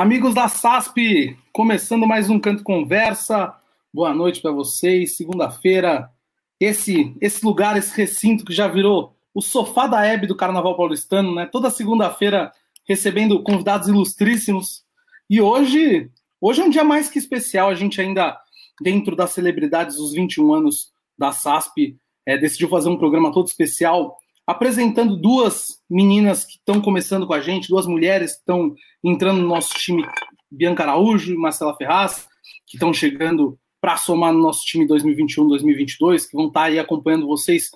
Amigos da SASP, começando mais um Canto Conversa. Boa noite para vocês. Segunda-feira, esse esse lugar, esse recinto que já virou o sofá da Hebe do Carnaval Paulistano, né? Toda segunda-feira recebendo convidados ilustríssimos. E hoje, hoje é um dia mais que especial. A gente ainda dentro das celebridades dos 21 anos da SASP é, decidiu fazer um programa todo especial apresentando duas meninas que estão começando com a gente, duas mulheres que estão entrando no nosso time, Bianca Araújo e Marcela Ferraz, que estão chegando para somar no nosso time 2021-2022, que vão estar tá aí acompanhando vocês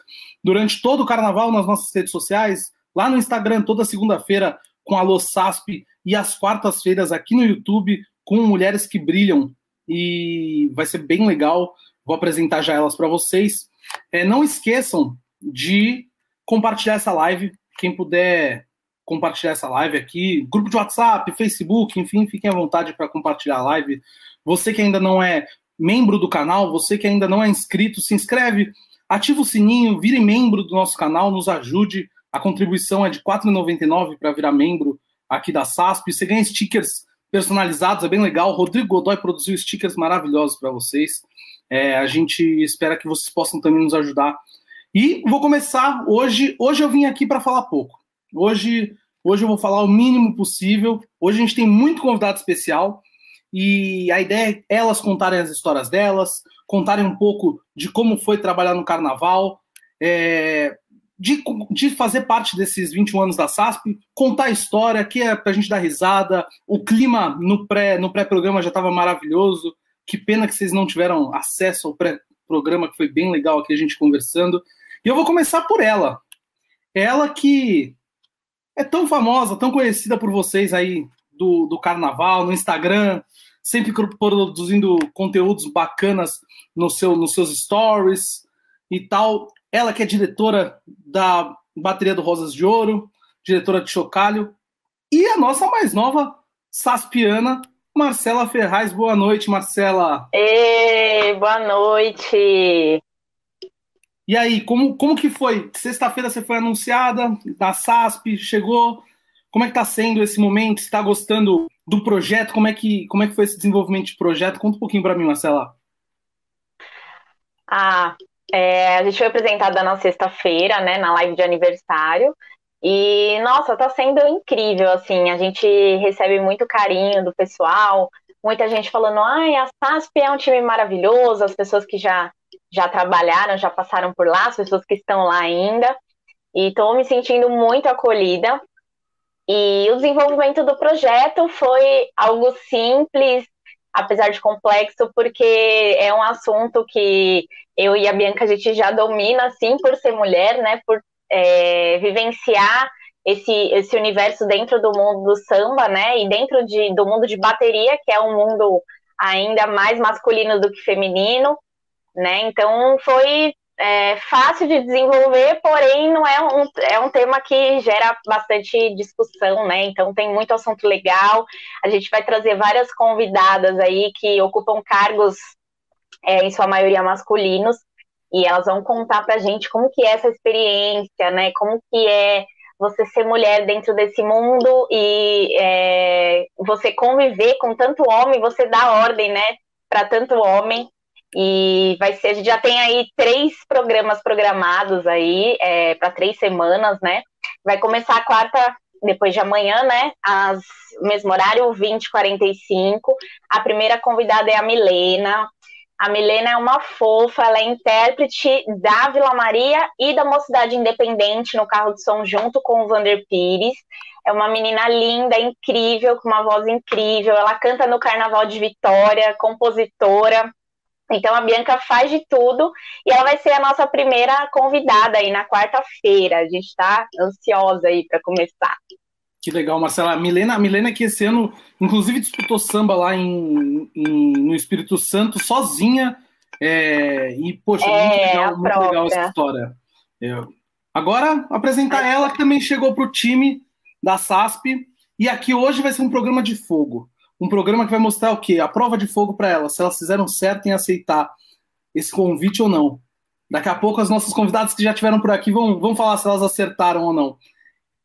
durante todo o carnaval nas nossas redes sociais, lá no Instagram, toda segunda-feira, com a LoSasp, e às quartas-feiras aqui no YouTube, com mulheres que brilham. E vai ser bem legal. Vou apresentar já elas para vocês. É, não esqueçam de compartilhar essa live. Quem puder compartilhar essa live aqui, grupo de WhatsApp, Facebook, enfim, fiquem à vontade para compartilhar a live. Você que ainda não é membro do canal, você que ainda não é inscrito, se inscreve, ativa o sininho, vire membro do nosso canal, nos ajude. A contribuição é de R$ 4,99 para virar membro aqui da SASP. Você ganha stickers personalizados, é bem legal. O Rodrigo Godoy produziu stickers maravilhosos para vocês. É, a gente espera que vocês possam também nos ajudar e vou começar hoje. Hoje eu vim aqui para falar pouco. Hoje, hoje eu vou falar o mínimo possível. Hoje a gente tem muito convidado especial e a ideia é elas contarem as histórias delas, contarem um pouco de como foi trabalhar no carnaval, é, de, de, fazer parte desses 21 anos da SASP, contar a história, que é para a gente dar risada. O clima no pré no pré-programa já estava maravilhoso. Que pena que vocês não tiveram acesso ao pré-programa, que foi bem legal aqui a gente conversando. E eu vou começar por ela. Ela que é tão famosa, tão conhecida por vocês aí do, do carnaval, no Instagram, sempre produzindo conteúdos bacanas no seu, nos seus stories e tal. Ela que é diretora da Bateria do Rosas de Ouro, diretora de Chocalho, e a nossa mais nova saspiana, Marcela Ferraz. Boa noite, Marcela. Ei, boa noite. E aí, como, como que foi? Sexta-feira você foi anunciada da SASP, chegou. Como é que está sendo esse momento? Você está gostando do projeto? Como é, que, como é que foi esse desenvolvimento de projeto? Conta um pouquinho para mim, Marcela. Ah, é, a gente foi apresentada na sexta-feira, né, na live de aniversário. E, nossa, tá sendo incrível, assim, a gente recebe muito carinho do pessoal, muita gente falando, ai, a SASP é um time maravilhoso, as pessoas que já já trabalharam, já passaram por lá, as pessoas que estão lá ainda. E estou me sentindo muito acolhida. E o desenvolvimento do projeto foi algo simples, apesar de complexo, porque é um assunto que eu e a Bianca a gente já domina, assim, por ser mulher, né? Por é, vivenciar esse, esse universo dentro do mundo do samba, né? E dentro de, do mundo de bateria, que é um mundo ainda mais masculino do que feminino né? Então foi é, fácil de desenvolver, porém não é um, é um tema que gera bastante discussão, né? Então tem muito assunto legal. A gente vai trazer várias convidadas aí que ocupam cargos, é, em sua maioria masculinos, e elas vão contar pra gente como que é essa experiência, né? Como que é você ser mulher dentro desse mundo e é, você conviver com tanto homem, você dá ordem, né? Para tanto homem e vai ser, a gente já tem aí três programas programados aí é, para três semanas, né? Vai começar a quarta, depois de amanhã, né? Às mesmo horário, 20h45. A primeira convidada é a Milena. A Milena é uma fofa, ela é intérprete da Vila Maria e da Mocidade Independente no carro de som junto com o Vander Pires. É uma menina linda, incrível, com uma voz incrível. Ela canta no Carnaval de Vitória, compositora. Então a Bianca faz de tudo e ela vai ser a nossa primeira convidada aí na quarta-feira. A gente está ansiosa aí para começar. Que legal, Marcela. A Milena, a Milena que esse ano, inclusive, disputou samba lá em, em no Espírito Santo sozinha. É, e, poxa, é, muito, legal, muito legal essa história. É. Agora, apresentar ela que também chegou para o time da SASP. E aqui hoje vai ser um programa de fogo um programa que vai mostrar o quê? A prova de fogo para elas, se elas fizeram certo em aceitar esse convite ou não. Daqui a pouco as nossas convidadas que já tiveram por aqui vão, vão falar se elas acertaram ou não.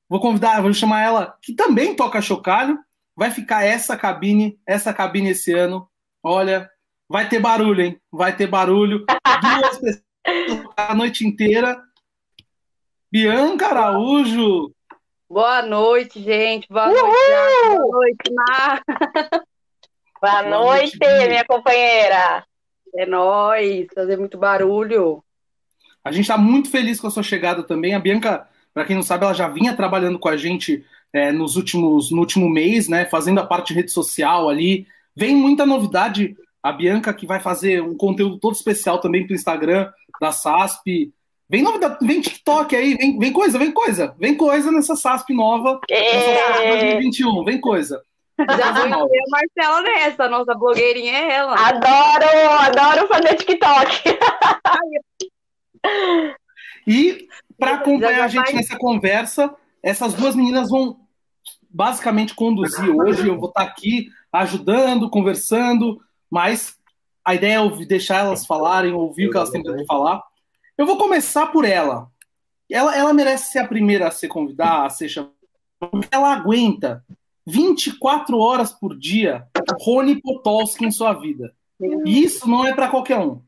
Vou convidar, vou chamar ela, que também toca chocalho, vai ficar essa cabine, essa cabine esse ano. Olha, vai ter barulho, hein? Vai ter barulho. Duas pessoas a noite inteira. Bianca Araújo. Boa noite, gente. Boa Uhul! noite, Boa noite, Mar. Boa, Boa noite, noite minha companheira. É nóis, fazer muito barulho. A gente está muito feliz com a sua chegada também. A Bianca, para quem não sabe, ela já vinha trabalhando com a gente é, nos últimos, no último mês, né? Fazendo a parte de rede social ali. Vem muita novidade. A Bianca que vai fazer um conteúdo todo especial também para o Instagram da SASP. Vem novidade, vem TikTok aí, vem, vem coisa, vem coisa, vem coisa nessa SASP nova, nessa 2021, vem coisa. Já vou incluir a Marcela nessa, a nossa blogueirinha é ela. Adoro, adoro fazer TikTok. e para acompanhar a gente vai... nessa conversa, essas duas meninas vão basicamente conduzir hoje. Eu vou estar aqui ajudando, conversando, mas a ideia é deixar elas falarem, ouvir o que elas têm para falar. Eu vou começar por ela. Ela, ela merece ser a primeira a ser convidada, a ser chamada, porque ela aguenta 24 horas por dia Rony Potolsky em sua vida. E isso não é para qualquer um.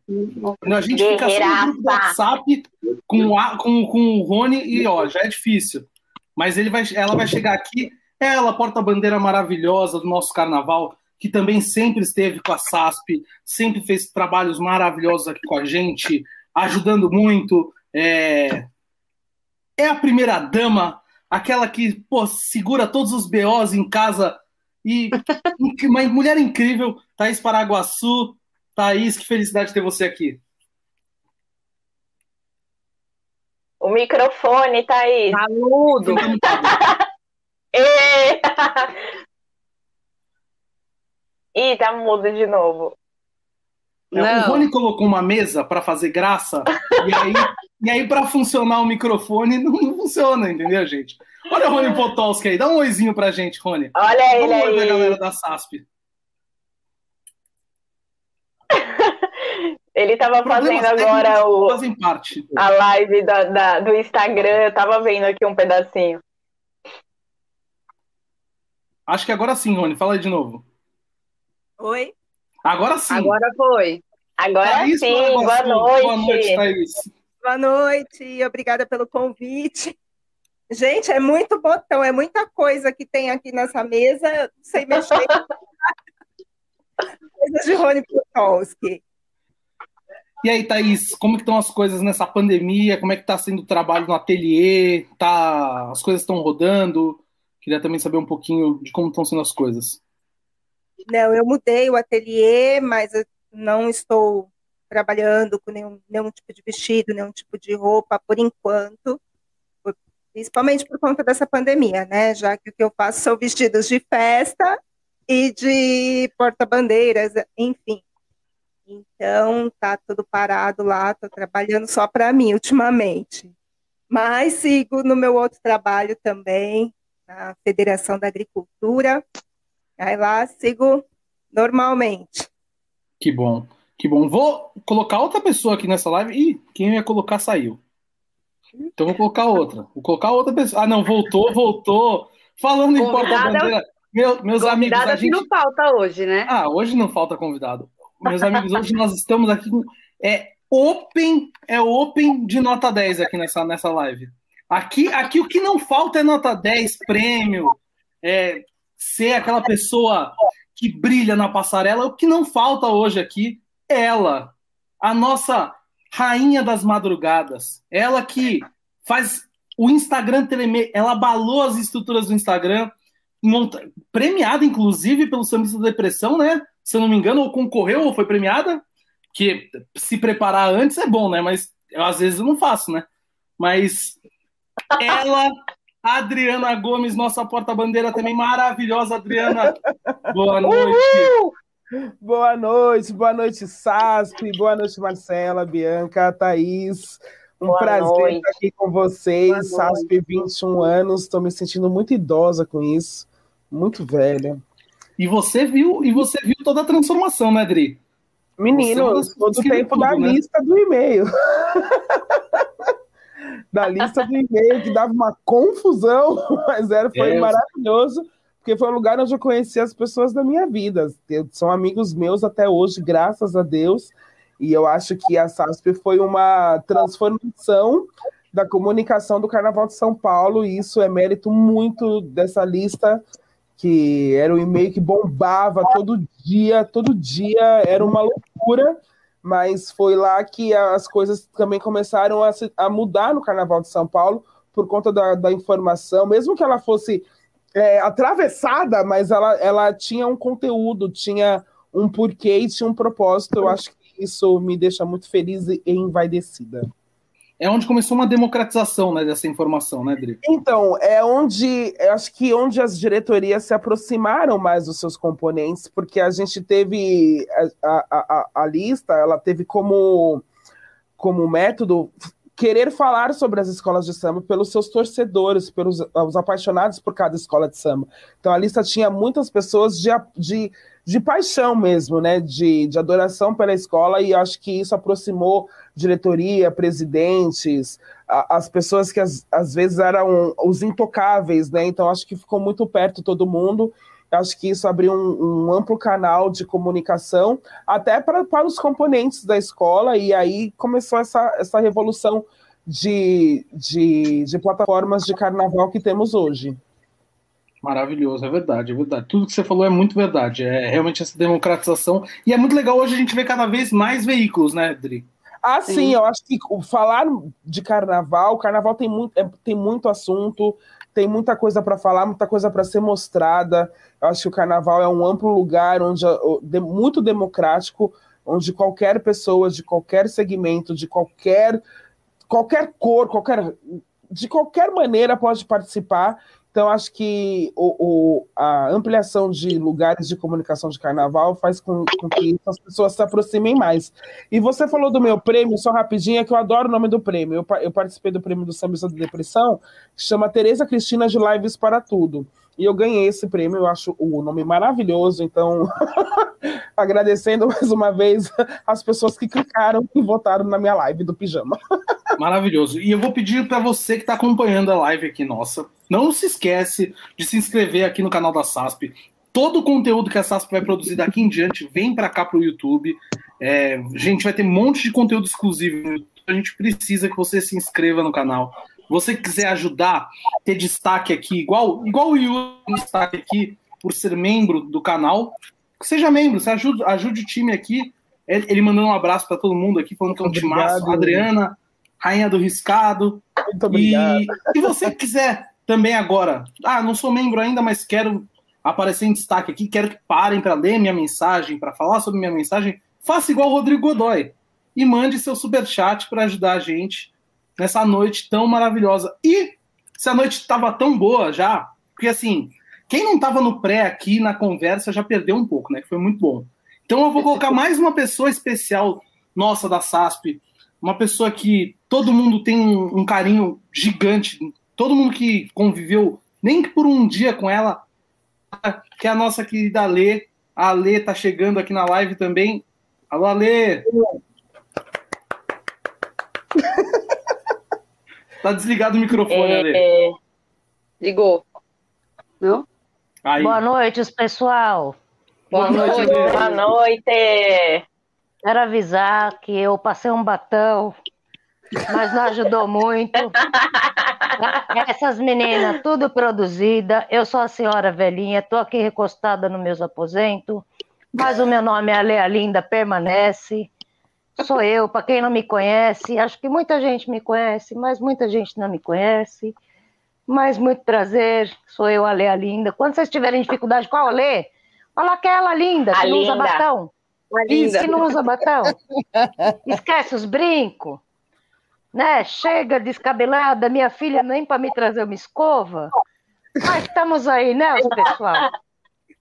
A gente fica só no grupo do WhatsApp com, com, com o Rony e ó, já é difícil. Mas ele vai, ela vai chegar aqui, ela, porta-bandeira maravilhosa do nosso carnaval, que também sempre esteve com a SASP, sempre fez trabalhos maravilhosos aqui com a gente, ajudando muito. É, é a primeira dama aquela que pô, segura todos os BOs em casa e uma mulher incrível, Thaís Paraguaçu. Thaís, que felicidade ter você aqui. O microfone, Thaís. Tá mudo. Ih, tá mudo de novo. É, o Rony colocou uma mesa para fazer graça, e aí, e aí para funcionar o microfone não, não, funciona, entendeu, gente? Olha o Rony Potolsky aí, dá um oizinho pra gente, Rony. Olha ele um oi aí. galera da SASP. Ele estava fazendo agora o, parte. a live da, da, do Instagram, eu tava vendo aqui um pedacinho. Acho que agora sim, Rony, fala aí de novo. Oi? Agora sim. Agora foi. Agora Thaís, sim, boa noite. Boa noite, Thaís. Boa noite, obrigada pelo convite. Gente, é muito botão, é muita coisa que tem aqui nessa mesa, não sei mexer. Coisas de Rony Plutowski. E aí, Thaís, como que estão as coisas nessa pandemia? Como é que está sendo o trabalho no ateliê? Tá, as coisas estão rodando? Queria também saber um pouquinho de como estão sendo as coisas. Não, eu mudei o ateliê, mas não estou trabalhando com nenhum, nenhum tipo de vestido, nenhum tipo de roupa por enquanto, principalmente por conta dessa pandemia, né? Já que o que eu faço são vestidos de festa e de porta-bandeiras, enfim. Então, tá tudo parado lá, estou trabalhando só para mim ultimamente. Mas sigo no meu outro trabalho também, na Federação da Agricultura, Aí lá sigo normalmente. Que bom, que bom. Vou colocar outra pessoa aqui nessa live. Ih, quem ia colocar saiu. Então vou colocar outra. Vou colocar outra pessoa. Ah, não, voltou, voltou. Falando em porta-bandeira. Meu, meus amigos. A gente... não falta hoje, né? Ah, hoje não falta convidado. Meus amigos, hoje nós estamos aqui com. É open, é open de nota 10 aqui nessa, nessa live. Aqui, aqui o que não falta é nota 10, prêmio, é, ser aquela pessoa que brilha na passarela. O que não falta hoje aqui ela, a nossa rainha das madrugadas. Ela que faz o Instagram Teleme, ela abalou as estruturas do Instagram, monta... premiada inclusive pelo Sambista da Depressão, né? Se eu não me engano, ou concorreu ou foi premiada. Que se preparar antes é bom, né? Mas eu, às vezes eu não faço, né? Mas ela Adriana Gomes, nossa porta-bandeira também maravilhosa, Adriana. Boa noite. Uhul! Boa noite, boa noite, Sasp, boa noite, Marcela, Bianca, Thaís. Um boa prazer noite. estar aqui com vocês. Sasp, 21 anos, estou me sentindo muito idosa com isso, muito velha. E você viu, e você viu toda a transformação, né, Adri? Menino, todo o tempo tudo, da né? lista do e-mail. da lista do e-mail, que dava uma confusão, mas era, foi é, maravilhoso, porque foi o lugar onde eu conheci as pessoas da minha vida. São amigos meus até hoje, graças a Deus. E eu acho que a SASP foi uma transformação da comunicação do Carnaval de São Paulo, e isso é mérito muito dessa lista, que era um e-mail que bombava todo dia, todo dia, era uma loucura, mas foi lá que as coisas também começaram a, se, a mudar no Carnaval de São Paulo, por conta da, da informação, mesmo que ela fosse é, atravessada, mas ela, ela tinha um conteúdo, tinha um porquê e tinha um propósito. Eu acho que isso me deixa muito feliz e envaidecida. É onde começou uma democratização né, dessa informação, né, Dri? Então, é onde, acho que onde as diretorias se aproximaram mais dos seus componentes, porque a gente teve a, a, a, a lista, ela teve como, como método querer falar sobre as escolas de samba pelos seus torcedores, pelos os apaixonados por cada escola de samba. Então a lista tinha muitas pessoas de, de, de paixão mesmo, né? De, de adoração pela escola, e acho que isso aproximou diretoria, presidentes, a, as pessoas que às, vezes eram os intocáveis, né? Então acho que ficou muito perto todo mundo. Acho que isso abriu um, um amplo canal de comunicação, até pra, para os componentes da escola, e aí começou essa, essa revolução de, de, de plataformas de carnaval que temos hoje. Maravilhoso, é verdade, é verdade. Tudo que você falou é muito verdade. É realmente essa democratização. E é muito legal hoje a gente ver cada vez mais veículos, né, Dri? Ah, sim, sim eu acho que falar de carnaval, o carnaval tem muito, é, tem muito assunto, tem muita coisa para falar, muita coisa para ser mostrada. Eu acho que o carnaval é um amplo lugar onde muito democrático, onde qualquer pessoa de qualquer segmento, de qualquer qualquer cor, qualquer de qualquer maneira pode participar então, acho que o, o, a ampliação de lugares de comunicação de carnaval faz com, com, que as pessoas se aproximem mais. E você falou do meu prêmio, só rapidinho, é que eu adoro o nome do prêmio. Eu, eu participei do prêmio do Sambista da Depressão, que chama Tereza Cristina de Lives para Tudo. E eu ganhei esse prêmio, eu acho o nome maravilhoso, então agradecendo mais uma vez as pessoas que clicaram e votaram na minha live do pijama. Maravilhoso. E eu vou pedir para você que está acompanhando a live aqui nossa, não se esquece de se inscrever aqui no canal da SASP. Todo o conteúdo que a SASP vai produzir daqui em diante vem para cá para o YouTube. É, gente vai ter um monte de conteúdo exclusivo. A gente precisa que você se inscreva no canal você quiser ajudar, ter destaque aqui, igual, igual o Yuri destaque aqui, por ser membro do canal, seja membro, você ajude, ajude o time aqui. Ele mandando um abraço para todo mundo aqui, falando que é um time massa. Adriana, rainha do riscado. Muito obrigado. E, e você quiser também agora, ah, não sou membro ainda, mas quero aparecer em destaque aqui, quero que parem para ler minha mensagem, para falar sobre minha mensagem, faça igual o Rodrigo Godoy e mande seu super chat para ajudar a gente nessa noite tão maravilhosa. E se a noite estava tão boa já, porque assim, quem não estava no pré aqui na conversa já perdeu um pouco, né? Que foi muito bom. Então eu vou colocar mais uma pessoa especial nossa da SASP, uma pessoa que todo mundo tem um, um carinho gigante, todo mundo que conviveu nem por um dia com ela, que é a nossa querida Lê. A Lê tá chegando aqui na live também. Alô, Alê! Tá desligado o microfone, é, Ale. Ligou. Não? Aí. Boa noite, pessoal. Boa, Boa noite. noite. Boa noite. Quero avisar que eu passei um batão, mas não ajudou muito. Essas meninas, tudo produzida. Eu sou a senhora velhinha, estou aqui recostada no meus aposentos, mas o meu nome é Alea Linda, permanece. Sou eu, para quem não me conhece, acho que muita gente me conhece, mas muita gente não me conhece. Mas muito prazer, sou eu, a Lê, a Linda. Quando vocês tiverem dificuldade, qual a Lê? Fala aquela linda, que a não linda. usa batão. Diz que não usa batão. Esquece os brincos. Né? Chega descabelada, minha filha nem para me trazer uma escova. Mas estamos aí, né, pessoal?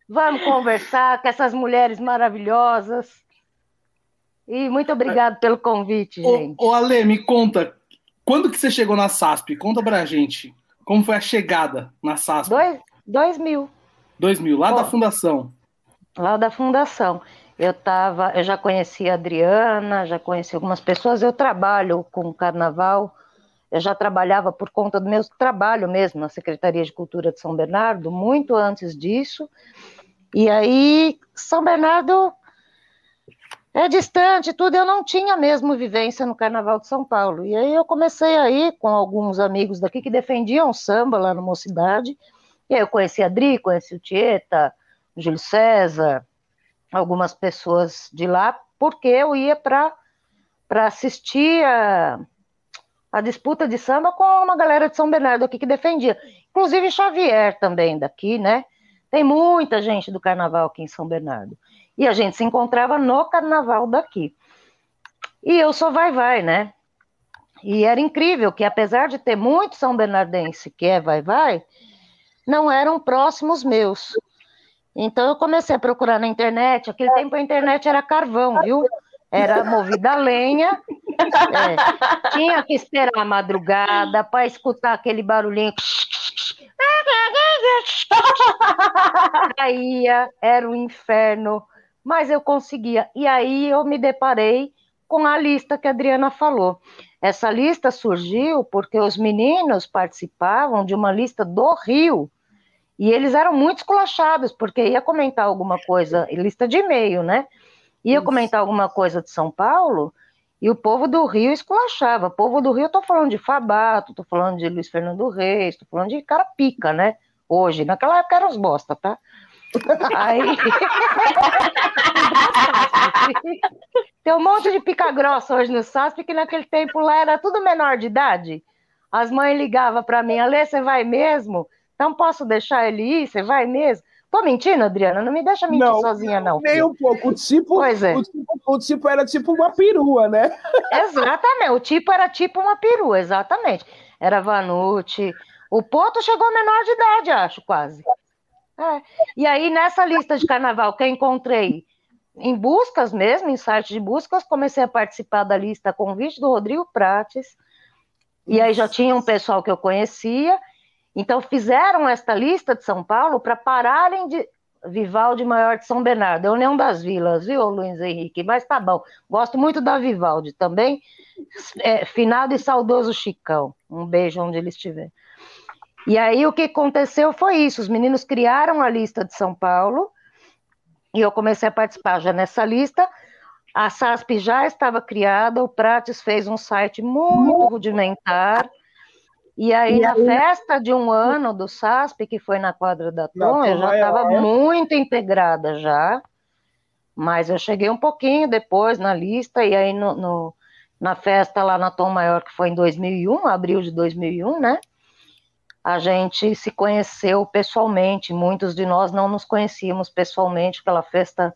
Vamos conversar com essas mulheres maravilhosas e muito obrigado pelo convite, gente. Ô, ô Ale, me conta, quando que você chegou na SASP? Conta pra gente. Como foi a chegada na SASP? Dois, dois mil. Dois mil, lá da fundação. Lá da fundação. Eu tava, eu já conheci a Adriana, já conheci algumas pessoas. Eu trabalho com carnaval eu já trabalhava por conta do meu trabalho mesmo na Secretaria de Cultura de São Bernardo, muito antes disso. E aí, São Bernardo é distante, tudo. Eu não tinha mesmo vivência no Carnaval de São Paulo. E aí eu comecei aí com alguns amigos daqui que defendiam samba lá na Mocidade. E aí eu conheci a Adri, conheci o Tieta, o Júlio César, algumas pessoas de lá, porque eu ia para assistir a, a disputa de samba com uma galera de São Bernardo aqui que defendia. Inclusive Xavier também daqui, né? Tem muita gente do carnaval aqui em São Bernardo. E a gente se encontrava no carnaval daqui. E eu sou vai-vai, né? E era incrível que, apesar de ter muito São Bernardense que é vai-vai, não eram próximos meus. Então eu comecei a procurar na internet. Aquele tempo a internet era carvão, viu? Era movida a lenha. É, tinha que esperar a madrugada para escutar aquele barulhinho. Caía, era um inferno, mas eu conseguia. E aí eu me deparei com a lista que a Adriana falou. Essa lista surgiu porque os meninos participavam de uma lista do Rio e eles eram muito esculachados, porque ia comentar alguma coisa, lista de e-mail, né? Ia Isso. comentar alguma coisa de São Paulo, e o povo do Rio esculachava. O povo do Rio, eu tô falando de Fabato, tô falando de Luiz Fernando Reis, tô falando de cara pica, né? Hoje, naquela época eram os bosta, tá? Aí. Tem um monte de pica grossa hoje no SASP, que naquele tempo lá era tudo menor de idade. As mães ligavam para mim, Alê, você vai mesmo? Não posso deixar ele ir? Você vai mesmo? Tô mentindo, Adriana? Não me deixa mentir não, sozinha, não. Nem um pouco. O tipo, pois é. o tipo, o tipo era tipo uma perua, né? Exatamente. O tipo era tipo uma perua, exatamente. Era Vanucci. O Poto chegou menor de idade, acho, quase. É. E aí, nessa lista de carnaval que eu encontrei em buscas mesmo, em site de buscas, comecei a participar da lista convite do Rodrigo Prates. E aí já tinha um pessoal que eu conhecia. Então, fizeram esta lista de São Paulo para pararem de. Vivaldi maior de São Bernardo, é União das Vilas, viu, Luiz Henrique? Mas tá bom. Gosto muito da Vivaldi também. É, finado e saudoso Chicão. Um beijo onde ele estiver. E aí o que aconteceu foi isso: os meninos criaram a lista de São Paulo e eu comecei a participar já nessa lista. A SASP já estava criada, o Prates fez um site muito rudimentar. E aí, e na aí... festa de um ano do SASP, que foi na quadra da Tom, eu já estava muito integrada já, mas eu cheguei um pouquinho depois na lista, e aí no, no, na festa lá na Tom Maior, que foi em 2001, abril de 2001, né? A gente se conheceu pessoalmente, muitos de nós não nos conhecíamos pessoalmente, aquela festa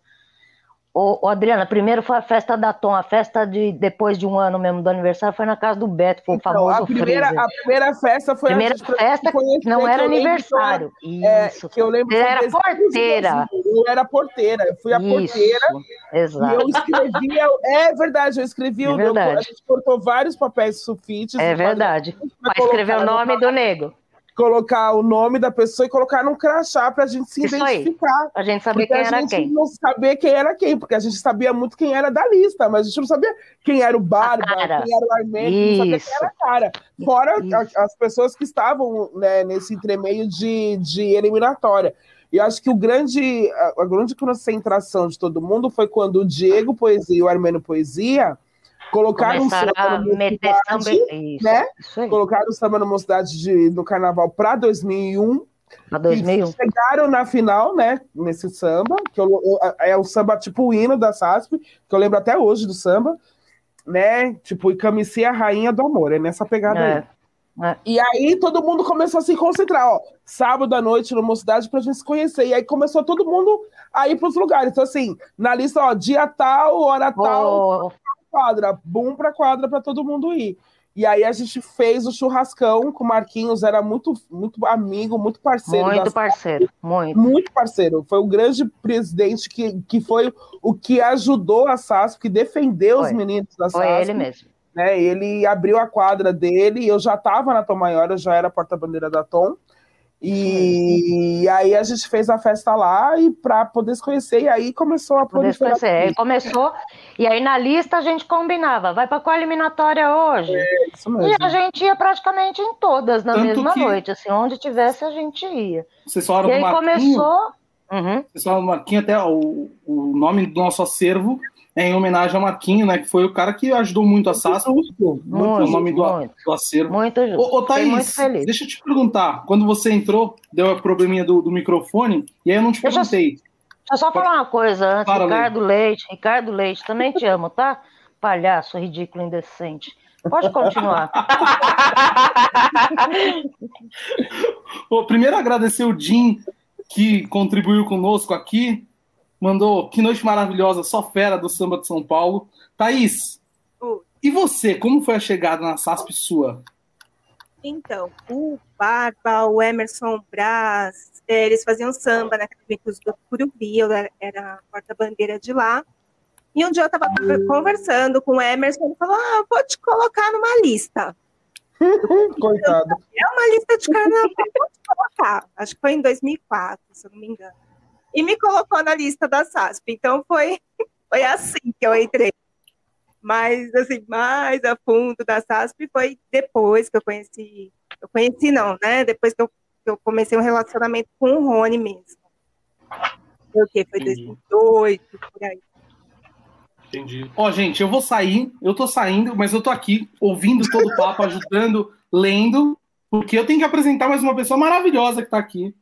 Ô, ô, Adriana, primeiro foi a festa da Tom, a festa de depois de um ano mesmo do aniversário foi na casa do Beto, foi o então, famoso a primeira, freezer. A primeira festa foi primeira a festa que não era aniversário. É, Isso. Que eu lembro era porteira. Eu era porteira, eu fui a Isso, porteira. Exato. E eu escrevia, é verdade, eu escrevi é o verdade. a gente cortou vários papéis sulfites. É verdade. Para escrever o nome do nego colocar o nome da pessoa e colocar num crachá para a gente se Isso identificar. Aí. A gente sabia quem era quem. A gente não sabia quem era quem, porque a gente sabia muito quem era da lista, mas a gente não sabia quem era o Barba, quem era o Armênio, não sabia quem era a cara. Fora as pessoas que estavam né, nesse entremeio de, de eliminatória. E acho que o grande, a, a grande concentração de todo mundo foi quando o Diego Poesia e o Armênio Poesia Colocaram samba a meter samba, isso, né? Isso Colocaram o samba na mocidade de, do carnaval para 2001. Para 2001. E chegaram na final, né? Nesse samba, que eu, eu, é o samba tipo o hino da SASP, que eu lembro até hoje do samba, né? Tipo, e Camicia Rainha do Amor, é nessa pegada é. aí. É. E aí todo mundo começou a se concentrar, ó, sábado à noite no Mocidade pra gente se conhecer. E aí começou todo mundo a ir pros lugares. Então, assim, na lista, ó, dia tal, hora oh. tal, quadra, boom pra quadra para todo mundo ir. E aí a gente fez o churrascão com o Marquinhos, era muito, muito amigo, muito parceiro. Muito parceiro, muito. Muito parceiro. Foi o grande presidente que, que foi o que ajudou a SASP, que defendeu foi. os meninos da SASP. Foi ele mesmo. Né? Ele abriu a quadra dele, eu já estava na Tom Maior, eu já era porta-bandeira da Tom. E aí a gente fez a festa lá e para poder se conhecer, e aí começou a se conhecer. Começou, e aí na lista a gente combinava, vai para qual eliminatória hoje? É, isso mesmo. E a gente ia praticamente em todas na Tanto mesma que... noite, assim, onde tivesse a gente ia. Vocês falaram e aí começou. Uhum. Vocês falaram do Marquinho, até o, o nome do nosso acervo em homenagem ao Marquinho, né? Que foi o cara que ajudou muito a SASP. Muito, muito, o nome do, muito, do acervo. Muito. Ô, ô Thaís, deixa eu te perguntar. Quando você entrou, deu a probleminha do, do microfone, e aí eu não te deixa perguntei. Deixa eu só falar uma coisa antes. Para, Ricardo Leite, Ricardo Leite, também te amo, tá? Palhaço ridículo, indecente. Pode continuar. Ô, primeiro agradecer o Jim, que contribuiu conosco aqui mandou que noite maravilhosa, só fera do samba de São Paulo. Thaís, uh. e você, como foi a chegada na SASP sua? Então, o Barba, o Emerson Brás, é, eles faziam samba na Academia do Curubi, eu era porta-bandeira de lá. E um dia eu estava conversando com o Emerson, ele falou: Ah, vou te colocar numa lista. Coitado. É uma lista de carnaval, vou te colocar. Acho que foi em 2004, se eu não me engano e me colocou na lista da SASP. Então foi, foi assim que eu entrei. Mas, assim, mais a fundo da SASP foi depois que eu conheci. Eu conheci, não, né? Depois que eu, que eu comecei um relacionamento com o Rony mesmo. Foi o quê? Foi Entendi. 2008, por aí. Entendi. Ó, gente, eu vou sair, eu tô saindo, mas eu tô aqui ouvindo todo o papo, ajudando, lendo, porque eu tenho que apresentar mais uma pessoa maravilhosa que tá aqui.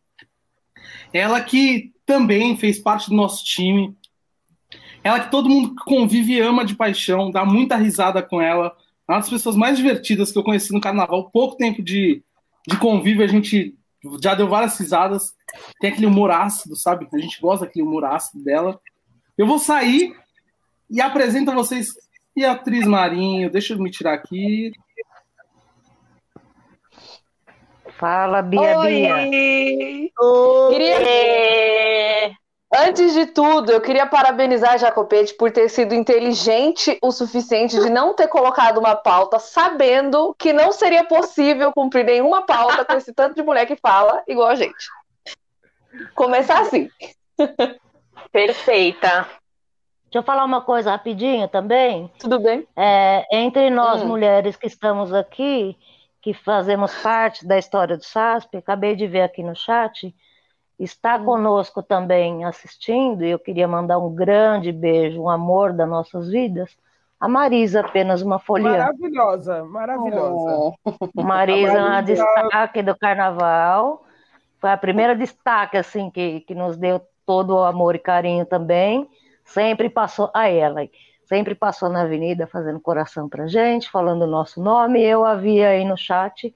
Ela que também fez parte do nosso time. Ela que todo mundo convive e ama de paixão, dá muita risada com ela. É uma das pessoas mais divertidas que eu conheci no carnaval. Pouco tempo de, de convívio, a gente já deu várias risadas. Tem aquele humor ácido, sabe? A gente gosta daquele humor ácido dela. Eu vou sair e apresento a vocês Beatriz Marinho. Deixa eu me tirar aqui. Fala, Bia Oi. Bia. Oi. Queria... Antes de tudo, eu queria parabenizar a Jacopete por ter sido inteligente o suficiente de não ter colocado uma pauta sabendo que não seria possível cumprir nenhuma pauta com esse tanto de mulher que fala igual a gente. Começar assim. Perfeita. Deixa eu falar uma coisa rapidinho também. Tudo bem? É, entre nós hum. mulheres que estamos aqui, que fazemos parte da história do SASP, acabei de ver aqui no chat, está hum. conosco também assistindo, e eu queria mandar um grande beijo, um amor das nossas vidas, a Marisa, apenas uma folha. Maravilhosa, maravilhosa. Oh. Marisa, é uma destaque do carnaval, foi a primeira destaque, assim, que, que nos deu todo o amor e carinho também, sempre passou a ela sempre passou na avenida fazendo coração pra gente, falando o nosso nome. Eu havia aí no chat.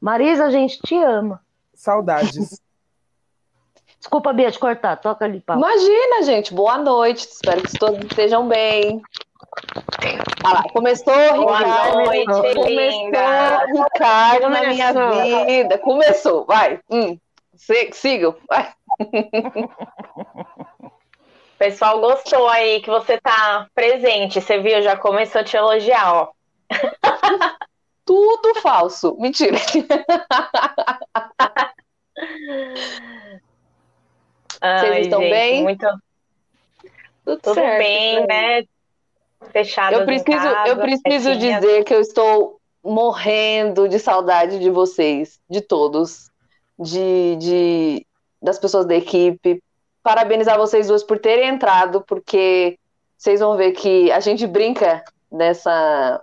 Marisa, a gente te ama. Saudades. Desculpa, Bia, de cortar. Toca ali, Paulo. Imagina, gente. Boa noite. Espero que todos estejam bem. Ah lá, começou Boa Ricardo. Noite, começou linda. Ricardo na minha vida. Começou, vai. Hum. Sigam, vai. Pessoal gostou aí que você tá presente. Você viu, já começou a te elogiar, ó. Tudo falso. Mentira. Ai, Vocês estão gente, bem? Muito... Tudo, Tudo certo, bem, né? Fechado. Eu preciso, eu preciso dizer que eu estou morrendo de saudade de vocês, de todos, de, de das pessoas da equipe, parabenizar vocês duas por terem entrado, porque vocês vão ver que a gente brinca nessa.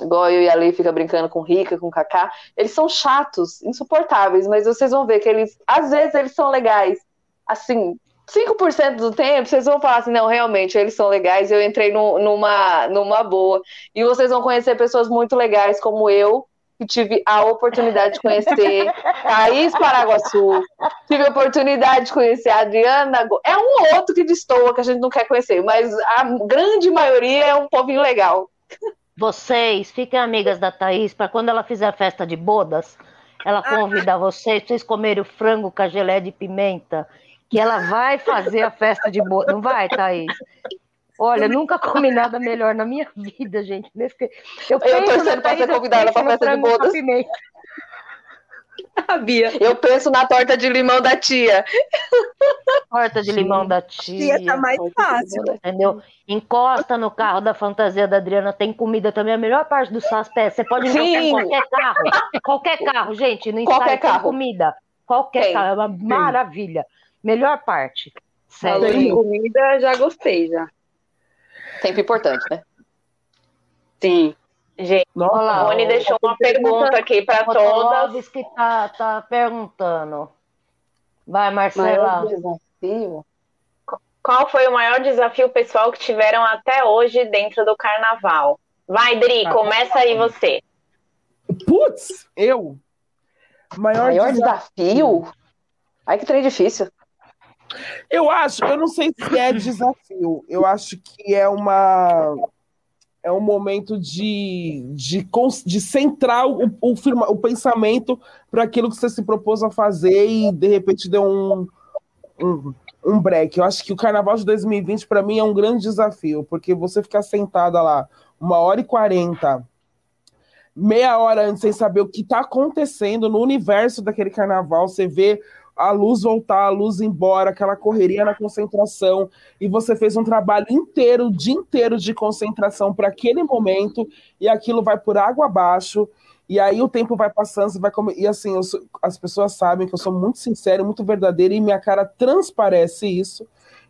Igual eu e a Lei fica brincando com Rica, com Kaká. Eles são chatos, insuportáveis, mas vocês vão ver que eles, às vezes, eles são legais. Assim, 5% do tempo, vocês vão falar assim, não, realmente, eles são legais, eu entrei no, numa, numa boa. E vocês vão conhecer pessoas muito legais, como eu, que tive a oportunidade de conhecer Thaís Paraguaçu, tive a oportunidade de conhecer a Adriana. É um outro que destoa que a gente não quer conhecer, mas a grande maioria é um povinho legal. Vocês fiquem amigas da Thaís para quando ela fizer a festa de bodas, ela convidar vocês, vocês comerem o frango com a gelé de pimenta, que ela vai fazer a festa de bodas. Não vai, Thaís? Olha, nunca comi nada melhor na minha vida, gente. Eu, eu torcendo para ser convidada para festa de bodas. Bia. Eu penso na torta de limão da tia. Torta de limão da tia. Tia tá mais fácil. Entendeu? Encosta no carro da fantasia da Adriana, tem comida também. A melhor parte do SASPé, você pode encostar em qualquer carro. Qualquer carro, gente. No qualquer carro. tem comida. Qualquer tem. carro. É uma tem. maravilha. Melhor parte. Sério. de comida, já gostei, já. Sempre importante, né? Sim. Gente, Nossa, Rony deixou uma pergunta aqui para todas. que tá, tá perguntando. Vai, Marcela. desafio? Qual foi o maior desafio pessoal que tiveram até hoje dentro do carnaval? Vai, Dri, ah, começa aí você. Putz, eu? Maior, maior desafio? desafio? Ai, que trem difícil. Eu acho, eu não sei se é desafio, eu acho que é uma é um momento de, de, de centrar o, o, o pensamento para aquilo que você se propôs a fazer e de repente deu um, um, um break. Eu acho que o carnaval de 2020 para mim é um grande desafio, porque você ficar sentada lá uma hora e quarenta, meia hora antes sem saber o que está acontecendo no universo daquele carnaval, você vê a luz voltar, a luz embora, aquela correria na concentração, e você fez um trabalho inteiro, o dia inteiro de concentração para aquele momento, e aquilo vai por água abaixo, e aí o tempo vai passando, vai comer, e assim, sou, as pessoas sabem que eu sou muito sincero, muito verdadeiro, e minha cara transparece isso,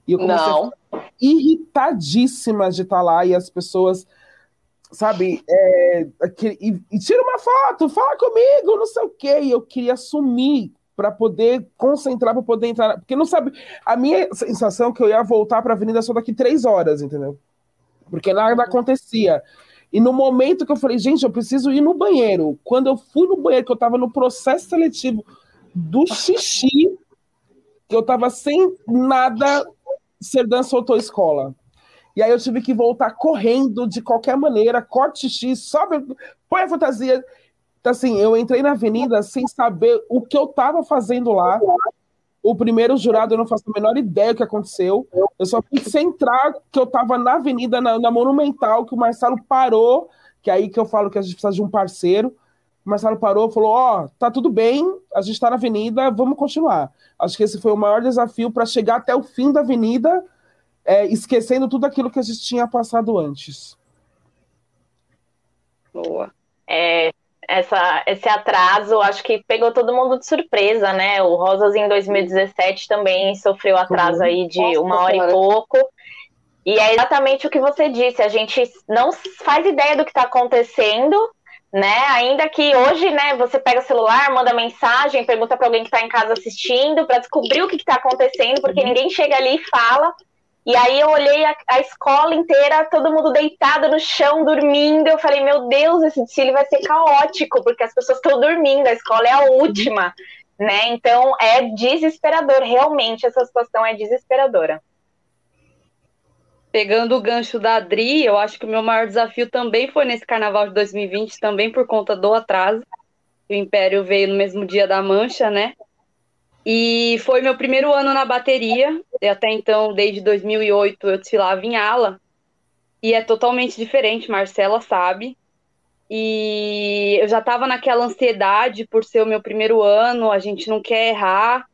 e eu comecei Não. irritadíssima de estar lá, e as pessoas sabe, é, e, e, tira uma foto, fala comigo, não sei o quê, e eu queria sumir para poder concentrar, para poder entrar. Porque não sabe. A minha sensação é que eu ia voltar para a avenida só daqui três horas, entendeu? Porque nada uhum. acontecia. E no momento que eu falei, gente, eu preciso ir no banheiro. Quando eu fui no banheiro, que eu estava no processo seletivo do xixi, que eu estava sem nada, Serdan soltou escola. E aí eu tive que voltar correndo de qualquer maneira, corte xixi, sobe, põe a fantasia. Então, assim, eu entrei na avenida sem saber o que eu estava fazendo lá. O primeiro jurado, eu não faço a menor ideia do que aconteceu. Eu só fui centrar que eu estava na avenida, na, na, Monumental, que o Marcelo parou, que é aí que eu falo que a gente precisa de um parceiro. O Marcelo parou e falou: Ó, oh, tá tudo bem, a gente está na avenida, vamos continuar. Acho que esse foi o maior desafio para chegar até o fim da avenida, é, esquecendo tudo aquilo que a gente tinha passado antes. Boa. É, essa, esse atraso, acho que pegou todo mundo de surpresa, né? O Rosas em 2017 também sofreu atraso aí de uma hora e pouco. E é exatamente o que você disse, a gente não faz ideia do que está acontecendo, né? Ainda que hoje, né, você pega o celular, manda mensagem, pergunta para alguém que está em casa assistindo para descobrir o que está acontecendo, porque uhum. ninguém chega ali e fala. E aí eu olhei a, a, escola inteira, todo mundo deitado no chão, dormindo. Eu falei, meu Deus, esse desfile vai ser caótico, porque as pessoas estão dormindo, a escola é a última, né? Então é desesperador, realmente essa situação é desesperadora. Pegando o gancho da Adri, eu acho que o meu maior desafio também foi nesse carnaval de 2020, também por conta do atraso. O Império veio no mesmo dia da Mancha, né? E foi meu primeiro ano na bateria. E até então, desde 2008, eu desfilava em ala. E é totalmente diferente, Marcela sabe. E eu já estava naquela ansiedade por ser o meu primeiro ano, a gente não quer errar.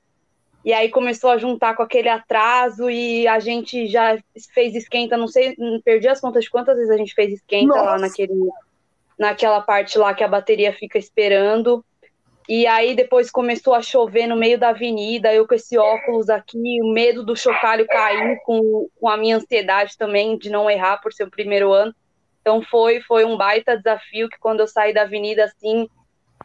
E aí começou a juntar com aquele atraso e a gente já fez esquenta, não sei, perdi as contas de quantas vezes a gente fez esquenta Nossa. lá naquele, naquela parte lá que a bateria fica esperando. E aí depois começou a chover no meio da avenida, eu com esse óculos aqui, o medo do chocalho cair, com, com a minha ansiedade também de não errar por ser o primeiro ano. Então foi, foi um baita desafio que quando eu saí da avenida assim,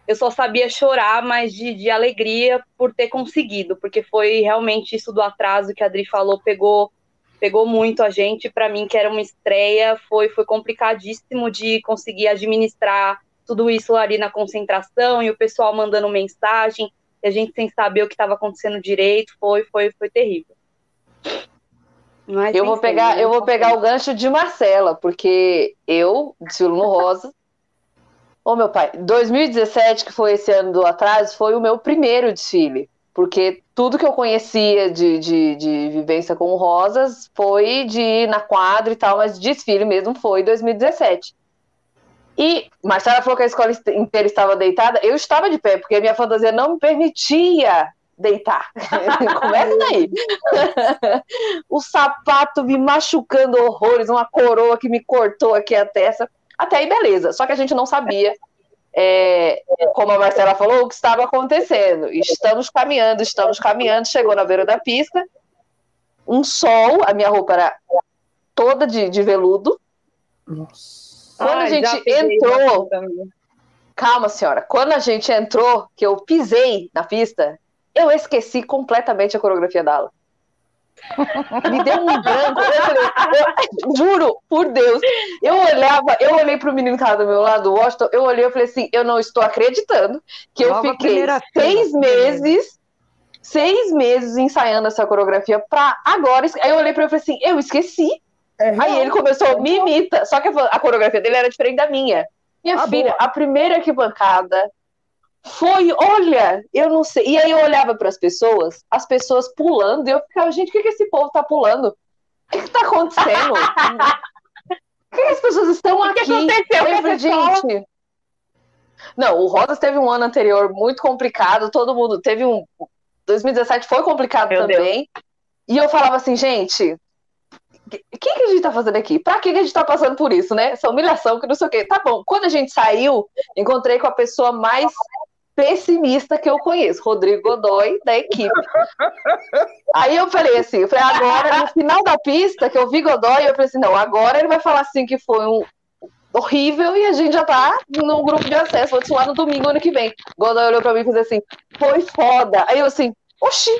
eu só sabia chorar, mas de, de alegria por ter conseguido, porque foi realmente isso do atraso que a Adri falou, pegou pegou muito a gente, para mim que era uma estreia, foi foi complicadíssimo de conseguir administrar tudo isso ali na concentração e o pessoal mandando mensagem, e a gente sem saber o que estava acontecendo direito, foi, foi, foi terrível. Mas, eu vou pegar, eu vou pegar o gancho de Marcela, porque eu desfilo no Rosa. Ô meu pai, 2017, que foi esse ano do atraso, foi o meu primeiro desfile. Porque tudo que eu conhecia de, de, de vivência com rosas foi de ir na quadra e tal, mas desfile mesmo foi 2017. E Marcela falou que a escola inteira estava deitada. Eu estava de pé, porque a minha fantasia não me permitia deitar. Começa daí. o sapato me machucando horrores, uma coroa que me cortou aqui a testa. Até aí, beleza. Só que a gente não sabia, é, como a Marcela falou, o que estava acontecendo. Estamos caminhando, estamos caminhando, chegou na beira da pista. Um sol, a minha roupa era toda de, de veludo. Nossa. Quando Ai, a gente entrou. Calma, senhora. Quando a gente entrou, que eu pisei na pista, eu esqueci completamente a coreografia da aula. Me deu um branco. Eu falei, eu, juro, por Deus. Eu olhava, eu olhei pro menino que estava do meu lado, o Washington, eu olhei e falei assim: eu não estou acreditando que Nova eu fiquei seis meses, seis meses ensaiando essa coreografia pra agora. Aí eu olhei pra ele e falei assim: eu esqueci. É Aí ele começou, me imita. Só que a coreografia dele era diferente da minha. Minha ah, filha, boa. a primeira arquibancada foi, olha, eu não sei. E aí eu olhava para as pessoas, as pessoas pulando, e eu ficava, gente, o que, que esse povo tá pulando? O que, que tá acontecendo? Por que, que, as pessoas estão o que aqui? Que aconteceu eu falei, gente. Não, o Rosas teve um ano anterior muito complicado, todo mundo teve um. 2017 foi complicado Meu também. Deus. E eu falava assim, gente, o que, que, a gente tá fazendo aqui? Pra que, que a gente tá passando por isso, né? Essa humilhação, que não sei o quê. Tá bom, quando a gente saiu, encontrei com a pessoa mais pessimista que eu conheço, Rodrigo Godoy, da equipe. Aí eu falei assim, eu falei, agora, no final da pista, que eu vi Godoy, eu falei assim, não, agora ele vai falar assim que foi um horrível e a gente já tá no grupo de acesso, vou lá no domingo, ano que vem. Godoy olhou pra mim e fez assim, foi foda. Aí eu assim, oxi,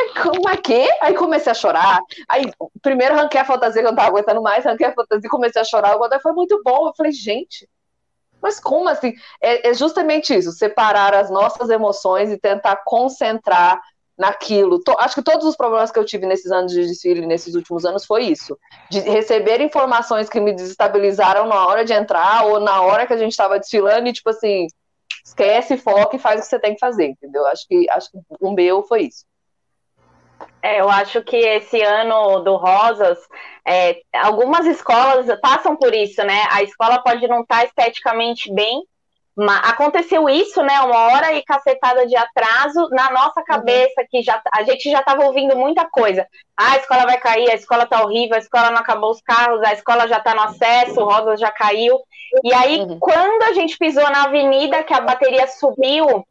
mas como é que? Aí comecei a chorar. Aí, primeiro arranquei a fantasia que eu não tava aguentando mais, arranquei a fantasia comecei a chorar. O foi muito bom. Eu falei, gente, mas como assim? É, é, justamente isso, separar as nossas emoções e tentar concentrar naquilo. acho que todos os problemas que eu tive nesses anos de desfile, nesses últimos anos, foi isso. De receber informações que me desestabilizaram na hora de entrar ou na hora que a gente estava desfilando e, tipo assim, esquece, foca e faz o que você tem que fazer, entendeu? Acho que, acho que o meu foi isso. É, eu acho que esse ano do Rosas, é, algumas escolas passam por isso, né? A escola pode não estar tá esteticamente bem, mas aconteceu isso, né? Uma hora e cacetada de atraso na nossa cabeça, que já a gente já estava ouvindo muita coisa. Ah, a escola vai cair, a escola tá horrível, a escola não acabou os carros, a escola já tá no acesso, o Rosas já caiu. E aí, uhum. quando a gente pisou na avenida, que a bateria subiu,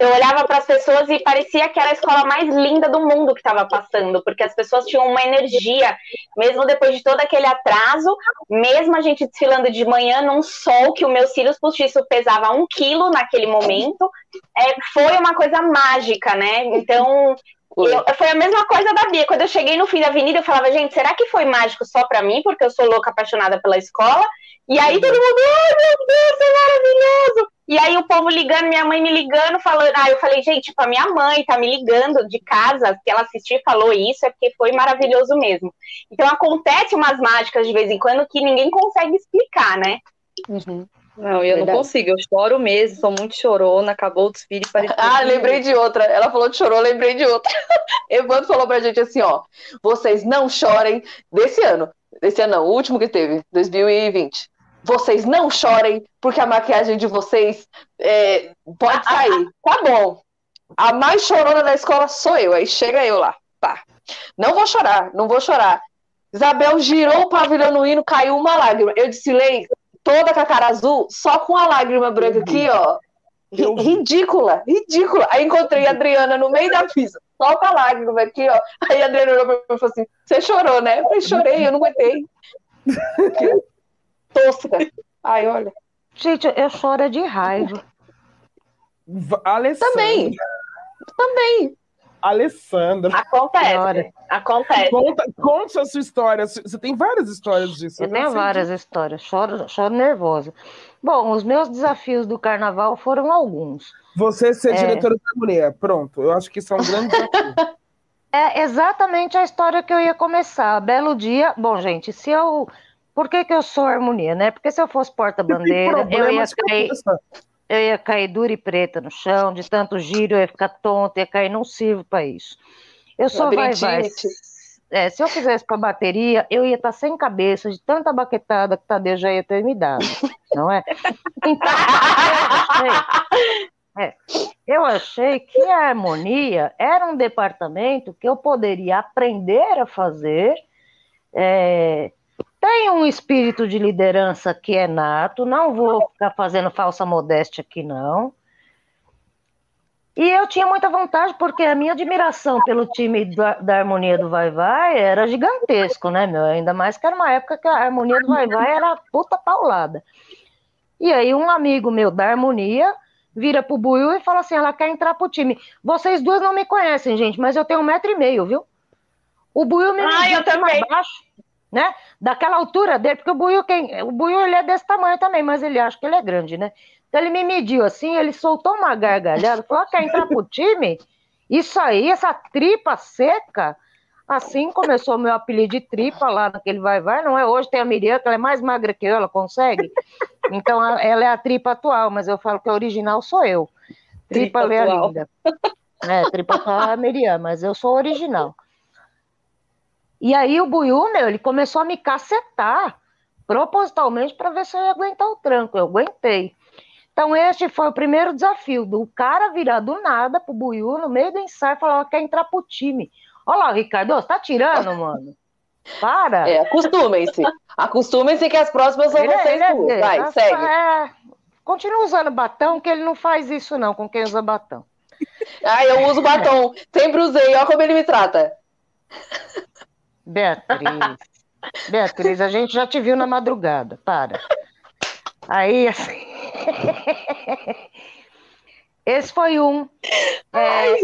eu olhava para as pessoas e parecia que era a escola mais linda do mundo que estava passando, porque as pessoas tinham uma energia, mesmo depois de todo aquele atraso, mesmo a gente desfilando de manhã num sol que o meu cílios postiço pesava um quilo naquele momento, é, foi uma coisa mágica, né? Então eu, foi a mesma coisa da Bia. Quando eu cheguei no fim da avenida, eu falava, gente, será que foi mágico só para mim, porque eu sou louca apaixonada pela escola? E aí todo mundo, ai meu Deus, é maravilhoso! E aí o povo ligando, minha mãe me ligando, falando. Ah, eu falei, gente, tipo, a minha mãe tá me ligando de casa, que ela assistiu e falou isso, é porque foi maravilhoso mesmo. Então acontece umas mágicas de vez em quando que ninguém consegue explicar, né? Uhum. Não, eu Verdade. não consigo, eu choro mesmo, sou muito chorona, acabou o desfile. Ah, lembrei de outra. Ela falou de chorou, lembrei de outra. Evandro falou pra gente assim, ó, vocês não chorem desse ano. Desse ano não, o último que teve, 2020 vocês não chorem, porque a maquiagem de vocês é, pode sair. Tá bom. A mais chorona da escola sou eu. Aí chega eu lá. Tá. Não vou chorar, não vou chorar. Isabel girou o pavilhão no hino, caiu uma lágrima. Eu desfilei toda com a cara azul, só com a lágrima branca aqui, ó. Ridícula, ridícula. Aí encontrei a Adriana no meio da pista, só com a lágrima aqui, ó. Aí a Adriana olhou pra mim e falou assim: Você chorou, né? Eu falei: Chorei, eu não aguentei. tosca. Ai, olha. Gente, eu choro de raiva. Alessandra. Também. Também. Alessandra. Acontece. Acontece. Conta, conta a sua história. Você tem várias histórias disso. Eu tenho várias disso. histórias. Choro, choro nervosa. Bom, os meus desafios do carnaval foram alguns. Você ser é... diretora da mulher. Pronto. Eu acho que isso é um grande desafio. É exatamente a história que eu ia começar. Belo dia. Bom, gente, se eu por que, que eu sou harmonia, né? Porque se eu fosse porta-bandeira, eu ia cair. Eu ia cair dura e preta no chão, de tanto giro, eu ia ficar tonta, ia cair, não sirvo para isso. Eu sou vai, vai. é, se eu fizesse para bateria, eu ia estar tá sem cabeça de tanta baquetada que Tadeu já ia ter me dado, não é? Então, eu achei, é, eu achei que a harmonia era um departamento que eu poderia aprender a fazer. É, tem um espírito de liderança que é nato, não vou ficar fazendo falsa modéstia aqui, não. E eu tinha muita vontade, porque a minha admiração pelo time da, da Harmonia do Vai Vai era gigantesco, né, meu? Ainda mais que era uma época que a Harmonia do Vai Vai era puta paulada. E aí um amigo meu da Harmonia vira pro Buiu e fala assim, ela quer entrar pro time. Vocês duas não me conhecem, gente, mas eu tenho um metro e meio, viu? O Buiu me ah, eu também. baixo, né? Daquela altura dele, porque o Buiu, quem, o Buiu ele é desse tamanho também, mas ele acha que ele é grande, né? Então ele me mediu assim, ele soltou uma gargalhada, falou: quer entrar pro time? Isso aí, essa tripa seca. Assim começou o meu apelido de tripa lá naquele vai-vai, não é? Hoje tem a Miriam, que ela é mais magra que eu, ela consegue. Então ela é a tripa atual, mas eu falo que a original sou eu. Tripa, tripa é linda. É, tripa atual é a Miriam, mas eu sou original. E aí o Buiú, meu, ele começou a me cacetar propositalmente para ver se eu ia aguentar o tranco. Eu aguentei. Então, este foi o primeiro desafio, do cara virar do nada pro Buiú, no meio do ensaio, falar, quer entrar pro time. Olha lá, Ricardo, você tá tirando, mano? Para. É, acostumem-se. Acostumem-se que as próximas são ele, vocês é, duas. Vai, é, segue. É, continua usando batom, que ele não faz isso não com quem usa batom. Ah, eu uso batom. Sempre usei. Olha como ele me trata. Beatriz. Beatriz, a gente já te viu na madrugada. Para. Aí, assim. Esse foi um. É,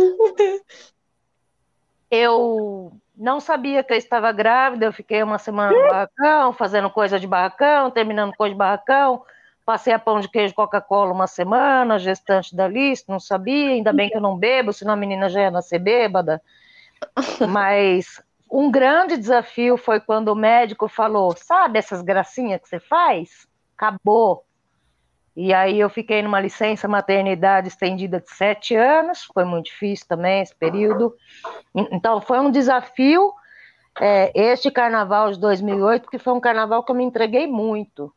eu não sabia que eu estava grávida, eu fiquei uma semana no barracão, fazendo coisa de barracão, terminando coisa de barracão. Passei a pão de queijo Coca-Cola uma semana, gestante da lista, não sabia, ainda bem que eu não bebo, senão a menina já ia nascer bêbada. Mas um grande desafio foi quando o médico falou: sabe essas gracinhas que você faz? Acabou. E aí eu fiquei numa licença maternidade estendida de sete anos, foi muito difícil também esse período. Então foi um desafio é, este carnaval de 2008, porque foi um carnaval que eu me entreguei muito.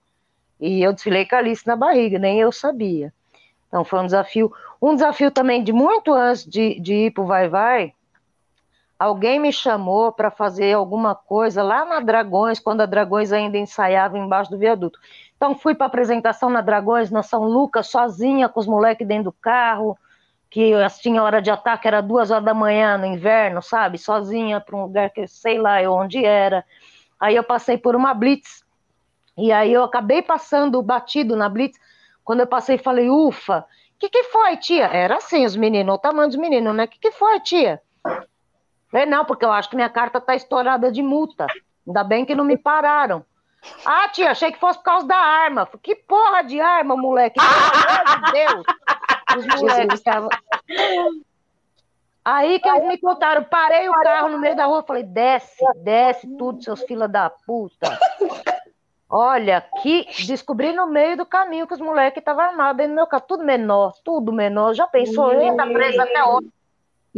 E eu desfilei com a Alice na barriga, nem eu sabia. Então foi um desafio. Um desafio também de muito antes de, de ir para o Vai Vai, alguém me chamou para fazer alguma coisa lá na Dragões, quando a Dragões ainda ensaiava embaixo do viaduto. Então fui para apresentação na Dragões, na São Lucas, sozinha com os moleques dentro do carro, que tinha hora de ataque, era duas horas da manhã no inverno, sabe? Sozinha para um lugar que sei lá onde era. Aí eu passei por uma blitz, e aí eu acabei passando batido na blitz. Quando eu passei, falei, ufa, o que, que foi, tia? Era assim, os meninos, o tamanho dos meninos, né? O que, que foi, tia? Falei, não, porque eu acho que minha carta tá estourada de multa. Ainda bem que não me pararam. Ah, tia, achei que fosse por causa da arma. Que porra de arma, moleque? Pelo amor de Deus. Os moleques estavam. Aí que eles me contaram, parei o carro no meio da rua, falei, desce, desce tudo, seus fila da puta. Olha, que descobri no meio do caminho que os moleques estavam armados aí no meu carro, tudo menor, tudo menor. Já pensou, ele tá preso até hoje.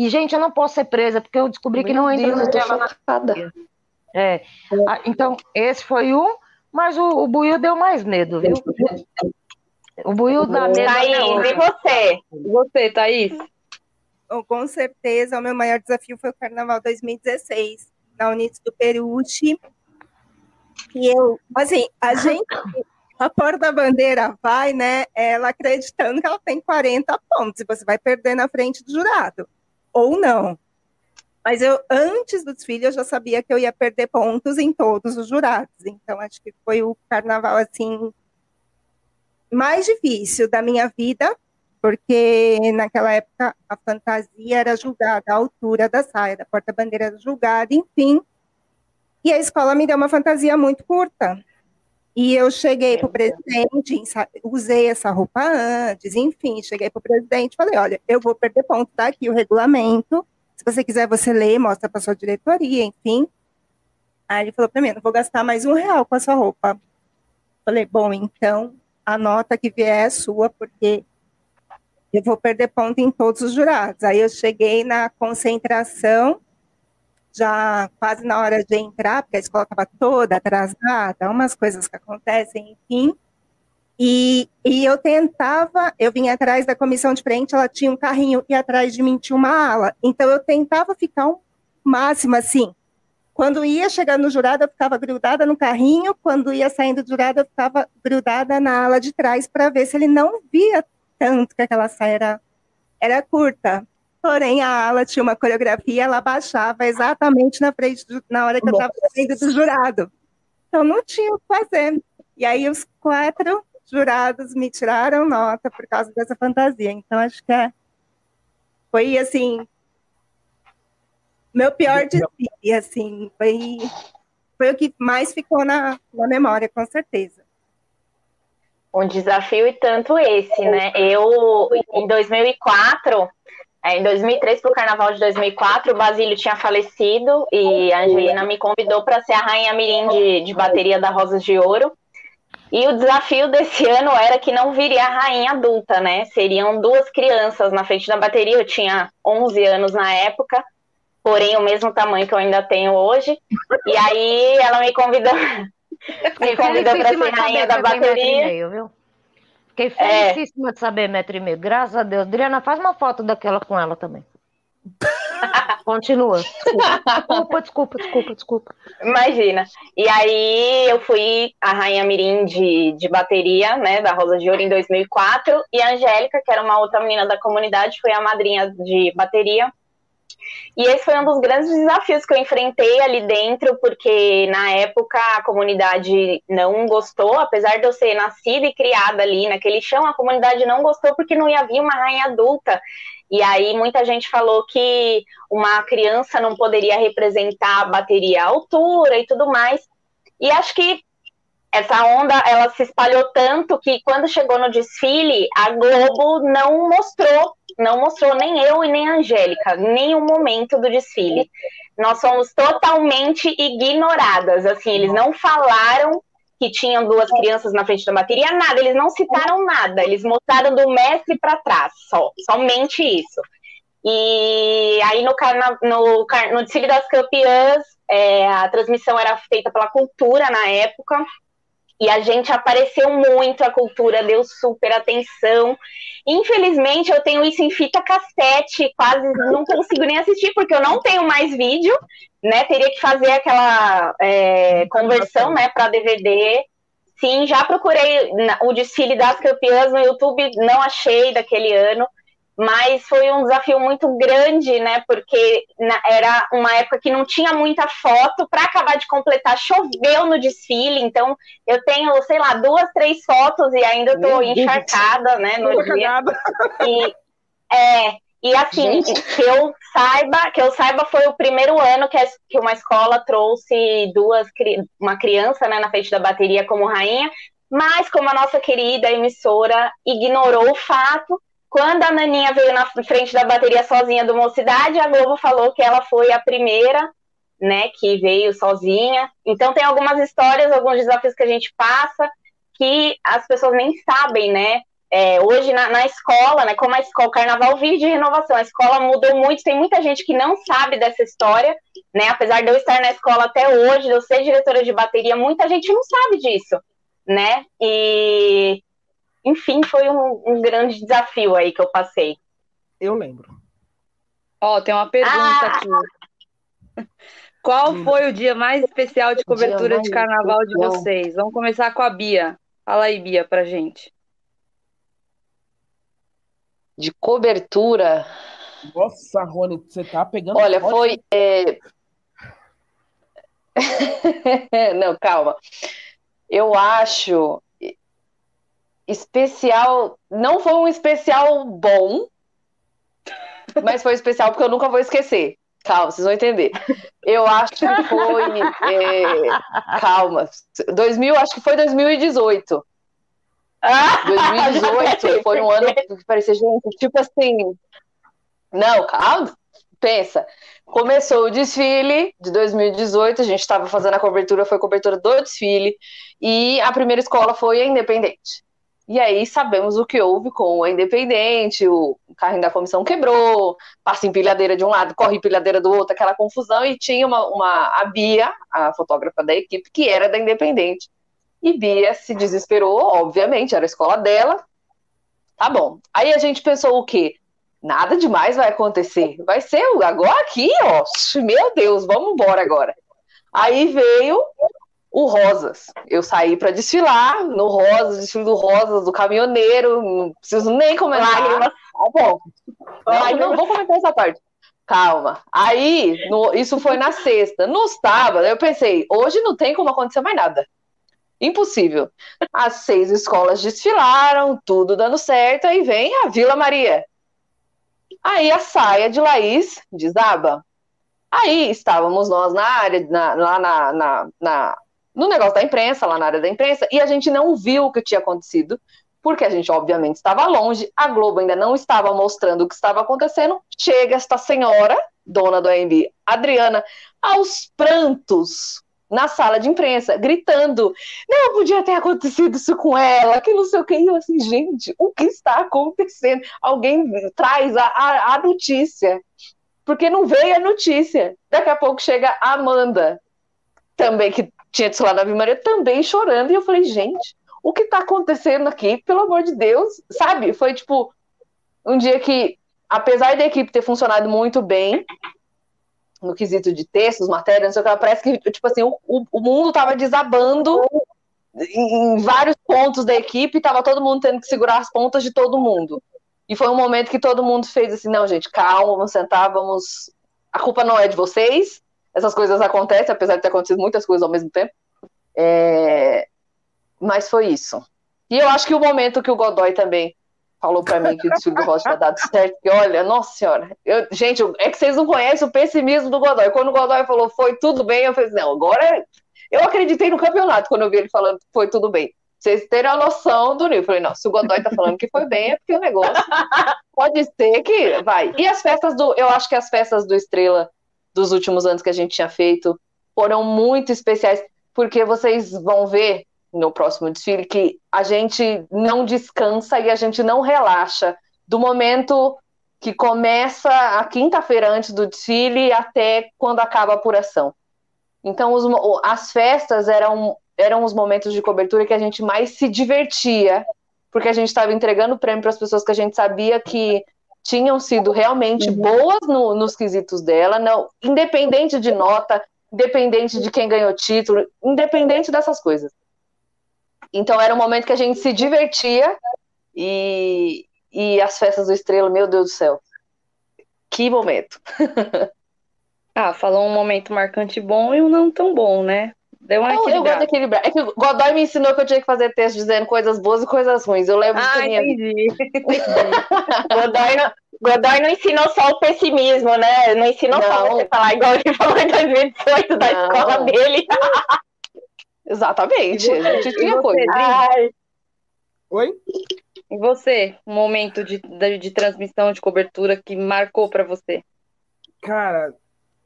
E, gente, eu não posso ser presa, porque eu descobri meu que não entra no na é. Ah, então, esse foi um, mas o, o Buiu deu mais medo, viu? O Buiu dá medo. Thaís, e você? E você, Thaís? Bom, com certeza, o meu maior desafio foi o Carnaval 2016, na Unidos do Peruche. E eu, assim, a gente, a porta-bandeira vai, né, ela acreditando que ela tem 40 pontos, e você vai perder na frente do jurado, ou não. Mas eu, antes do desfile, eu já sabia que eu ia perder pontos em todos os jurados. Então, acho que foi o carnaval, assim, mais difícil da minha vida, porque naquela época a fantasia era julgada, a altura da saia, da porta-bandeira era julgada, enfim. E a escola me deu uma fantasia muito curta. E eu cheguei para o presidente, usei essa roupa antes, enfim, cheguei para o presidente falei, olha, eu vou perder ponto, tá aqui o regulamento, se você quiser, você lê, mostra para sua diretoria, enfim. Aí ele falou para mim, não vou gastar mais um real com a sua roupa. Falei, bom, então a nota que vier é sua, porque eu vou perder ponto em todos os jurados. Aí eu cheguei na concentração já quase na hora de entrar, porque a escola estava toda atrasada, umas coisas que acontecem, enfim. E, e eu tentava, eu vinha atrás da comissão de frente, ela tinha um carrinho e atrás de mim tinha uma ala. Então eu tentava ficar um máximo assim. Quando ia chegando no jurado, eu ficava grudada no carrinho, quando ia saindo do jurado, eu ficava grudada na ala de trás para ver se ele não via tanto que aquela saia era, era curta. Porém, a ala tinha uma coreografia, ela baixava exatamente na frente, do, na hora que eu estava saindo do jurado. Então, não tinha o que fazer. E aí, os quatro jurados me tiraram nota por causa dessa fantasia. Então, acho que é, foi, assim, meu pior desfile, assim, foi, foi o que mais ficou na, na memória, com certeza. Um desafio e tanto esse, né? Eu, em 2004, é, em 2003, para o carnaval de 2004, o Basílio tinha falecido e a Angelina me convidou para ser a rainha mirim de, de bateria da Rosas de Ouro. E o desafio desse ano era que não viria a rainha adulta, né? Seriam duas crianças na frente da bateria. Eu tinha 11 anos na época, porém o mesmo tamanho que eu ainda tenho hoje. E aí ela me convidou, me convidou para ser rainha da bateria. Meio, viu? Fiquei é. felicíssima é. de saber metro e meio. Graças a Deus. Adriana, faz uma foto daquela com ela também. Continua. Desculpa, desculpa, desculpa, desculpa. Imagina. E aí eu fui a Rainha Mirim de, de bateria, né, da Rosa de Ouro em 2004, e a Angélica, que era uma outra menina da comunidade, foi a madrinha de bateria e esse foi um dos grandes desafios que eu enfrentei ali dentro, porque na época a comunidade não gostou, apesar de eu ser nascida e criada ali naquele chão, a comunidade não gostou porque não ia vir uma rainha adulta. E aí muita gente falou que uma criança não poderia representar a bateria à altura e tudo mais. E acho que essa onda ela se espalhou tanto que quando chegou no desfile, a Globo não mostrou não mostrou nem eu e nem a Angélica, nenhum momento do desfile. Nós fomos totalmente ignoradas, assim, eles não falaram que tinham duas crianças na frente da bateria, nada, eles não citaram nada, eles mostraram do mestre para trás, só, somente isso. E aí no, no, no desfile das campeãs, é, a transmissão era feita pela cultura na época, e a gente apareceu muito, a cultura deu super atenção. Infelizmente, eu tenho isso em fita cassete, quase não consigo nem assistir, porque eu não tenho mais vídeo, né? Teria que fazer aquela é, conversão, né, para DVD. Sim, já procurei o desfile das campeãs no YouTube, não achei daquele ano mas foi um desafio muito grande, né? Porque era uma época que não tinha muita foto. Para acabar de completar, choveu no desfile, então eu tenho, sei lá, duas, três fotos e ainda estou encharcada, né? No dia. E, é, e assim, Gente. que eu saiba, que eu saiba, foi o primeiro ano que, que uma escola trouxe duas, uma criança né, na frente da bateria como rainha, mas como a nossa querida emissora ignorou o fato, quando a Naninha veio na frente da bateria sozinha do Mocidade, a Globo falou que ela foi a primeira, né, que veio sozinha. Então tem algumas histórias, alguns desafios que a gente passa que as pessoas nem sabem, né? É, hoje na, na, escola, né, como a escola, o carnaval vive de renovação, a escola mudou muito, tem muita gente que não sabe dessa história, né? Apesar de eu estar na escola até hoje, de eu ser diretora de bateria, muita gente não sabe disso, né? E enfim, foi um, um, grande desafio aí que eu passei. Eu lembro. Ó, oh, tem uma pergunta ah! aqui. Qual hum. foi o dia mais especial de cobertura de carnaval de vocês? Vamos começar com a Bia. Fala aí, Bia, pra gente. De cobertura. Nossa, Rony, você tá pegando. Olha, foi. É... Não, calma. Eu acho especial. Não foi um especial bom, mas foi especial porque eu nunca vou esquecer. Calma, vocês vão entender. Eu acho que foi. É, calma. 2000, acho que foi 2018. 2018 foi um ano que parecia, gente, tipo assim. Não, calma, pensa. Começou o desfile de 2018, a gente estava fazendo a cobertura, foi cobertura do desfile, e a primeira escola foi a Independente. E aí sabemos o que houve com a Independente, o carrinho da comissão quebrou, passa empilhadeira de um lado, corre empilhadeira do outro, aquela confusão, e tinha uma, uma a Bia, a fotógrafa da equipe, que era da Independente. E Bia se desesperou, obviamente, era a escola dela. Tá bom. Aí a gente pensou o quê? Nada demais vai acontecer. Vai ser agora aqui, ó. Meu Deus, vamos embora agora. Aí veio o Rosas. Eu saí para desfilar no Rosas, desfile do Rosas, do caminhoneiro, não preciso nem comentar. Ah, bom. Aí não vou comentar essa parte. Calma. Aí, no, isso foi na sexta. No sábado, eu pensei, hoje não tem como acontecer mais nada. Impossível. As seis escolas desfilaram, tudo dando certo, aí vem a Vila Maria. Aí a saia de Laís desaba. Aí estávamos nós na área, na, lá na, na, na, no negócio da imprensa, lá na área da imprensa, e a gente não viu o que tinha acontecido, porque a gente, obviamente, estava longe, a Globo ainda não estava mostrando o que estava acontecendo. Chega esta senhora, dona do AMB, Adriana, aos prantos na sala de imprensa, gritando: não podia ter acontecido isso com ela, que não sei o que. E eu assim, gente, o que está acontecendo? Alguém traz a, a, a notícia porque não veio a notícia. Daqui a pouco chega a Amanda, também, que tinha desfilado na Ave Maria, também chorando. E eu falei, gente, o que tá acontecendo aqui? Pelo amor de Deus, sabe? Foi tipo um dia que, apesar da equipe ter funcionado muito bem, no quesito de textos, matérias, não sei o que, parece que, tipo assim, o, o mundo tava desabando em, em vários pontos da equipe, tava todo mundo tendo que segurar as pontas de todo mundo. E foi um momento que todo mundo fez assim, não, gente, calma, vamos sentar, vamos. A culpa não é de vocês. Essas coisas acontecem, apesar de ter acontecido muitas coisas ao mesmo tempo. É... Mas foi isso. E eu acho que o momento que o Godoy também falou para mim que o desfile do Rocha tinha dado certo, que olha, nossa senhora, eu, gente, é que vocês não conhecem o pessimismo do Godoy. Quando o Godoy falou foi tudo bem, eu falei, não, agora eu acreditei no campeonato quando eu vi ele falando foi tudo bem vocês terem a noção do nível. Eu falei, não, se o Godoy tá falando que foi bem, é porque o negócio pode ser que vai. E as festas do. Eu acho que as festas do Estrela dos últimos anos que a gente tinha feito foram muito especiais, porque vocês vão ver no próximo desfile que a gente não descansa e a gente não relaxa do momento que começa a quinta-feira antes do desfile até quando acaba a apuração. Então, os, as festas eram eram os momentos de cobertura que a gente mais se divertia, porque a gente estava entregando prêmio para as pessoas que a gente sabia que tinham sido realmente uhum. boas no, nos quesitos dela, não, independente de nota, independente de quem ganhou título, independente dessas coisas. Então era um momento que a gente se divertia e, e as festas do Estrela, meu Deus do céu. Que momento. ah, falou um momento marcante bom e um não tão bom, né? Deu uma eu, eu gosto de equilibrar. É que o Godoy me ensinou que eu tinha que fazer texto dizendo coisas boas e coisas ruins. Eu levo ah, minha... entendi. Godoy, não, Godoy não ensinou só o pessimismo, né? Não ensinou não. só você falar igual ele falou em 2018 da não. escola dele. Exatamente. Você, a gente tinha coisa. Oi? E você? Um momento de, de, de transmissão, de cobertura que marcou para você? Cara,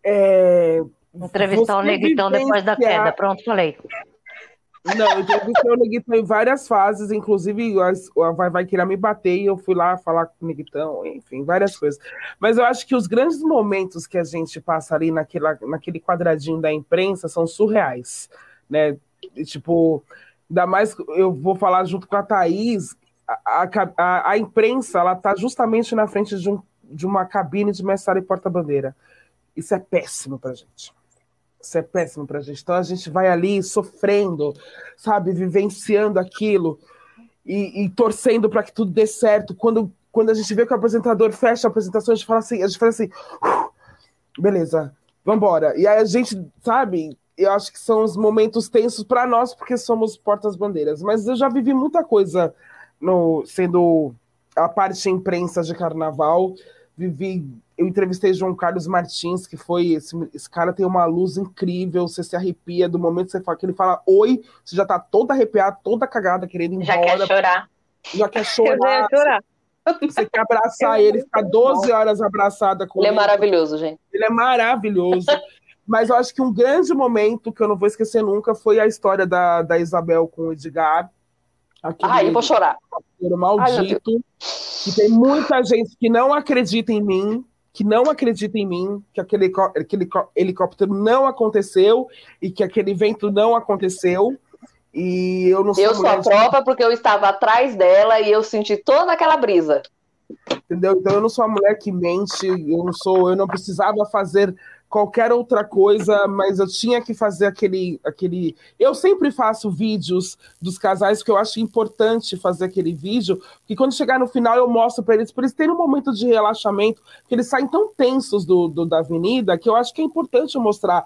é, Entrevistar o Neguitão depois da queda. Pronto, falei. Não, eu entrevistei o Neguitão em várias fases, inclusive a vai, vai querer me bater e eu fui lá falar com o Neguitão, enfim, várias coisas. Mas eu acho que os grandes momentos que a gente passa ali naquela, naquele quadradinho da imprensa são surreais, né? tipo, ainda mais, eu vou falar junto com a Thaís, a, a, a imprensa, ela tá justamente na frente de, um, de uma cabine de mestre e porta-bandeira. Isso é péssimo pra gente. Isso é péssimo para a gente. Então a gente vai ali sofrendo, sabe, vivenciando aquilo e, e torcendo para que tudo dê certo. Quando, quando a gente vê que o apresentador fecha a apresentação, a gente fala assim, a gente fala assim, beleza, vamos embora. E aí a gente, sabe, eu acho que são os momentos tensos para nós porque somos portas-bandeiras. Mas eu já vivi muita coisa no sendo a parte imprensa de carnaval vivi. Eu entrevistei João Carlos Martins, que foi. Esse, esse cara tem uma luz incrível, você se arrepia do momento que, você fala, que ele fala oi, você já tá toda arrepiada, toda cagada, querendo ir embora. Já quer chorar. Já quer chorar. chorar. Você quer abraçar ele, ficar 12 horas abraçada com ele. Ele é maravilhoso, gente. Ele é maravilhoso. Mas eu acho que um grande momento que eu não vou esquecer nunca foi a história da, da Isabel com o Edgar. Ai, eu vou chorar. Maldito. Ai, que tem muita gente que não acredita em mim, que não acredita em mim, que aquele, aquele helicóptero não aconteceu e que aquele evento não aconteceu. E eu não sou. Eu sou a prova porque eu estava atrás dela e eu senti toda aquela brisa. Entendeu? Então eu não sou a mulher que mente, eu não sou, eu não precisava fazer qualquer outra coisa, mas eu tinha que fazer aquele, aquele. Eu sempre faço vídeos dos casais que eu acho importante fazer aquele vídeo, porque quando chegar no final eu mostro para eles, para eles terem um momento de relaxamento, que eles saem tão tensos do, do, da avenida, que eu acho que é importante mostrar.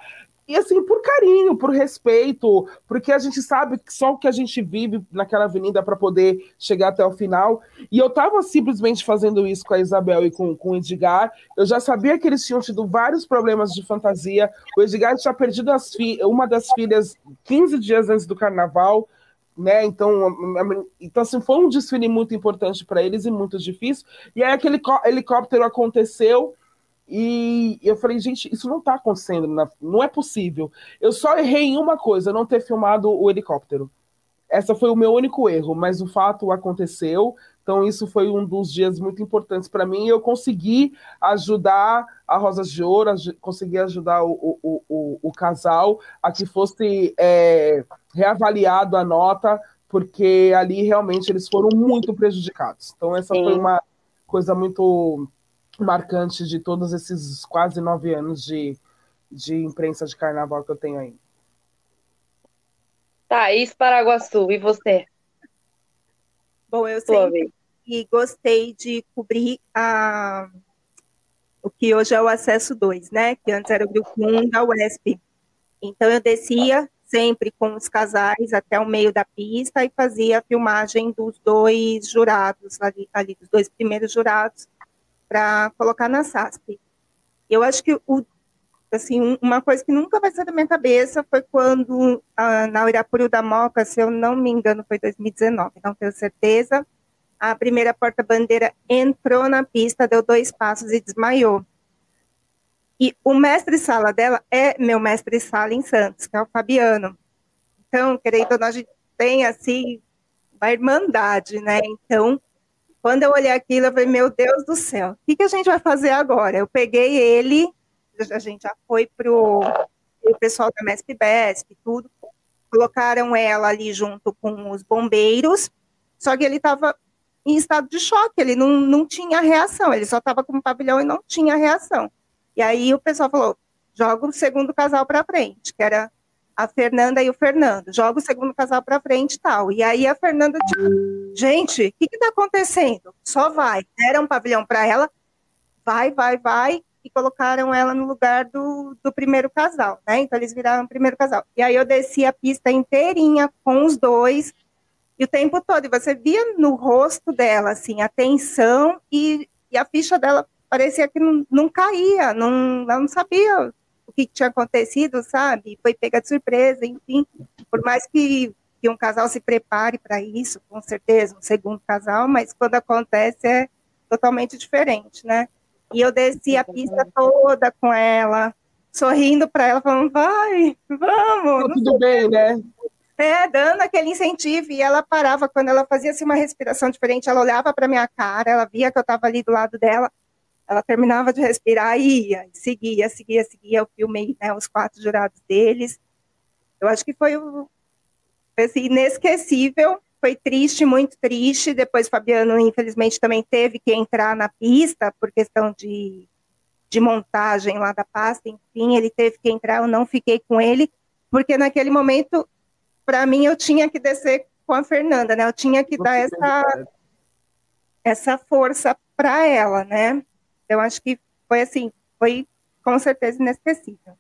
E assim, por carinho, por respeito, porque a gente sabe que só o que a gente vive naquela avenida para poder chegar até o final. E eu estava simplesmente fazendo isso com a Isabel e com, com o Edgar. Eu já sabia que eles tinham tido vários problemas de fantasia. O Edgar tinha perdido uma das filhas 15 dias antes do carnaval. Né? Então, então assim, foi um desfile muito importante para eles e muito difícil. E aí aquele helicóptero aconteceu e eu falei, gente, isso não está acontecendo, não é possível. Eu só errei em uma coisa, não ter filmado o helicóptero. Essa foi o meu único erro, mas o fato aconteceu. Então, isso foi um dos dias muito importantes para mim. Eu consegui ajudar a Rosas de Ouro, consegui ajudar o, o, o, o casal a que fosse é, reavaliado a nota, porque ali realmente eles foram muito prejudicados. Então, essa Sim. foi uma coisa muito marcante de todos esses quase nove anos de, de imprensa de carnaval que eu tenho aí. Thaís Paraguaçu, e você? Bom, eu sempre e gostei de cobrir a, o que hoje é o Acesso 2, né? Que antes era o grupo 1 da UESP. Então eu descia sempre com os casais até o meio da pista e fazia a filmagem dos dois jurados, ali, ali dos dois primeiros jurados, para colocar na SASP. Eu acho que o, assim, uma coisa que nunca vai sair da minha cabeça foi quando na Uirapuru da Moca, se eu não me engano, foi 2019, não tenho certeza, a primeira porta-bandeira entrou na pista, deu dois passos e desmaiou. E o mestre-sala dela é meu mestre-sala em Santos, que é o Fabiano. Então, querendo ou não, a gente tem, assim, uma irmandade, né? Então, quando eu olhei aquilo, eu falei, meu Deus do céu, o que, que a gente vai fazer agora? Eu peguei ele, a gente já foi pro o pessoal da MESP BESP, tudo, colocaram ela ali junto com os bombeiros, só que ele estava em estado de choque, ele não, não tinha reação, ele só estava com o pavilhão e não tinha reação. E aí o pessoal falou, joga o segundo casal para frente, que era a Fernanda e o Fernando. Joga o segundo casal para frente e tal. E aí a Fernanda, tipo, gente, o que está acontecendo? Só vai. Deram um pavilhão para ela, vai, vai, vai, e colocaram ela no lugar do, do primeiro casal, né? Então eles viraram o primeiro casal. E aí eu desci a pista inteirinha com os dois, e o tempo todo, e você via no rosto dela, assim, a tensão, e, e a ficha dela parecia que não, não caía, não, ela não sabia o que tinha acontecido, sabe? Foi pega de surpresa, enfim. Por mais que, que um casal se prepare para isso, com certeza, um segundo casal, mas quando acontece é totalmente diferente, né? E eu desci a pista toda com ela, sorrindo para ela, falando, vai, vamos. Tá tudo bem, né? É, dando aquele incentivo, e ela parava, quando ela fazia assim, uma respiração diferente, ela olhava para minha cara, ela via que eu estava ali do lado dela, ela terminava de respirar e ia, seguia, seguia, seguia. Eu filmei né, os quatro jurados deles. Eu acho que foi, foi assim, inesquecível. Foi triste, muito triste. Depois, Fabiano, infelizmente, também teve que entrar na pista por questão de, de montagem lá da pasta. Enfim, ele teve que entrar. Eu não fiquei com ele, porque naquele momento, para mim, eu tinha que descer com a Fernanda, né? Eu tinha que dar essa, essa força para ela, né? Então, acho que foi assim, foi com certeza inesquecível.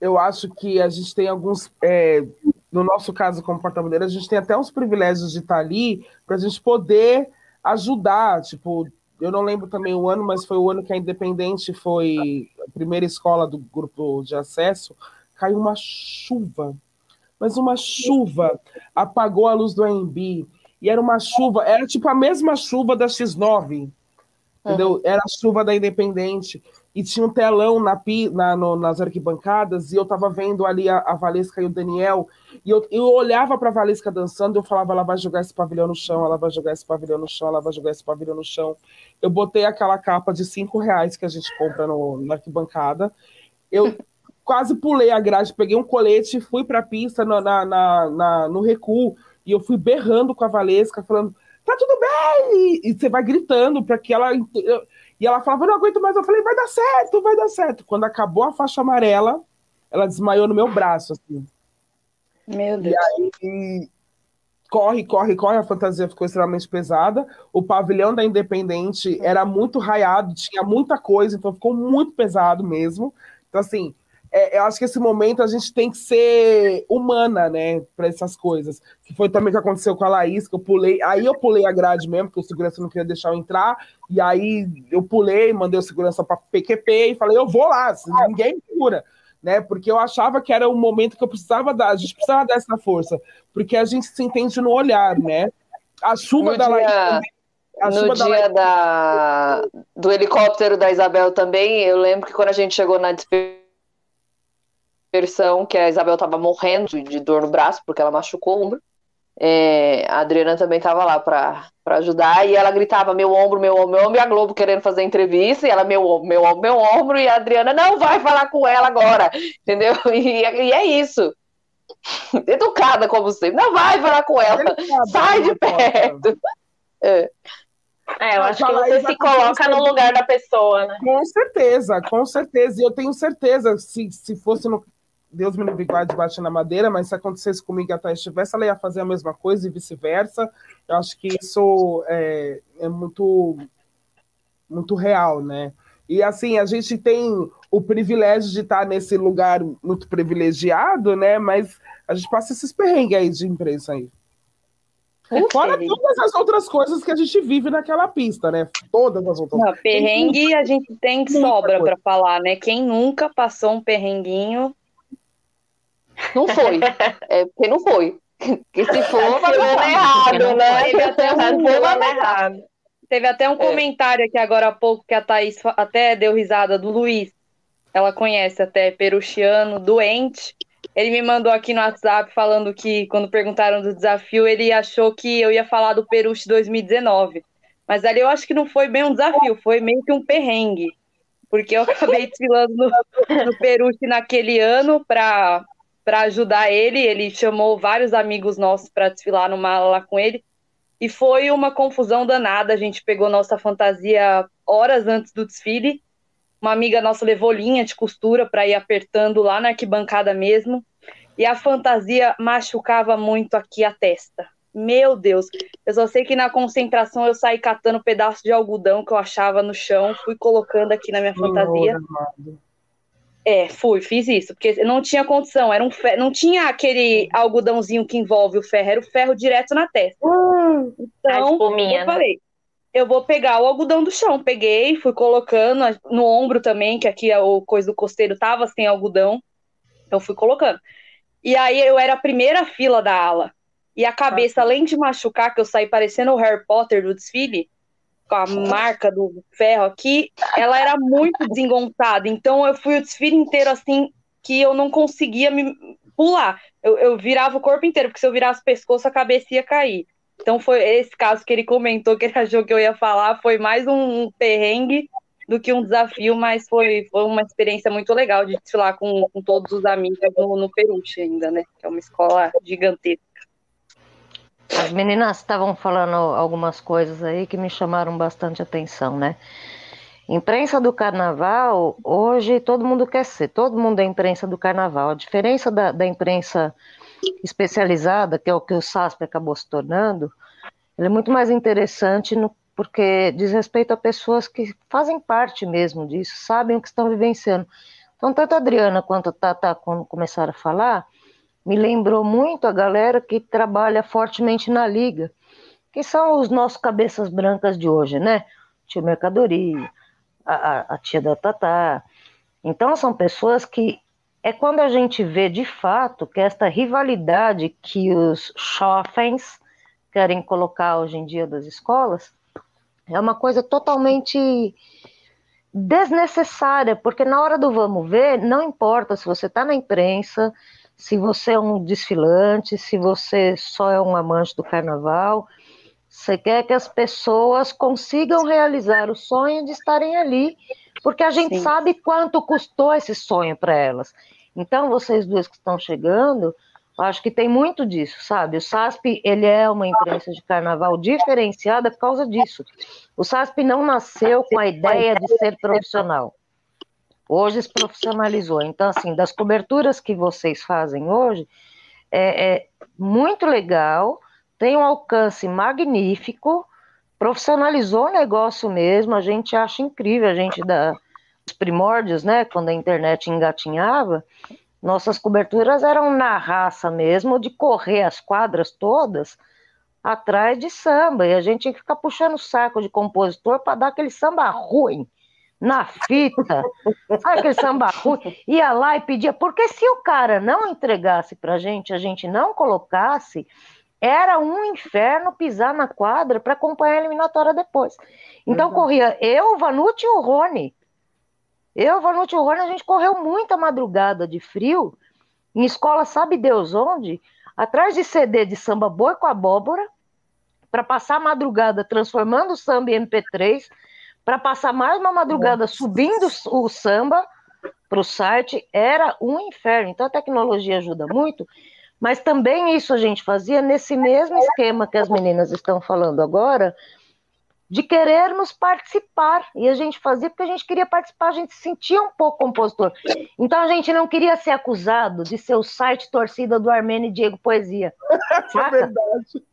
Eu acho que a gente tem alguns. É, no nosso caso, como porta-bandeira, a gente tem até uns privilégios de estar ali para a gente poder ajudar. Tipo, eu não lembro também o ano, mas foi o ano que a Independente foi a primeira escola do grupo de acesso. Caiu uma chuva, mas uma chuva apagou a luz do AMB. E era uma chuva, era tipo a mesma chuva da X9 entendeu? Uhum. Era a chuva da Independente e tinha um telão na, na no, nas arquibancadas, e eu tava vendo ali a, a Valesca e o Daniel, e eu, eu olhava pra Valesca dançando, eu falava, ela vai jogar esse pavilhão no chão, ela vai jogar esse pavilhão no chão, ela vai jogar esse pavilhão no chão. Eu botei aquela capa de cinco reais que a gente compra no, na arquibancada, eu quase pulei a grade, peguei um colete e fui pra pista no, na, na, na, no recuo, e eu fui berrando com a Valesca, falando, tá tudo bem! E, e você vai gritando para que ela... Eu, e ela falava, não aguento mais. Eu falei, vai dar certo, vai dar certo. Quando acabou a faixa amarela, ela desmaiou no meu braço, assim. Meu Deus. E aí, corre, corre, corre, a fantasia ficou extremamente pesada. O pavilhão da Independente era muito raiado, tinha muita coisa, então ficou muito pesado mesmo. Então, assim, é, eu acho que esse momento a gente tem que ser humana, né, para essas coisas. Que foi também o que aconteceu com a Laís, que eu pulei, aí eu pulei a grade mesmo, porque o segurança não queria deixar eu entrar, e aí eu pulei, mandei o segurança para PQP e falei, eu vou lá, ninguém me segura, né, porque eu achava que era o momento que eu precisava dar, a gente precisava dessa força, porque a gente se entende no olhar, né. A chuva no da dia... Laís no dia da, do helicóptero da Isabel também, eu lembro que quando a gente chegou na despedida versão que a Isabel estava morrendo de dor no braço, porque ela machucou o ombro. É, a Adriana também estava lá para ajudar e ela gritava meu ombro, meu ombro, meu ombro, e a Globo querendo fazer entrevista, e ela meu ombro, meu ombro, meu ombro, e a Adriana não vai falar com ela agora, entendeu? E, e é isso. Educada como sempre, não vai falar com ela, sai de perto. É. É, eu acho que você se coloca no lugar da pessoa, né? Com certeza, com certeza. E eu tenho certeza, se, se fosse no. Deus me livre de bater na madeira, mas se acontecesse comigo e a Thaís estivesse, ela ia fazer a mesma coisa e vice-versa. Eu acho que isso é, é muito, muito real, né? E assim, a gente tem o privilégio de estar nesse lugar muito privilegiado, né? Mas a gente passa esses perrengues aí de imprensa aí. Fora todas as outras coisas que a gente vive naquela pista, né? Todas as outras Não, perrengue a gente tem sobra para falar, né? Quem nunca passou um perrenguinho. Não foi. É porque não foi. Que se for, vai dar errado, né? Teve até um, errado. Teve até um é. comentário aqui agora há pouco que a Thaís até deu risada do Luiz. Ela conhece até peruchiano, doente. Ele me mandou aqui no WhatsApp falando que, quando perguntaram do desafio, ele achou que eu ia falar do Peruche 2019. Mas ali eu acho que não foi bem um desafio, foi meio que um perrengue. Porque eu acabei desfilando no, no Peruche naquele ano para ajudar ele. Ele chamou vários amigos nossos para desfilar no mala lá com ele. E foi uma confusão danada. A gente pegou nossa fantasia horas antes do desfile uma amiga nossa levou linha de costura para ir apertando lá na arquibancada mesmo. E a fantasia machucava muito aqui a testa. Meu Deus, eu só sei que na concentração eu saí catando um pedaço de algodão que eu achava no chão, fui colocando aqui na minha fantasia. É, fui, fiz isso, porque não tinha condição, era um ferro, não tinha aquele algodãozinho que envolve o ferro, era o ferro direto na testa. Hum, então, eu né? falei, eu vou pegar o algodão do chão. Peguei, fui colocando no ombro também, que aqui o coisa do costeiro tava sem algodão. Então fui colocando. E aí eu era a primeira fila da ala. E a cabeça, além de machucar, que eu saí parecendo o Harry Potter do desfile, com a marca do ferro aqui, ela era muito desengonçada. Então eu fui o desfile inteiro assim, que eu não conseguia me pular. Eu, eu virava o corpo inteiro, porque se eu virasse o pescoço, a cabeça ia cair. Então foi esse caso que ele comentou que ele achou que eu ia falar, foi mais um perrengue do que um desafio, mas foi, foi uma experiência muito legal de desfilar com, com todos os amigos no, no Peruche ainda, né? Que é uma escola gigantesca. As meninas estavam falando algumas coisas aí que me chamaram bastante atenção, né? Imprensa do carnaval, hoje todo mundo quer ser, todo mundo é imprensa do carnaval. A diferença da, da imprensa especializada, que é o que o SASP acabou se tornando, é muito mais interessante no, porque diz respeito a pessoas que fazem parte mesmo disso, sabem o que estão vivenciando. Então, tanto a Adriana quanto a Tata, quando começaram a falar, me lembrou muito a galera que trabalha fortemente na liga, que são os nossos cabeças brancas de hoje, né? Tio Mercadoria, a, a, tia da Tatá. Então, são pessoas que é quando a gente vê de fato que esta rivalidade que os jovens querem colocar hoje em dia das escolas é uma coisa totalmente desnecessária, porque na hora do vamos ver, não importa se você está na imprensa, se você é um desfilante, se você só é um amante do carnaval, você quer que as pessoas consigam realizar o sonho de estarem ali, porque a gente Sim. sabe quanto custou esse sonho para elas. Então, vocês duas que estão chegando, acho que tem muito disso, sabe? O SASP, ele é uma imprensa de carnaval diferenciada por causa disso. O SASP não nasceu com a ideia de ser profissional. Hoje se profissionalizou. Então, assim, das coberturas que vocês fazem hoje, é, é muito legal, tem um alcance magnífico, profissionalizou o negócio mesmo, a gente acha incrível, a gente dá os primórdios, né, quando a internet engatinhava, nossas coberturas eram na raça mesmo, de correr as quadras todas atrás de samba, e a gente tinha que ficar puxando o saco de compositor para dar aquele samba ruim, na fita, sabe aquele samba ruim, ia lá e pedia, porque se o cara não entregasse para a gente, a gente não colocasse, era um inferno pisar na quadra para acompanhar a eliminatória depois. Então uhum. corria eu, o Vanucci e o Rony. Eu, Vanucci e o Rony, a gente correu muita madrugada de frio, em escola sabe Deus onde, atrás de CD de samba boi com abóbora, para passar a madrugada transformando o samba em MP3, para passar mais uma madrugada subindo o samba para o site, era um inferno. Então a tecnologia ajuda muito, mas também isso a gente fazia nesse mesmo esquema que as meninas estão falando agora, de querermos participar. E a gente fazia porque a gente queria participar, a gente se sentia um pouco compositor. Então a gente não queria ser acusado de ser o site torcida do Armênio e Diego Poesia. É verdade.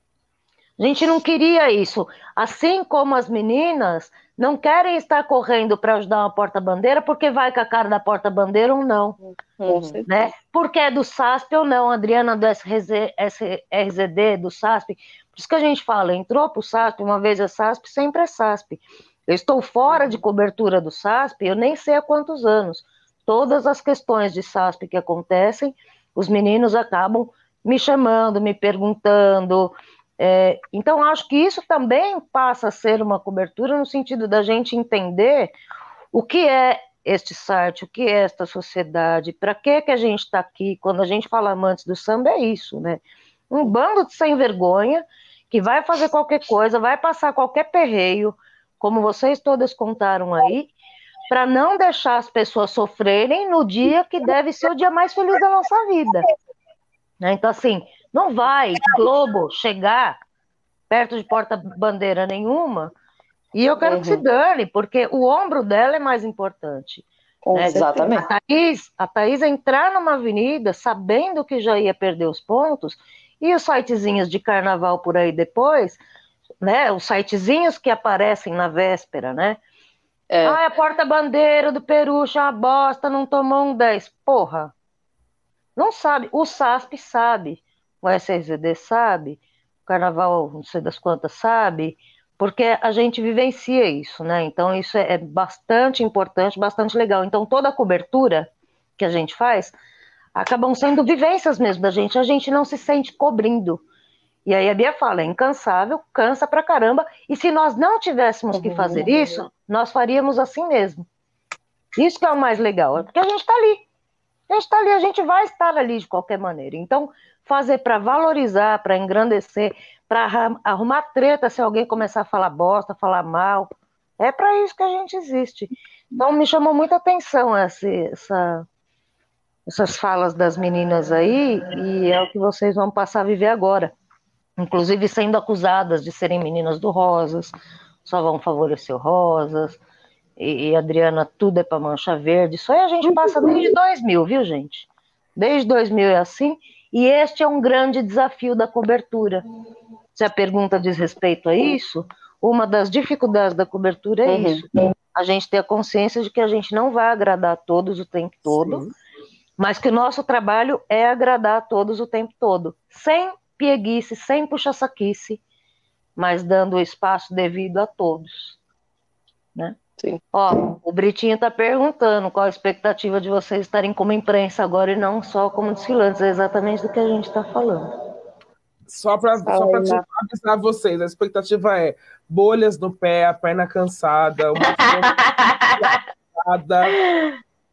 A gente não queria isso. Assim como as meninas não querem estar correndo para ajudar uma porta-bandeira porque vai com a cara da porta-bandeira ou não. Uhum. Né? Porque é do SASP ou não, Adriana do SRZ, SRZD, do SASP. Por isso que a gente fala, entrou para o SASP, uma vez é SASP, sempre é SASP. Eu estou fora de cobertura do SASP, eu nem sei há quantos anos. Todas as questões de SASP que acontecem, os meninos acabam me chamando, me perguntando, é, então, acho que isso também passa a ser uma cobertura no sentido da gente entender o que é este site, o que é esta sociedade, para que, que a gente está aqui. Quando a gente fala amantes do samba, é isso, né? Um bando de sem vergonha que vai fazer qualquer coisa, vai passar qualquer perreio, como vocês todas contaram aí, para não deixar as pessoas sofrerem no dia que deve ser o dia mais feliz da nossa vida. Né? Então, assim, não vai Globo chegar perto de porta-bandeira nenhuma e eu quero uhum. que se uhum. dane, porque o ombro dela é mais importante. Né? Exatamente. A Thaís, a Thaís entrar numa avenida sabendo que já ia perder os pontos, e os sitezinhos de carnaval por aí depois, né? Os sitezinhos que aparecem na véspera, né? É. Ah, a porta-bandeira do Peru, é uma bosta, não tomou um 10. Porra, não sabe. O SASP sabe o SRZD sabe, o Carnaval, não sei das quantas, sabe, porque a gente vivencia isso, né? Então, isso é, é bastante importante, bastante legal. Então, toda a cobertura que a gente faz acabam sendo vivências mesmo da gente, a gente não se sente cobrindo. E aí a Bia fala, é incansável, cansa pra caramba, e se nós não tivéssemos que fazer isso, nós faríamos assim mesmo. Isso que é o mais legal, é porque a gente está ali. Gente está ali, a gente vai estar ali de qualquer maneira. Então, fazer para valorizar, para engrandecer, para arrumar treta se alguém começar a falar bosta, falar mal. É para isso que a gente existe. Então me chamou muita atenção essa, essa, essas falas das meninas aí, e é o que vocês vão passar a viver agora. Inclusive sendo acusadas de serem meninas do Rosas, só vão favorecer o Rosas, e, e Adriana, tudo é para mancha verde. Isso aí a gente passa desde 2000, viu, gente? Desde 2000 é assim, e este é um grande desafio da cobertura. Se a pergunta diz respeito a isso, uma das dificuldades da cobertura é uhum. isso. A gente ter a consciência de que a gente não vai agradar a todos o tempo todo, Sim. mas que o nosso trabalho é agradar a todos o tempo todo, sem pieguice, sem puxa-saquice, mas dando o espaço devido a todos. Né? Sim. Ó, o Britinho está perguntando qual a expectativa de vocês estarem como imprensa agora e não só como desfilantes. É exatamente do que a gente está falando. Só para só avisar vocês, a expectativa é bolhas no pé, a perna cansada, uma cansada,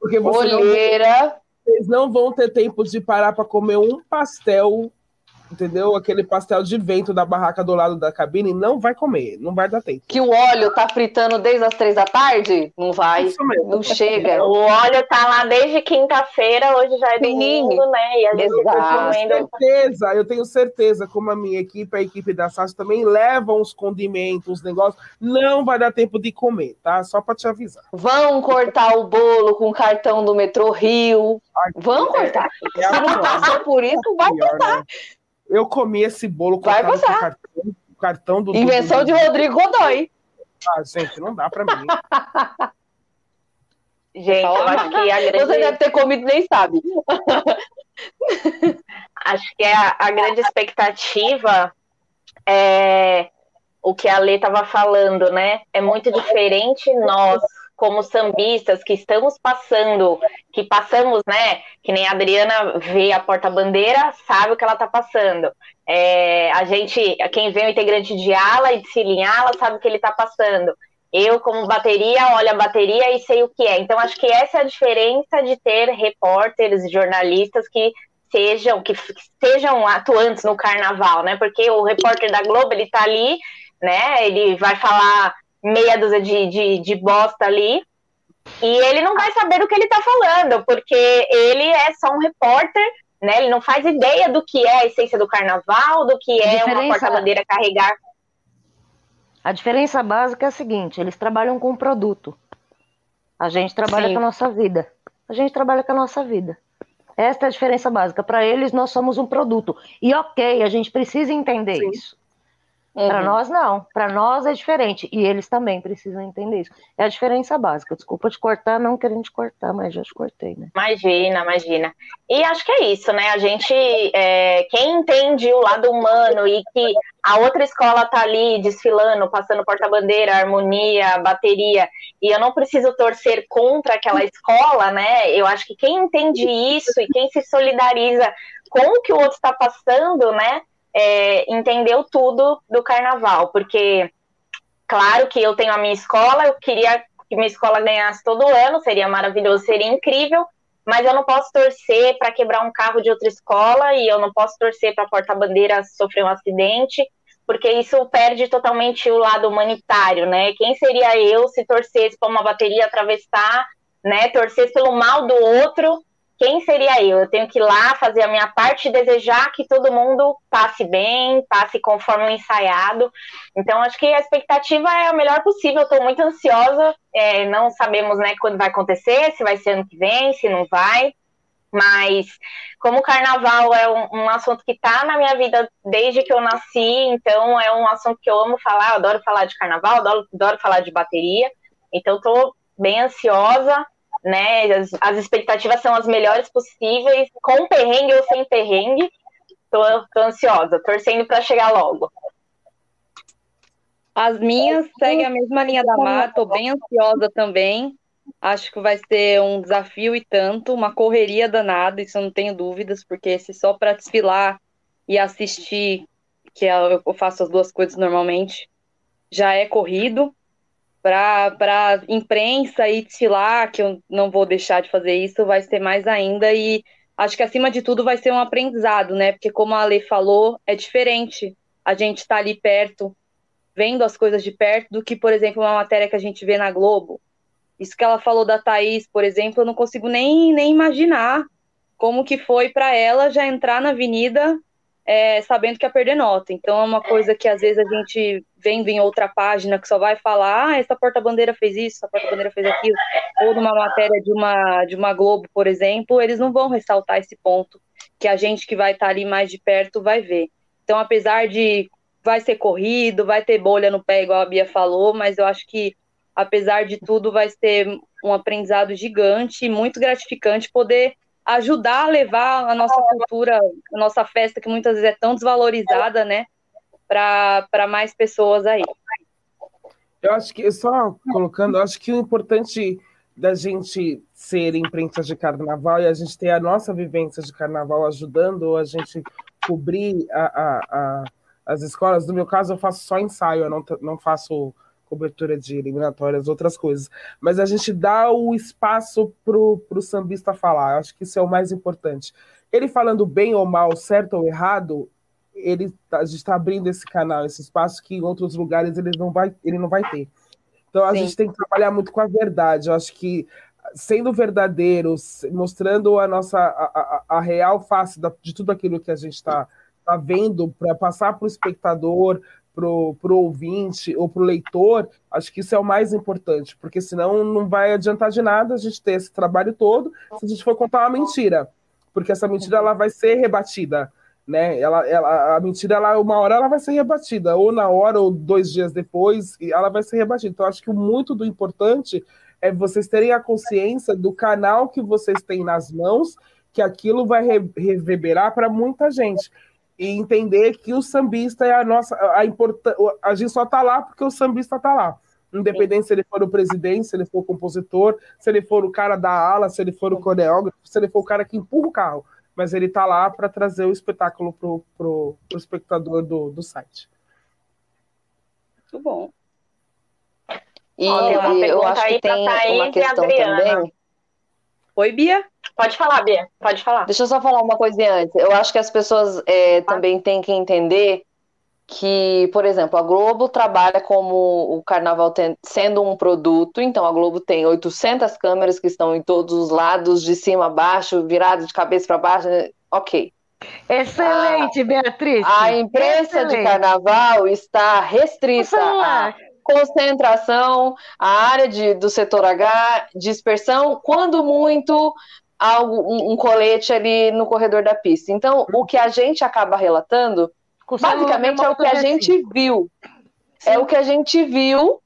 porque você Olheira. Não, vocês não vão ter tempo de parar para comer um pastel entendeu? Aquele pastel de vento da barraca do lado da cabine, não vai comer, não vai dar tempo. Que o óleo tá fritando desde as três da tarde? Não vai, não chega. O óleo tá lá desde quinta-feira, hoje já é domingo, né? E a gente tá comendo. certeza, eu tenho certeza, como a minha equipe, a equipe da Sasha também levam os condimentos, os negócios, não vai dar tempo de comer, tá? Só para te avisar. Vão cortar o bolo com o cartão do metrô Rio. Vão é, cortar. É, é Se não passou por isso, vai cortar. Né? Eu comi esse bolo com cartão, cartão do. Invenção do, do, de Rodrigo Godoy. Ah, gente, não dá pra mim. gente, eu acho que a grande... Você deve ter comido nem sabe. acho que a, a grande expectativa é o que a Lê estava falando, né? É muito diferente nós como sambistas que estamos passando, que passamos, né? Que nem a Adriana vê a porta-bandeira, sabe o que ela está passando. É, a gente, quem vê o integrante de ala e de cilinhala, sabe o que ele está passando. Eu, como bateria, olho a bateria e sei o que é. Então, acho que essa é a diferença de ter repórteres, jornalistas que sejam, que sejam atuantes no carnaval, né? Porque o repórter da Globo, ele tá ali, né? Ele vai falar meia dúzia de, de, de bosta ali, e ele não vai saber do que ele está falando, porque ele é só um repórter, né? Ele não faz ideia do que é a essência do carnaval, do que é uma porta-bandeira carregar. A diferença básica é a seguinte: eles trabalham com um produto. A gente trabalha Sim. com a nossa vida. A gente trabalha com a nossa vida. Esta é a diferença básica. Para eles, nós somos um produto. E ok, a gente precisa entender Sim. isso. Uhum. Para nós, não. Para nós é diferente. E eles também precisam entender isso. É a diferença básica. Desculpa te cortar, não querendo te cortar, mas já te cortei, né? Imagina, imagina. E acho que é isso, né? A gente, é, quem entende o lado humano e que a outra escola tá ali desfilando, passando porta-bandeira, harmonia, bateria, e eu não preciso torcer contra aquela escola, né? Eu acho que quem entende isso e quem se solidariza com o que o outro está passando, né? É, entendeu tudo do carnaval, porque claro que eu tenho a minha escola, eu queria que minha escola ganhasse todo ano, seria maravilhoso, seria incrível, mas eu não posso torcer para quebrar um carro de outra escola e eu não posso torcer para a porta-bandeira sofrer um acidente, porque isso perde totalmente o lado humanitário, né? Quem seria eu se torcesse para uma bateria atravessar, né? Torcesse pelo mal do outro quem seria eu? Eu tenho que ir lá fazer a minha parte e desejar que todo mundo passe bem, passe conforme o ensaiado. Então, acho que a expectativa é a melhor possível. Estou muito ansiosa. É, não sabemos né, quando vai acontecer, se vai ser ano que vem, se não vai. Mas, como o carnaval é um, um assunto que está na minha vida desde que eu nasci, então é um assunto que eu amo falar. Eu adoro falar de carnaval, adoro, adoro falar de bateria. Então, estou bem ansiosa né? As, as, expectativas são as melhores possíveis, com perrengue ou sem perrengue. Tô, tô ansiosa, torcendo para chegar logo. As minhas seguem a mesma linha da Mar, tô bem ansiosa também. Acho que vai ser um desafio e tanto, uma correria danada, isso eu não tenho dúvidas, porque se só para desfilar e assistir, que é eu faço as duas coisas normalmente, já é corrido para imprensa e desfilar, que eu não vou deixar de fazer isso, vai ser mais ainda. E acho que acima de tudo vai ser um aprendizado, né? Porque como a Ale falou, é diferente a gente estar tá ali perto, vendo as coisas de perto, do que, por exemplo, uma matéria que a gente vê na Globo. Isso que ela falou da Thaís, por exemplo, eu não consigo nem, nem imaginar como que foi para ela já entrar na avenida é, sabendo que ia perder nota. Então é uma coisa que às vezes a gente vendo em outra página que só vai falar, ah, essa porta-bandeira fez isso, essa porta-bandeira fez aquilo, ou numa matéria de uma, de uma Globo, por exemplo, eles não vão ressaltar esse ponto que a gente que vai estar tá ali mais de perto vai ver. Então, apesar de vai ser corrido, vai ter bolha no pé, igual a Bia falou, mas eu acho que, apesar de tudo, vai ser um aprendizado gigante e muito gratificante poder ajudar a levar a nossa cultura, a nossa festa, que muitas vezes é tão desvalorizada, né, para mais pessoas aí. Eu acho que, só colocando, eu acho que o importante da gente ser imprensa de carnaval e a gente ter a nossa vivência de carnaval ajudando a gente cobrir a, a, a, as escolas. No meu caso, eu faço só ensaio, eu não, não faço cobertura de eliminatórias, outras coisas. Mas a gente dá o espaço para o sambista falar. Eu acho que isso é o mais importante. Ele falando bem ou mal, certo ou errado, ele, tá, a gente está abrindo esse canal, esse espaço que em outros lugares ele não vai, ele não vai ter. Então a Sim. gente tem que trabalhar muito com a verdade. Eu acho que sendo verdadeiros, mostrando a nossa a, a, a real face da, de tudo aquilo que a gente está tá vendo para passar para o espectador, para o ouvinte ou para o leitor, acho que isso é o mais importante, porque senão não vai adiantar de nada a gente ter esse trabalho todo se a gente for contar uma mentira, porque essa mentira ela vai ser rebatida, né? Ela, ela, a mentira, ela, uma hora ela vai ser rebatida, ou na hora ou dois dias depois, ela vai ser rebatida. Então, acho que muito do importante é vocês terem a consciência do canal que vocês têm nas mãos, que aquilo vai reverberar para muita gente e entender que o sambista é a nossa a importância a gente só está lá porque o sambista está lá independente se ele for o presidente se ele for o compositor se ele for o cara da ala se ele for o coreógrafo se ele for o cara que empurra o carro mas ele está lá para trazer o espetáculo pro, pro, pro espectador do, do site muito bom e eu acho que tem uma questão também Oi, Bia? Pode falar, Bia, pode falar. Deixa eu só falar uma coisa antes. Eu acho que as pessoas é, também têm que entender que, por exemplo, a Globo trabalha como o carnaval tem, sendo um produto, então a Globo tem 800 câmeras que estão em todos os lados, de cima a baixo, virado de cabeça para baixo, né? ok. Excelente, a, Beatriz. A imprensa Excelente. de carnaval está restrita a concentração, a área de, do setor H, dispersão, quando muito, algo, um, um, colete ali no corredor da pista. Então, o que a gente acaba relatando, basicamente é o que a gente viu. Sim. É o que a gente viu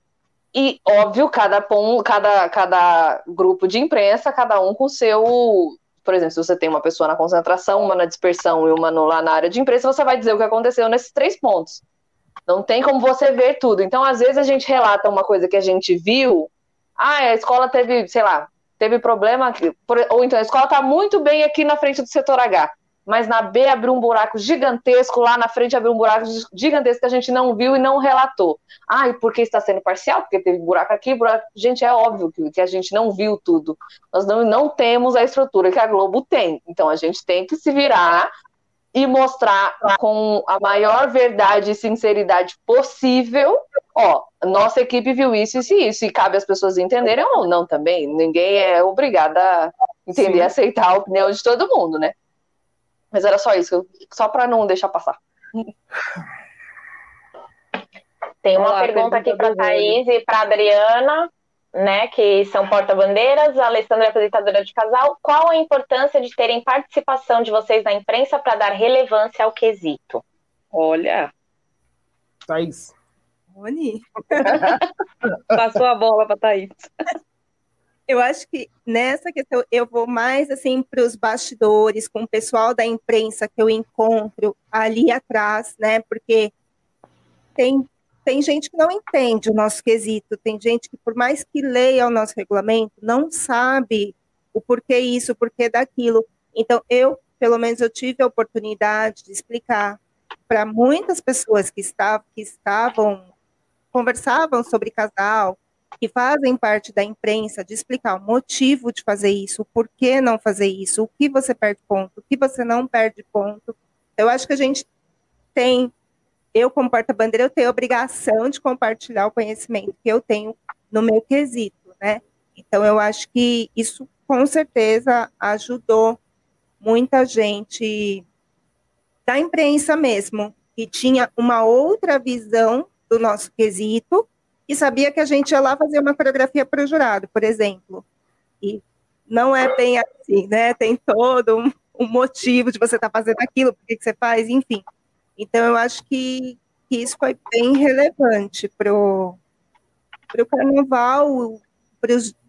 e, óbvio, cada, cada, cada grupo de imprensa, cada um com seu. Por exemplo, se você tem uma pessoa na concentração, uma na dispersão e uma no, lá na área de imprensa, você vai dizer o que aconteceu nesses três pontos. Não tem como você ver tudo. Então, às vezes, a gente relata uma coisa que a gente viu. Ah, a escola teve, sei lá, teve problema. Ou então, a escola está muito bem aqui na frente do setor H. Mas na B abriu um buraco gigantesco, lá na frente abriu um buraco gigantesco que a gente não viu e não relatou. Ah, e por que está sendo parcial? Porque teve buraco aqui, buraco. Gente, é óbvio que, que a gente não viu tudo. Nós não, não temos a estrutura que a Globo tem. Então a gente tem que se virar e mostrar com a maior verdade e sinceridade possível, ó, nossa equipe viu isso, isso e isso, e cabe às pessoas entenderem ou não também. Ninguém é obrigado a entender e aceitar a opinião de todo mundo, né? Mas era só isso, só para não deixar passar. Tem uma Olá, pergunta aqui para a Thaís e para Adriana né, que são porta-bandeiras, a Alessandra é apresentadora de casal. Qual a importância de terem participação de vocês na imprensa para dar relevância ao quesito? Olha. Thaís. Rony. Passou a bola para Thaís. Eu acho que nessa questão eu vou mais assim para os bastidores, com o pessoal da imprensa que eu encontro ali atrás, né? Porque tem tem gente que não entende o nosso quesito, tem gente que, por mais que leia o nosso regulamento, não sabe o porquê isso, o porquê daquilo. Então, eu, pelo menos, eu tive a oportunidade de explicar para muitas pessoas que estavam, que estavam, conversavam sobre casal, que fazem parte da imprensa, de explicar o motivo de fazer isso, o porquê não fazer isso, o que você perde ponto, o que você não perde ponto. Eu acho que a gente tem eu, como porta-bandeira, eu tenho a obrigação de compartilhar o conhecimento que eu tenho no meu quesito, né? Então, eu acho que isso, com certeza, ajudou muita gente da imprensa mesmo, que tinha uma outra visão do nosso quesito e sabia que a gente ia lá fazer uma coreografia para o jurado, por exemplo. E não é bem assim, né? Tem todo um, um motivo de você estar tá fazendo aquilo, por que você faz, enfim. Então, eu acho que, que isso foi bem relevante para o carnaval,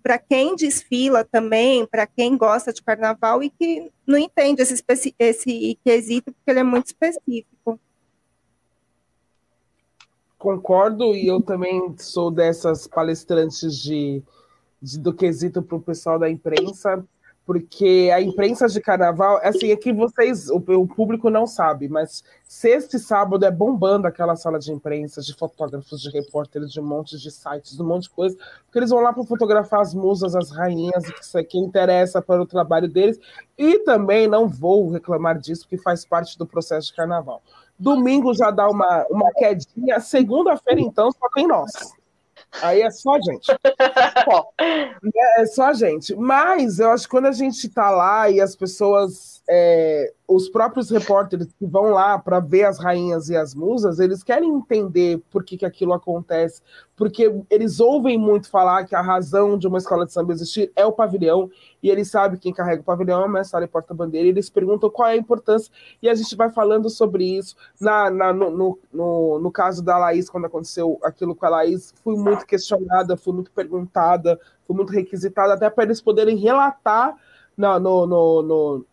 para quem desfila também, para quem gosta de carnaval e que não entende esse, esse quesito, porque ele é muito específico. Concordo, e eu também sou dessas palestrantes de, de do quesito para o pessoal da imprensa porque a imprensa de carnaval, assim, é que vocês, o, o, público não sabe, mas sexta e sábado é bombando aquela sala de imprensa, de fotógrafos, de repórteres, de um monte de sites, de um monte de coisa, porque eles vão lá para fotografar as musas, as rainhas, que, que interessa para o trabalho deles, e também não vou reclamar disso, porque faz parte do processo de carnaval. Domingo já dá uma, uma quedinha, segunda-feira, então, só tem nós. Aí é só a gente. é, é só a gente. Mas eu acho que quando a gente tá lá e as pessoas é, os próprios repórteres que vão lá para ver as rainhas e as musas, eles querem entender por que, que aquilo acontece, porque eles ouvem muito falar que a razão de uma escola de samba existir é o pavilhão, e eles sabem quem carrega o pavilhão é o mestre e porta-bandeira, e eles perguntam qual é a importância, e a gente vai falando sobre isso. Na, na no, no, no, no, caso da Laís, quando aconteceu aquilo com a Laís, fui muito questionada, fui muito perguntada, fui muito requisitada, até para eles poderem relatar no, no, no no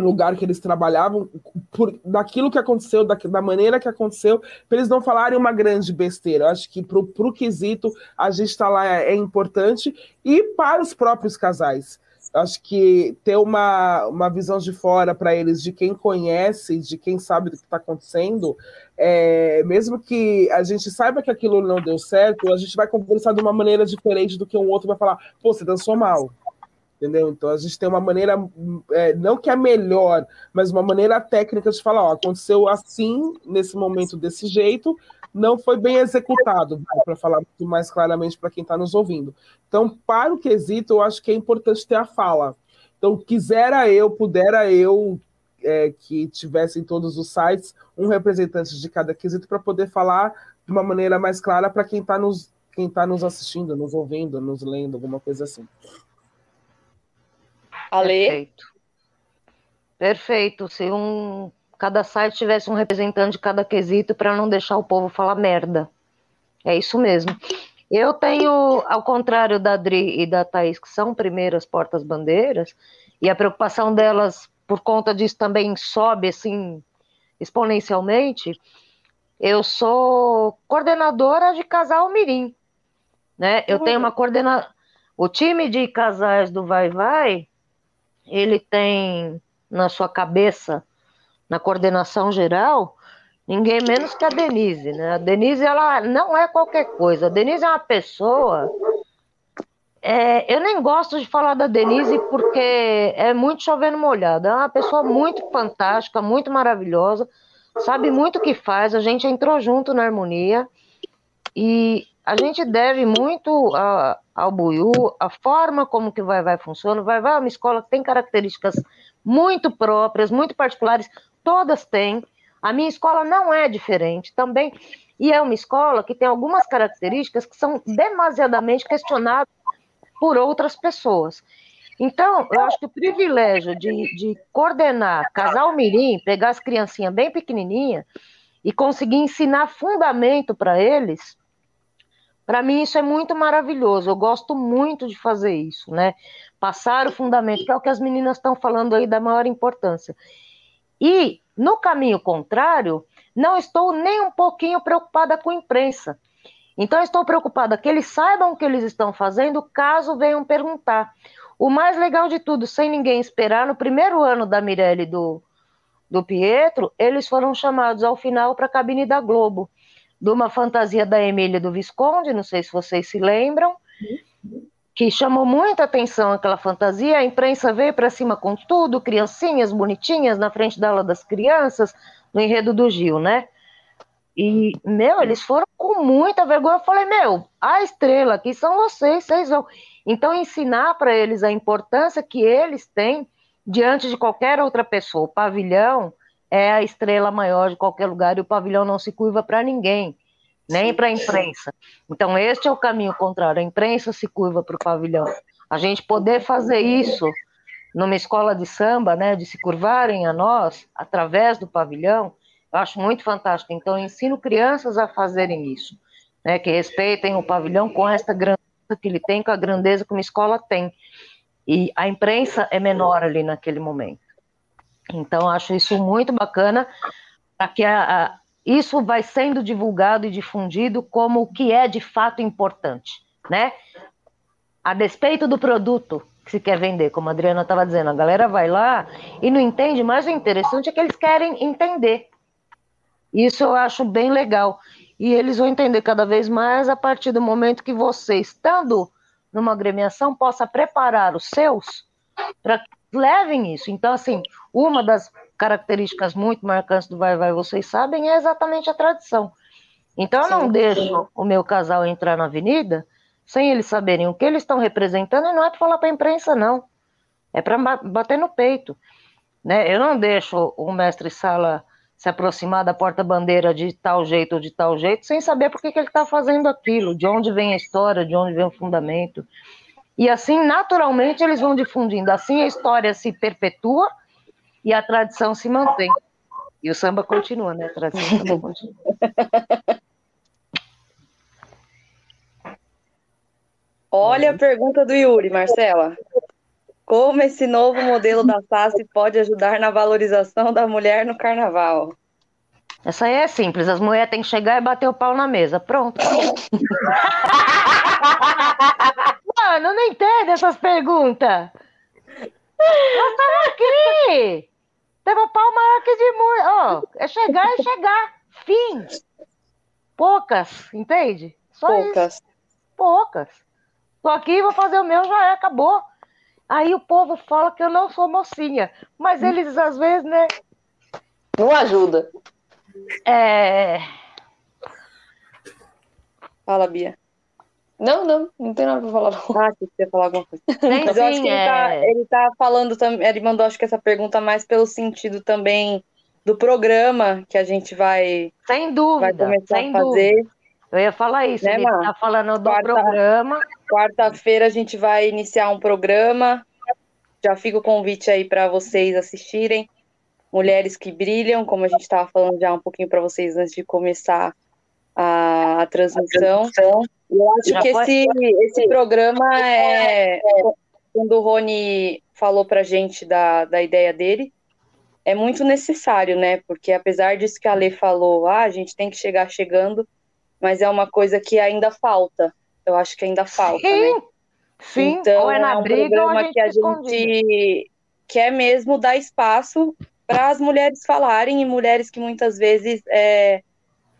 lugar que eles trabalhavam, por, daquilo que aconteceu, da, da maneira que aconteceu, para eles não falarem uma grande besteira. Eu acho que para o quesito a gente está lá é, é, importante e para os próprios casais. Eu acho que ter uma, uma visão de fora para eles, de quem conhece, de quem sabe do que está acontecendo, é, mesmo que a gente saiba que aquilo não deu certo, a gente vai conversar de uma maneira diferente do que um outro vai falar, pô, você dançou mal entendeu? Então a gente tem uma maneira, é, não que é melhor, mas uma maneira técnica de falar, ó, aconteceu assim, nesse momento, desse jeito, não foi bem executado, para falar mais claramente para quem está nos ouvindo. Então, para o quesito, eu acho que é importante ter a fala. Então, quisera eu, pudera eu, é, que tivesse em todos os sites um representante de cada quesito para poder falar de uma maneira mais clara para quem está nos, quem tá nos assistindo, nos ouvindo, nos lendo, alguma coisa assim. Ale? Perfeito. Perfeito. Se um cada site tivesse um representante de cada quesito para não deixar o povo falar merda. É isso mesmo. Eu tenho, ao contrário da Adri e da Thaís, que são primeiras portas-bandeiras, e a preocupação delas, por conta disso, também sobe assim exponencialmente. Eu sou coordenadora de casal Mirim. Né? Eu tenho uma coordenação. O time de casais do Vai Vai ele tem na sua cabeça, na coordenação geral, ninguém menos que a Denise, né? A Denise, ela não é qualquer coisa. A Denise é uma pessoa. É, eu nem gosto de falar da Denise porque é muito chovendo molhado. É uma pessoa muito fantástica, muito maravilhosa, sabe muito o que faz. A gente entrou junto na harmonia e a gente deve muito a, ao Buiú, a forma como que Vai Vai funciona. Vai Vai é uma escola que tem características muito próprias, muito particulares, todas têm. A minha escola não é diferente também, e é uma escola que tem algumas características que são demasiadamente questionadas por outras pessoas. Então, eu acho que o privilégio de, de coordenar casal mirim, pegar as criancinhas bem pequenininhas e conseguir ensinar fundamento para eles, para mim isso é muito maravilhoso. Eu gosto muito de fazer isso, né? Passar o fundamento, que é o que as meninas estão falando aí da maior importância. E no caminho contrário, não estou nem um pouquinho preocupada com a imprensa. Então estou preocupada que eles saibam o que eles estão fazendo, caso venham perguntar. O mais legal de tudo, sem ninguém esperar, no primeiro ano da Mirelle do, do Pietro, eles foram chamados ao final para a cabine da Globo de uma fantasia da Emília do Visconde, não sei se vocês se lembram, que chamou muita atenção aquela fantasia. A imprensa veio para cima com tudo, criancinhas bonitinhas na frente da aula das crianças, no enredo do Gil, né? E, meu, eles foram com muita vergonha. Eu falei, meu, a estrela aqui são vocês, vocês vão. Então, ensinar para eles a importância que eles têm diante de qualquer outra pessoa. O pavilhão é a estrela maior de qualquer lugar e o pavilhão não se curva para ninguém, nem para a imprensa. Então, este é o caminho contrário: a imprensa se curva para o pavilhão. A gente poder fazer isso numa escola de samba, né, de se curvarem a nós através do pavilhão, eu acho muito fantástico. Então, ensino crianças a fazerem isso, né, que respeitem o pavilhão com esta grandeza que ele tem, com a grandeza que uma escola tem. E a imprensa é menor ali naquele momento. Então, acho isso muito bacana, para que a, a, isso vai sendo divulgado e difundido como o que é de fato importante, né? A despeito do produto que se quer vender, como a Adriana estava dizendo. A galera vai lá e não entende, mas o interessante é que eles querem entender. Isso eu acho bem legal. E eles vão entender cada vez mais a partir do momento que você, estando numa agremiação, possa preparar os seus para que levem isso. Então, assim, uma das características muito marcantes do Vai Vai, vocês sabem, é exatamente a tradição. Então, eu não sim, deixo sim. o meu casal entrar na avenida sem eles saberem o que eles estão representando, e não é para falar para a imprensa, não. É para bater no peito. Né? Eu não deixo o mestre sala se aproximar da porta-bandeira de tal jeito ou de tal jeito, sem saber por que, que ele está fazendo aquilo, de onde vem a história, de onde vem o fundamento. E assim, naturalmente, eles vão difundindo. Assim, a história se perpetua e a tradição se mantém. E o samba continua, né? A tradição continua. Olha a pergunta do Yuri, Marcela. Como esse novo modelo da SASE pode ajudar na valorização da mulher no carnaval? Essa aí é simples, as mulheres têm que chegar e bater o pau na mesa. Pronto. Mano, não entendo essas perguntas. Nós estamos aqui. Temos pau maior que de mulher. Oh, é chegar e chegar. Fim. Poucas, entende? Só Poucas. Isso. Poucas. Tô aqui, vou fazer o meu, já é, acabou. Aí o povo fala que eu não sou mocinha, mas eles às vezes, né? Não ajuda. É. Fala, Bia. Não, não, não tem nada pra falar. Não. Ah, você quer falar alguma coisa. Mas eu acho que ele, tá, é... ele tá falando também, ele mandou acho que essa pergunta mais pelo sentido também do programa que a gente vai, sem dúvida, vai começar sem a fazer. Dúvida. Eu ia falar isso, né, ele mano? tá falando do Quarta, programa. Quarta-feira a gente vai iniciar um programa. Já fica o convite aí para vocês assistirem. Mulheres que Brilham, como a gente estava falando já um pouquinho para vocês antes de começar a, a transmissão. Eu acho já que esse, esse programa é. Quando o Rony falou para a gente da, da ideia dele, é muito necessário, né? Porque apesar disso que a Lê falou, ah, a gente tem que chegar chegando, mas é uma coisa que ainda falta. Eu acho que ainda falta, sim, né? Sim, então, ou é na é um briga ou a gente que a gente quer mesmo dar espaço para as mulheres falarem e mulheres que muitas vezes é,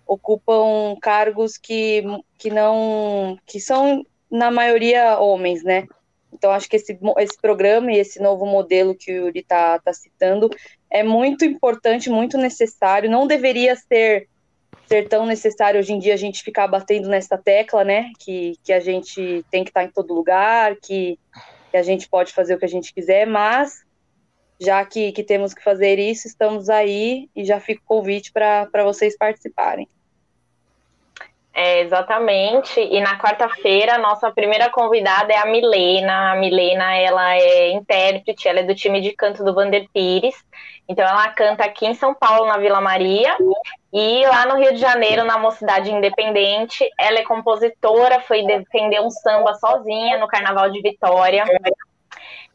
ocupam cargos que, que não que são na maioria homens, né? Então acho que esse, esse programa e esse novo modelo que o Yuri está tá citando é muito importante, muito necessário. Não deveria ser ser tão necessário hoje em dia a gente ficar batendo nessa tecla, né? Que, que a gente tem que estar em todo lugar, que, que a gente pode fazer o que a gente quiser, mas já que, que temos que fazer isso, estamos aí e já fica o convite para vocês participarem. É, exatamente. E na quarta-feira, nossa primeira convidada é a Milena. A Milena, ela é intérprete, ela é do time de canto do Vander Pires. Então, ela canta aqui em São Paulo, na Vila Maria, e lá no Rio de Janeiro, na Mocidade Independente. Ela é compositora, foi defender um samba sozinha no Carnaval de Vitória.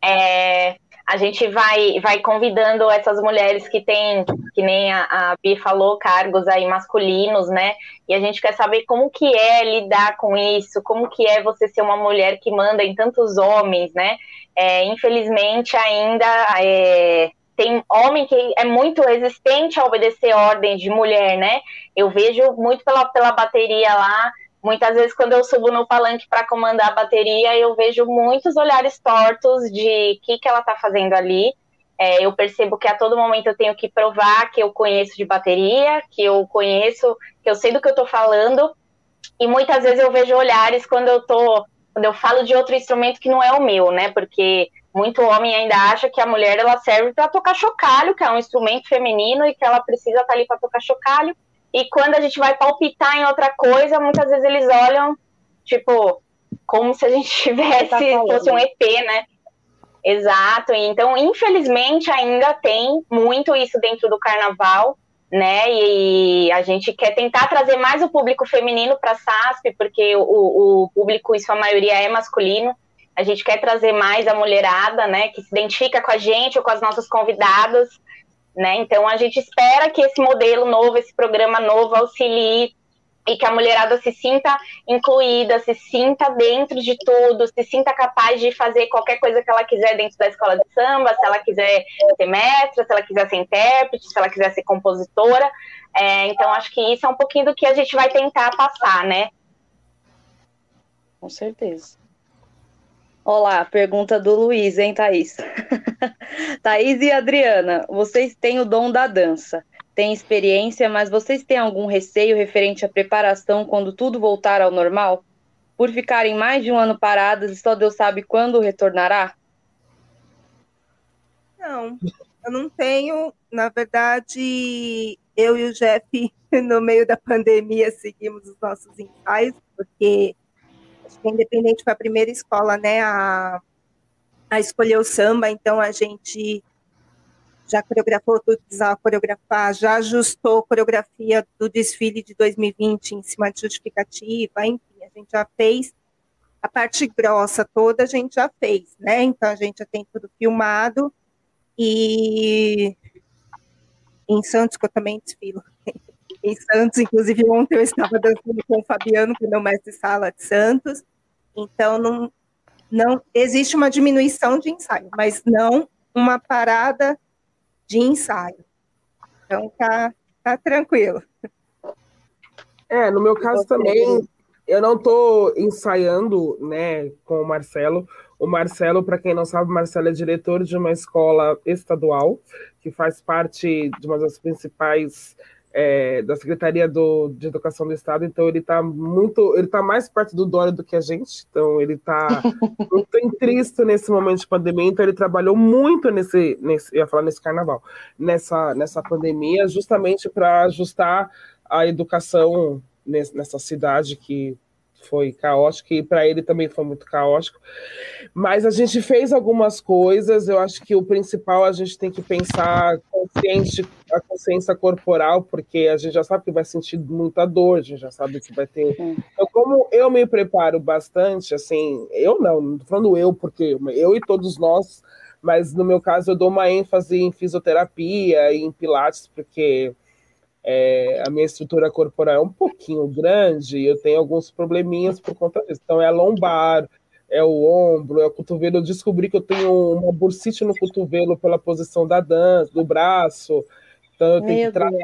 É, a gente vai, vai convidando essas mulheres que têm, que nem a, a Bi falou, cargos aí masculinos, né? E a gente quer saber como que é lidar com isso, como que é você ser uma mulher que manda em tantos homens, né? É, infelizmente ainda é, tem homem que é muito resistente a obedecer ordens de mulher, né? Eu vejo muito pela, pela bateria lá, Muitas vezes, quando eu subo no palanque para comandar a bateria, eu vejo muitos olhares tortos de o que, que ela está fazendo ali. É, eu percebo que a todo momento eu tenho que provar que eu conheço de bateria, que eu conheço, que eu sei do que eu estou falando. E muitas vezes eu vejo olhares quando eu tô, quando eu falo de outro instrumento que não é o meu, né? Porque muito homem ainda acha que a mulher ela serve para tocar chocalho, que é um instrumento feminino e que ela precisa estar tá ali para tocar chocalho. E quando a gente vai palpitar em outra coisa, muitas vezes eles olham, tipo, como se a gente tivesse, tá fosse um EP, né? Exato. Então, infelizmente, ainda tem muito isso dentro do carnaval, né? E a gente quer tentar trazer mais o público feminino para a SASP, porque o, o público, em sua maioria, é masculino. A gente quer trazer mais a mulherada, né? Que se identifica com a gente ou com as nossas convidadas né? Então a gente espera que esse modelo novo, esse programa novo auxilie e que a mulherada se sinta incluída, se sinta dentro de tudo, se sinta capaz de fazer qualquer coisa que ela quiser dentro da escola de samba, se ela quiser ser mestra, se ela quiser ser intérprete, se ela quiser ser compositora. É, então, acho que isso é um pouquinho do que a gente vai tentar passar, né? Com certeza. Olá, pergunta do Luiz, hein, Thaís? Thaís e Adriana, vocês têm o dom da dança têm experiência, mas vocês têm algum receio referente à preparação quando tudo voltar ao normal? Por ficarem mais de um ano paradas e só Deus sabe quando retornará? Não, eu não tenho. Na verdade, eu e o Jeff, no meio da pandemia, seguimos os nossos ensaios, porque acho que a Independente foi a primeira escola né, a, a escolher o samba, então a gente já coreografou tudo que precisava coreografar, já ajustou a coreografia do desfile de 2020 em cima de justificativa, enfim, a gente já fez a parte grossa toda, a gente já fez, né? Então a gente já tem tudo filmado e em Santos, que eu também desfilo. Em Santos, inclusive ontem eu estava dançando com o Fabiano, que é meu mestre sala de Santos. Então não, não existe uma diminuição de ensaio, mas não uma parada de ensaio. Então tá, tá tranquilo. É, no meu caso também, eu não estou ensaiando, né, com o Marcelo. O Marcelo, para quem não sabe, o Marcelo é diretor de uma escola estadual que faz parte de uma das principais é, da Secretaria do, de Educação do Estado, então ele está muito, ele está mais perto do Dória do que a gente, então ele está muito triste nesse momento de pandemia, então ele trabalhou muito nesse, nesse eu ia falar nesse carnaval, nessa, nessa pandemia, justamente para ajustar a educação nessa cidade que foi caótico e para ele também foi muito caótico. Mas a gente fez algumas coisas. Eu acho que o principal a gente tem que pensar consciente, a consciência corporal, porque a gente já sabe que vai sentir muita dor, a gente já sabe que vai ter. Então, como eu me preparo bastante, assim, eu não, não tô falando eu, porque eu e todos nós, mas no meu caso eu dou uma ênfase em fisioterapia e em pilates, porque é, a minha estrutura corporal é um pouquinho grande eu tenho alguns probleminhas por conta disso. Então, é a lombar, é o ombro, é o cotovelo. Eu descobri que eu tenho uma bursite no cotovelo pela posição da dança, do braço. Então, eu tenho Meu que tratar.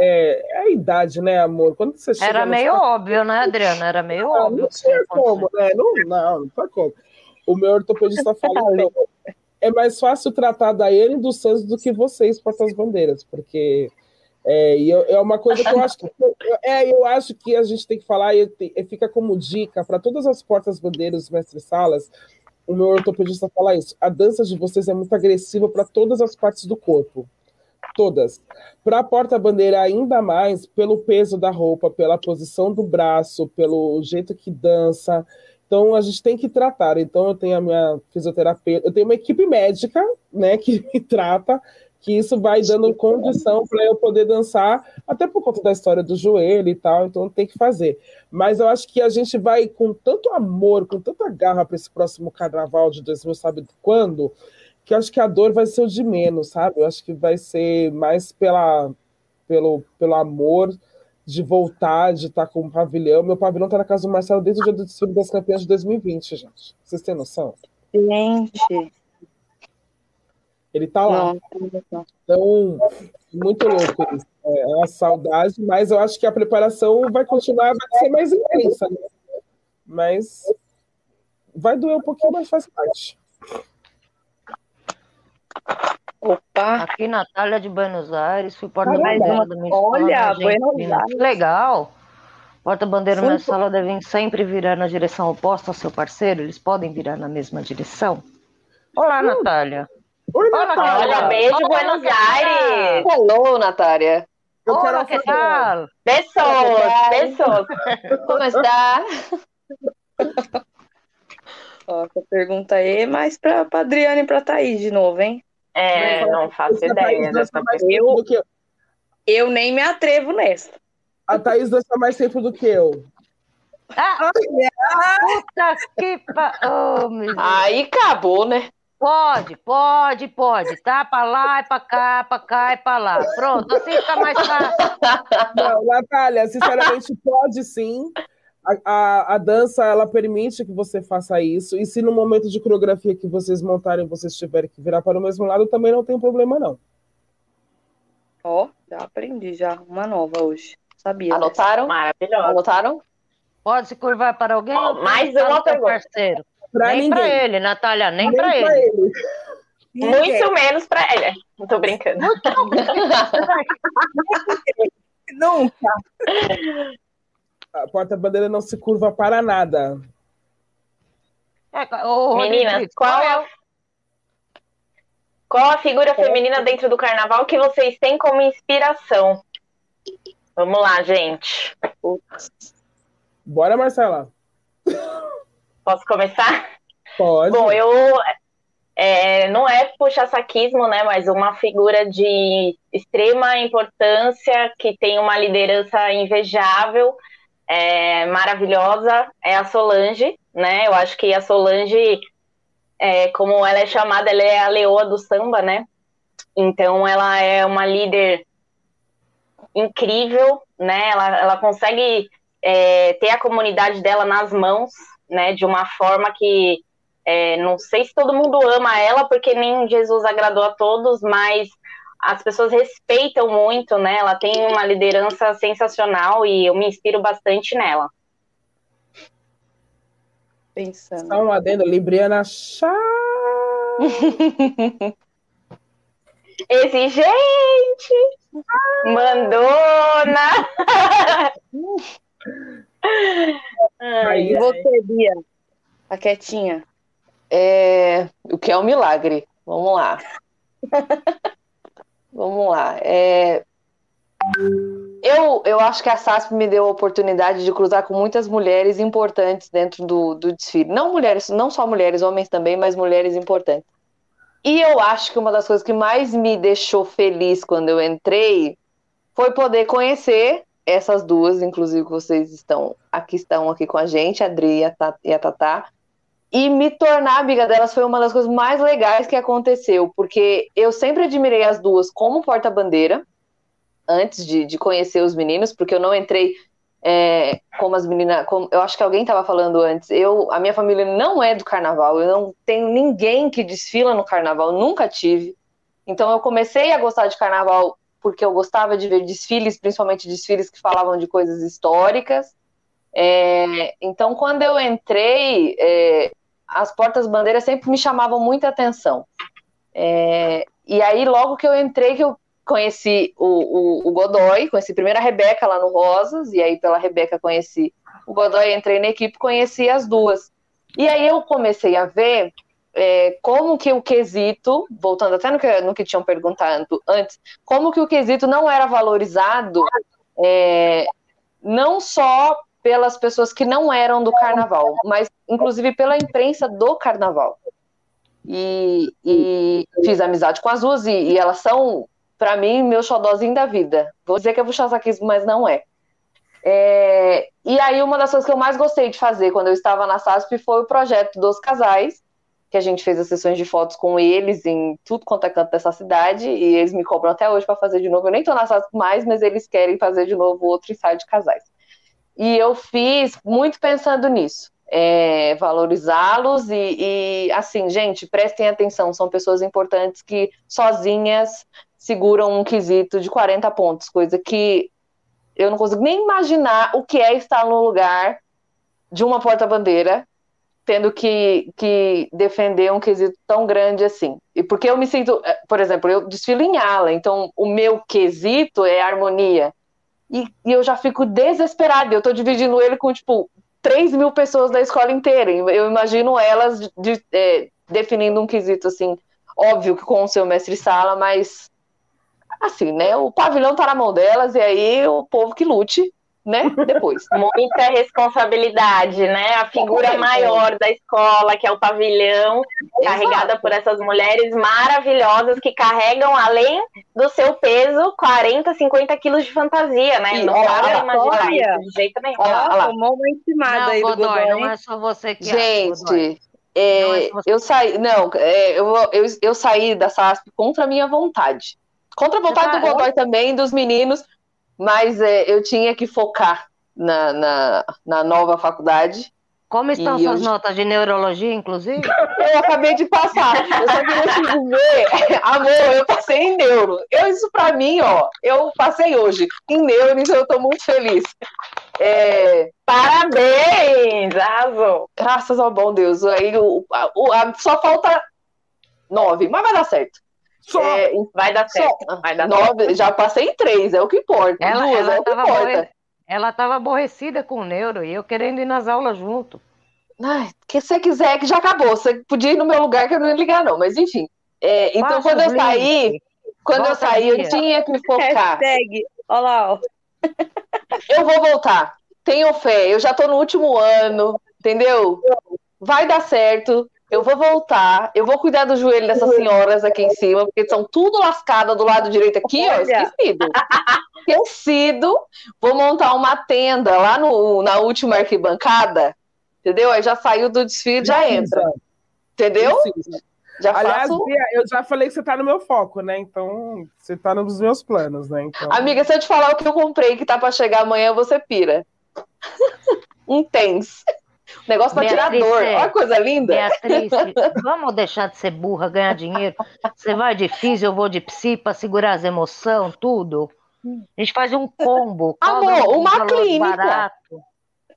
É, é, a idade, né, amor? Quando você chega Era meio óbvio, né, Adriana? Era meio ah, óbvio. Não tinha como, né? Não, não, não foi como. O meu ortopedista fala, então, é mais fácil tratar da ele e do Santos do que vocês, portas-bandeiras, porque é, e eu, é uma coisa que eu acho que é, eu acho que a gente tem que falar e, e fica como dica para todas as portas bandeiras, mestres salas. O meu ortopedista fala isso. A dança de vocês é muito agressiva para todas as partes do corpo, todas. Para a porta-bandeira ainda mais pelo peso da roupa, pela posição do braço, pelo jeito que dança. Então a gente tem que tratar. Então eu tenho a minha fisioterapeuta, eu tenho uma equipe médica, né, que me trata que isso vai dando condição para eu poder dançar, até por conta da história do joelho e tal, então tem que fazer. Mas eu acho que a gente vai com tanto amor, com tanta garra para esse próximo carnaval de 2000, sabe quando? Que eu acho que a dor vai ser o de menos, sabe? Eu acho que vai ser mais pela, pelo, pelo amor de voltar, de estar com o pavilhão. Meu pavilhão está na casa do Marcelo desde o dia do desfile das campeãs de 2020, gente. Vocês têm noção? Gente, ele tá lá. Então, muito louco isso. É, é uma saudade, mas eu acho que a preparação vai continuar, vai ser mais intensa, né? Mas vai doer um pouquinho, mas faz parte. Opa! Aqui, Natália de Buenos Aires, fui porta-bandeira da minha Olha, Buenos Aires. Legal! Porta-bandeira minha sala devem sempre virar na direção oposta ao seu parceiro, eles podem virar na mesma direção. Olá, hum. Natália. Oi, Natália. Olha, beijo, Olá, Buenos Aires. Hello, Natália. Eu Olá, que tal? Besos, besos. Como está? Ó, essa pergunta aí é mais para a Adriana e para a Thaís de novo, hein? É, não faço ideia dessa eu, eu, eu nem me atrevo nessa. A Thaís dança mais tempo do que eu. Ah, puta que pa... oh, Aí acabou, né? Pode, pode, pode. Tá para lá, e para cá, para cá e para lá. Pronto, assim fica mais fácil. Não, Natália, sinceramente, pode sim. A, a, a, dança, ela permite que você faça isso. E se no momento de coreografia que vocês montarem, vocês tiverem que virar para o mesmo lado, também não tem problema, não. Ó, oh, já aprendi já uma nova hoje. Sabia. Anotaram? Maravilhoso. Anotaram? Pode se curvar para alguém? Oh, mais uma pergunta. Parceiro. Pra nem para ele, Natália, nem, nem para ele. ele. Muito menos para ele. Não tô brincando. Nunca. A porta-bandeira não se curva para nada. É, Meninas, qual é, qual a figura feminina dentro do carnaval que vocês têm como inspiração? Vamos lá, gente. Bora, Marcela. Posso começar? Pode. Bom, eu é, não é puxar saquismo, né? Mas uma figura de extrema importância que tem uma liderança invejável, é, maravilhosa, é a Solange, né? Eu acho que a Solange, é, como ela é chamada, ela é a leoa do samba, né? Então ela é uma líder incrível, né? Ela, ela consegue é, ter a comunidade dela nas mãos, né, de uma forma que é, não sei se todo mundo ama ela, porque nem Jesus agradou a todos, mas as pessoas respeitam muito, né? Ela tem uma liderança sensacional e eu me inspiro bastante nela. Pensando. Só um adendo, Libriana chá. Exigente, mandona. Ai, e você, Bia? Tá quietinha? É... O que é um milagre? Vamos lá. Vamos lá. É... Eu, eu acho que a SASP me deu a oportunidade de cruzar com muitas mulheres importantes dentro do, do desfile. Não mulheres, não só mulheres, homens também, mas mulheres importantes. E eu acho que uma das coisas que mais me deixou feliz quando eu entrei foi poder conhecer essas duas, inclusive, que vocês estão aqui, estão aqui com a gente, a Adri e a Tatá. E me tornar amiga delas foi uma das coisas mais legais que aconteceu, porque eu sempre admirei as duas como porta-bandeira, antes de, de conhecer os meninos, porque eu não entrei é, como as meninas. Como, eu acho que alguém estava falando antes. Eu, a minha família não é do carnaval, eu não tenho ninguém que desfila no carnaval, nunca tive. Então eu comecei a gostar de carnaval porque eu gostava de ver desfiles, principalmente desfiles que falavam de coisas históricas. É, então, quando eu entrei, é, as portas-bandeiras sempre me chamavam muita atenção. É, e aí, logo que eu entrei, que eu conheci o, o, o, Godoy, conheci primeiro a Rebeca lá no Rosas, e aí pela Rebeca conheci o Godoy, entrei na equipe, conheci as duas. E aí eu comecei a ver é, como que o quesito, voltando até no que, no que tinham perguntado antes, como que o quesito não era valorizado é, não só pelas pessoas que não eram do carnaval, mas inclusive pela imprensa do carnaval. E, e fiz amizade com as duas, e, e elas são, para mim, meu xodózinho da vida. Vou dizer que é puxa-saquismo, mas não é. é. E aí, uma das coisas que eu mais gostei de fazer quando eu estava na SASP foi o projeto dos casais, que a gente fez as sessões de fotos com eles em tudo quanto é canto dessa cidade, e eles me cobram até hoje para fazer de novo. Eu nem tô na sala mais, mas eles querem fazer de novo outro ensaio de casais. E eu fiz muito pensando nisso. É, valorizá-los e, e, assim, gente, prestem atenção, são pessoas importantes que sozinhas seguram um quesito de 40 pontos, coisa que eu não consigo nem imaginar o que é estar no lugar de uma porta-bandeira tendo que, que defender um quesito tão grande assim. E porque eu me sinto, eh, por exemplo, eu desfilo em ala, então o meu quesito é harmonia. E, e eu já fico desesperada, eu estou dividindo ele com, tipo, 3 mil pessoas da escola inteira. Eu imagino elas de, de, é, definindo um quesito, assim, óbvio que com o seu mestre-sala, mas assim, né? O pavilhão tá na mão delas e aí o povo que lute né? Depois. Muita responsabilidade, né? A figura maior da escola, que é o pavilhão, Exato. carregada por essas mulheres maravilhosas que carregam, além do seu peso, 40, 50 quilos de fantasia, né? E, não dá pra imaginar isso de jeito nenhum. Olha lá, olha lá. Tomou uma não, aí Godoy, Godoy. Não é só você que Gente, É, não é eu saí, não, é, eu, eu, eu saí da SASP contra a minha vontade. Contra a vontade do Godoy também, dos meninos, mas é, eu tinha que focar na, na, na nova faculdade. Como estão e suas eu... notas de neurologia, inclusive? Eu acabei de passar. Eu só queria te dizer, amor, eu passei em neuro. Eu, isso pra mim, ó, eu passei hoje em neuro, então eu tô muito feliz. É... Parabéns, arrasou. Graças ao bom Deus. Aí o, o, a, só falta nove, mas vai dar certo. Só. É, vai dar certo. Só. Vai dar nove, certo. Já passei em três, é o que importa. Ela, Duas, ela é o que importa. Ela estava aborrecida com o neuro e eu querendo ir nas aulas junto. Ai, que você quiser, que já acabou. Você podia ir no meu lugar que eu não ia ligar, não. Mas enfim. É, então, quando eu saí, quando Volta eu saí, eu tinha que focar. Hashtag, olha lá, ó. Eu vou voltar. Tenho fé. Eu já tô no último ano, entendeu? Vai dar certo. Eu vou voltar. Eu vou cuidar do joelho dessas senhoras aqui em cima, porque são tudo lascadas do lado direito aqui, ó. Esquecido esquecido. Vou montar uma tenda lá no, na última arquibancada, entendeu? Aí já saiu do desfile, já, já entra. Entendeu? Já Aliás, faço... eu já falei que você tá no meu foco, né? Então, você tá nos meus planos, né? Então... Amiga, se eu te falar o que eu comprei que tá para chegar amanhã, você pira. um tens. Negócio pra tirar dor. Olha que coisa linda. Beatriz, vamos deixar de ser burra, ganhar dinheiro. Você vai de físico, eu vou de psi para segurar as emoções, tudo. A gente faz um combo. Amor, uma clínica. Barato.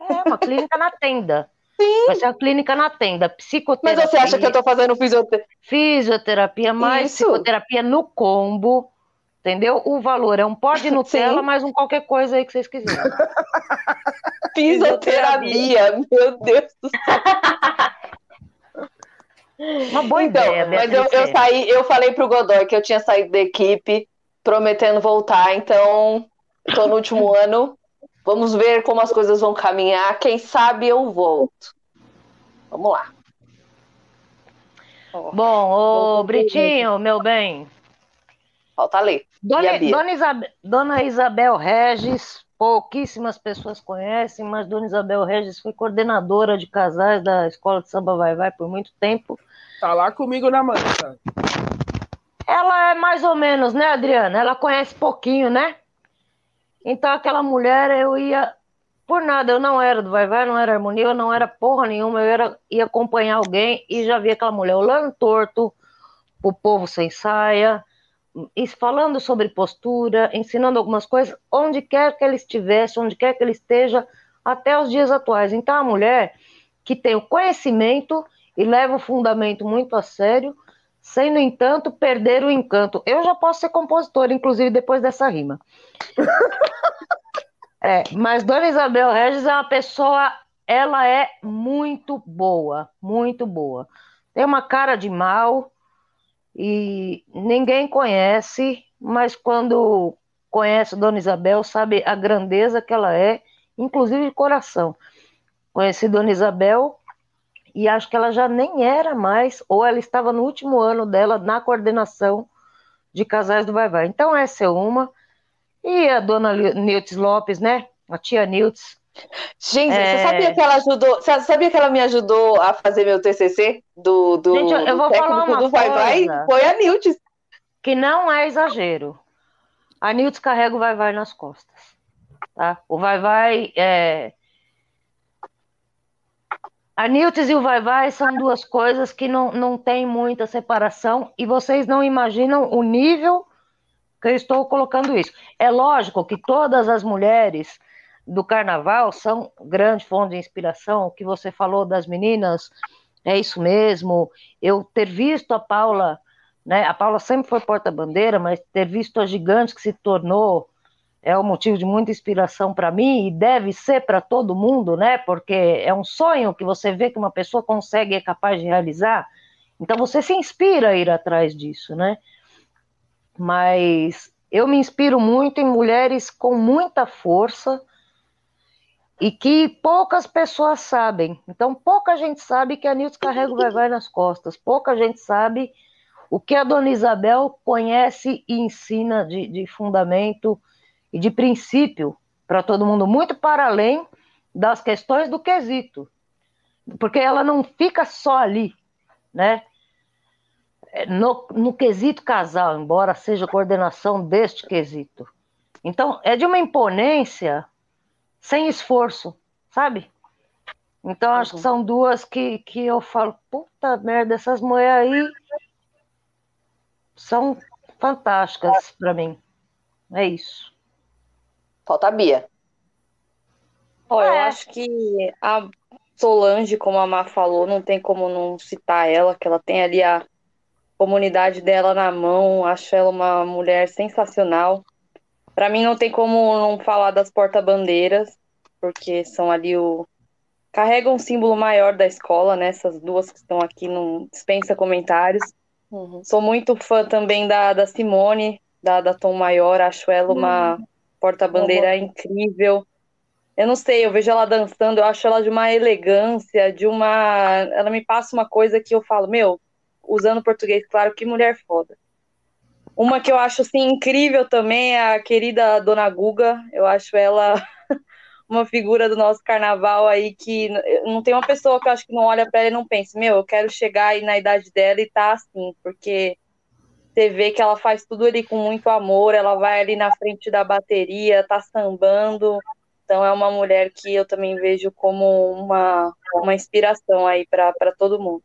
É, uma clínica na tenda. Sim. Vai ser uma clínica na tenda. Psicoterapia. Mas você acha que eu tô fazendo fisioterapia? Fisioterapia mais Isso. psicoterapia no combo. Entendeu? O valor é um pó de Nutella, Sim. mais um qualquer coisa aí que vocês quiserem. Fisioterapia, meu Deus do céu. Uma boa então, ideia, Mas eu, eu, saí, eu falei pro Godoy que eu tinha saído da equipe prometendo voltar, então estou no último ano. Vamos ver como as coisas vão caminhar. Quem sabe eu volto. Vamos lá. Bom, ô Britinho, meu bem. Falta ler. Dona, Dona, Isabel, Dona Isabel Regis, pouquíssimas pessoas conhecem, mas Dona Isabel Regis foi coordenadora de casais da Escola de Samba Vai Vai por muito tempo. Tá lá comigo na mancha. Ela é mais ou menos, né, Adriana? Ela conhece pouquinho, né? Então aquela mulher eu ia por nada, eu não era do Vai Vai, não era harmonia, eu não era porra nenhuma, eu era, ia acompanhar alguém e já vi aquela mulher olhando torto, o povo sem saia, falando sobre postura, ensinando algumas coisas, onde quer que ele estivesse, onde quer que ele esteja, até os dias atuais. Então a mulher que tem o conhecimento e leva o fundamento muito a sério, sem, no entanto, perder o encanto. Eu já posso ser compositora, inclusive, depois dessa rima. é, mas Dona Isabel Regis é uma pessoa, ela é muito boa, muito boa. Tem uma cara de mal e ninguém conhece, mas quando conhece Dona Isabel, sabe a grandeza que ela é, inclusive de coração. Conheci Dona Isabel e acho que ela já nem era mais, ou ela estava no último ano dela na coordenação de casais do Vai Vai. Então essa é uma. E a dona Niltz Lopes, né? A tia Niltz. Gente, é... você sabia que ela ajudou? Você sabia que ela me ajudou a fazer meu TCC do, do, Gente, eu, eu vou falar uma do Vai Vai? Foi a Niltz. Que não é exagero. A Niltz carrega o Vai Vai nas costas. Tá? O Vai Vai é, a Niltes e o Vai Vai são duas coisas que não, não tem muita separação e vocês não imaginam o nível que eu estou colocando isso. É lógico que todas as mulheres do carnaval são grande fonte de inspiração. O que você falou das meninas é isso mesmo. Eu ter visto a Paula, né? A Paula sempre foi porta-bandeira, mas ter visto a gigante que se tornou é um motivo de muita inspiração para mim e deve ser para todo mundo, né? Porque é um sonho que você vê que uma pessoa consegue e é capaz de realizar. Então você se inspira a ir atrás disso, né? Mas eu me inspiro muito em mulheres com muita força e que poucas pessoas sabem. Então pouca gente sabe que a Nilce carrega o vai nas costas. Pouca gente sabe o que a Dona Isabel conhece e ensina de, de fundamento e de princípio para todo mundo, muito para além das questões do quesito. porque ela não fica só ali, né? No, no quesito casal, embora seja coordenação deste quesito. Então, é de uma imponência sem esforço, sabe? Então, acho que uhum. são duas que, que eu falo, puta merda, essas mulheres aí são fantásticas para mim. É isso. Falta a Bia. Oh, eu é. acho que a Solange, como a Má falou, não tem como não citar ela, que ela tem ali a comunidade dela na mão. Acho ela uma mulher sensacional. Para mim, não tem como não falar das porta-bandeiras, porque são ali o. Carregam um símbolo maior da escola, né? Essas duas que estão aqui, não dispensa comentários. Uhum. Sou muito fã também da, da Simone, da, da Tom Maior. Acho ela uma uhum. porta-bandeira uhum. incrível eu não sei, eu vejo ela dançando, eu acho ela de uma elegância, de uma. Ela me passa uma coisa que eu falo, meu, usando português, claro, que mulher foda. Uma que eu acho assim incrível também é a querida Dona Guga. Eu acho ela uma figura do nosso carnaval aí que não tem uma pessoa que eu acho que não olha para ela e não pensa, meu, eu quero chegar aí na idade dela e tá assim, porque você vê que ela faz tudo ali com muito amor, ela vai ali na frente da bateria, tá sambando, então é uma mulher que eu também vejo como uma, uma inspiração aí para todo mundo.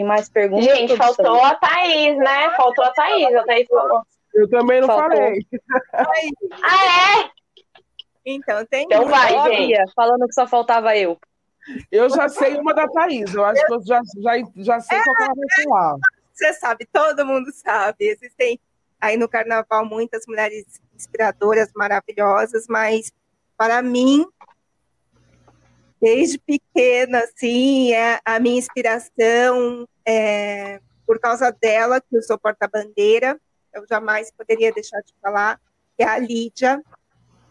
Tem mais perguntas? Gente, faltou a Thaís, né? Faltou a Thaís, a Thaís falou. Eu também não faltou. falei. ah, é? Então tem. Então vai, gente. Falando que só faltava eu. Eu já sei uma da Thaís, eu acho que eu já, já, já sei é, qual que ela vai falar. Você sabe, todo mundo sabe. Existem aí no carnaval muitas mulheres inspiradoras, maravilhosas, mas para mim, desde pequena, assim, é a minha inspiração é, por causa dela, que eu sou porta-bandeira, eu jamais poderia deixar de falar, que é a Lídia,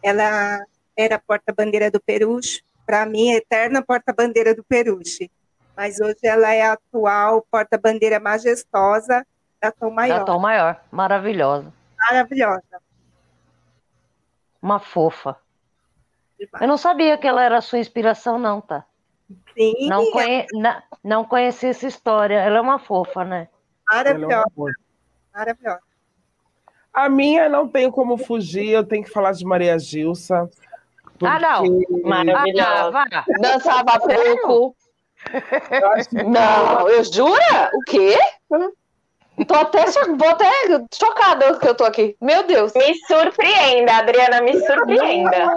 ela era porta-bandeira do Peruche, para mim, eterna porta-bandeira do Peruche, mas hoje ela é a atual porta-bandeira majestosa da Tom Maior. Da Tom Maior, maravilhosa. Maravilhosa. Uma fofa. Eu não sabia que ela era a sua inspiração, não, tá? Sim. Não, conhe... não, não conheci essa história. Ela é uma fofa, né? Maravilhosa. É Maravilhosa. A minha não tenho como fugir, eu tenho que falar de Maria Gilsa. Porque... Ah, não. Maravilhosa. Ah, Dançava pouco. Não, eu jura? O quê? Tô até, vou até chocada que eu tô aqui. Meu Deus. Me surpreenda, Adriana, me surpreenda.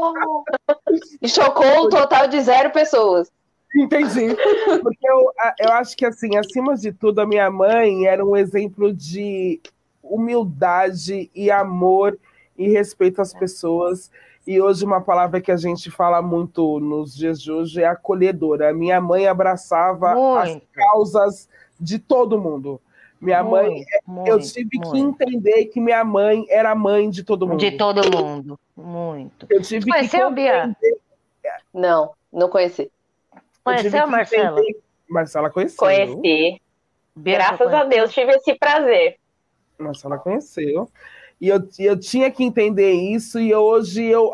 E chocou um total de zero pessoas. Entendi. Porque eu, eu acho que, assim, acima de tudo, a minha mãe era um exemplo de humildade e amor e respeito às pessoas. E hoje, uma palavra que a gente fala muito nos dias de hoje é acolhedora. A minha mãe abraçava muito. as causas de todo mundo. Minha muito, mãe, muito, eu tive muito. que entender que minha mãe era mãe de todo mundo. De todo mundo, muito. Eu tive Conheceu, que Bia? Não, não conheci. Conheceu, Marcela? Marcela conheceu. Conheci. Graças a Deus tive esse prazer. Marcela conheceu. E eu, eu tinha que entender isso, e hoje eu,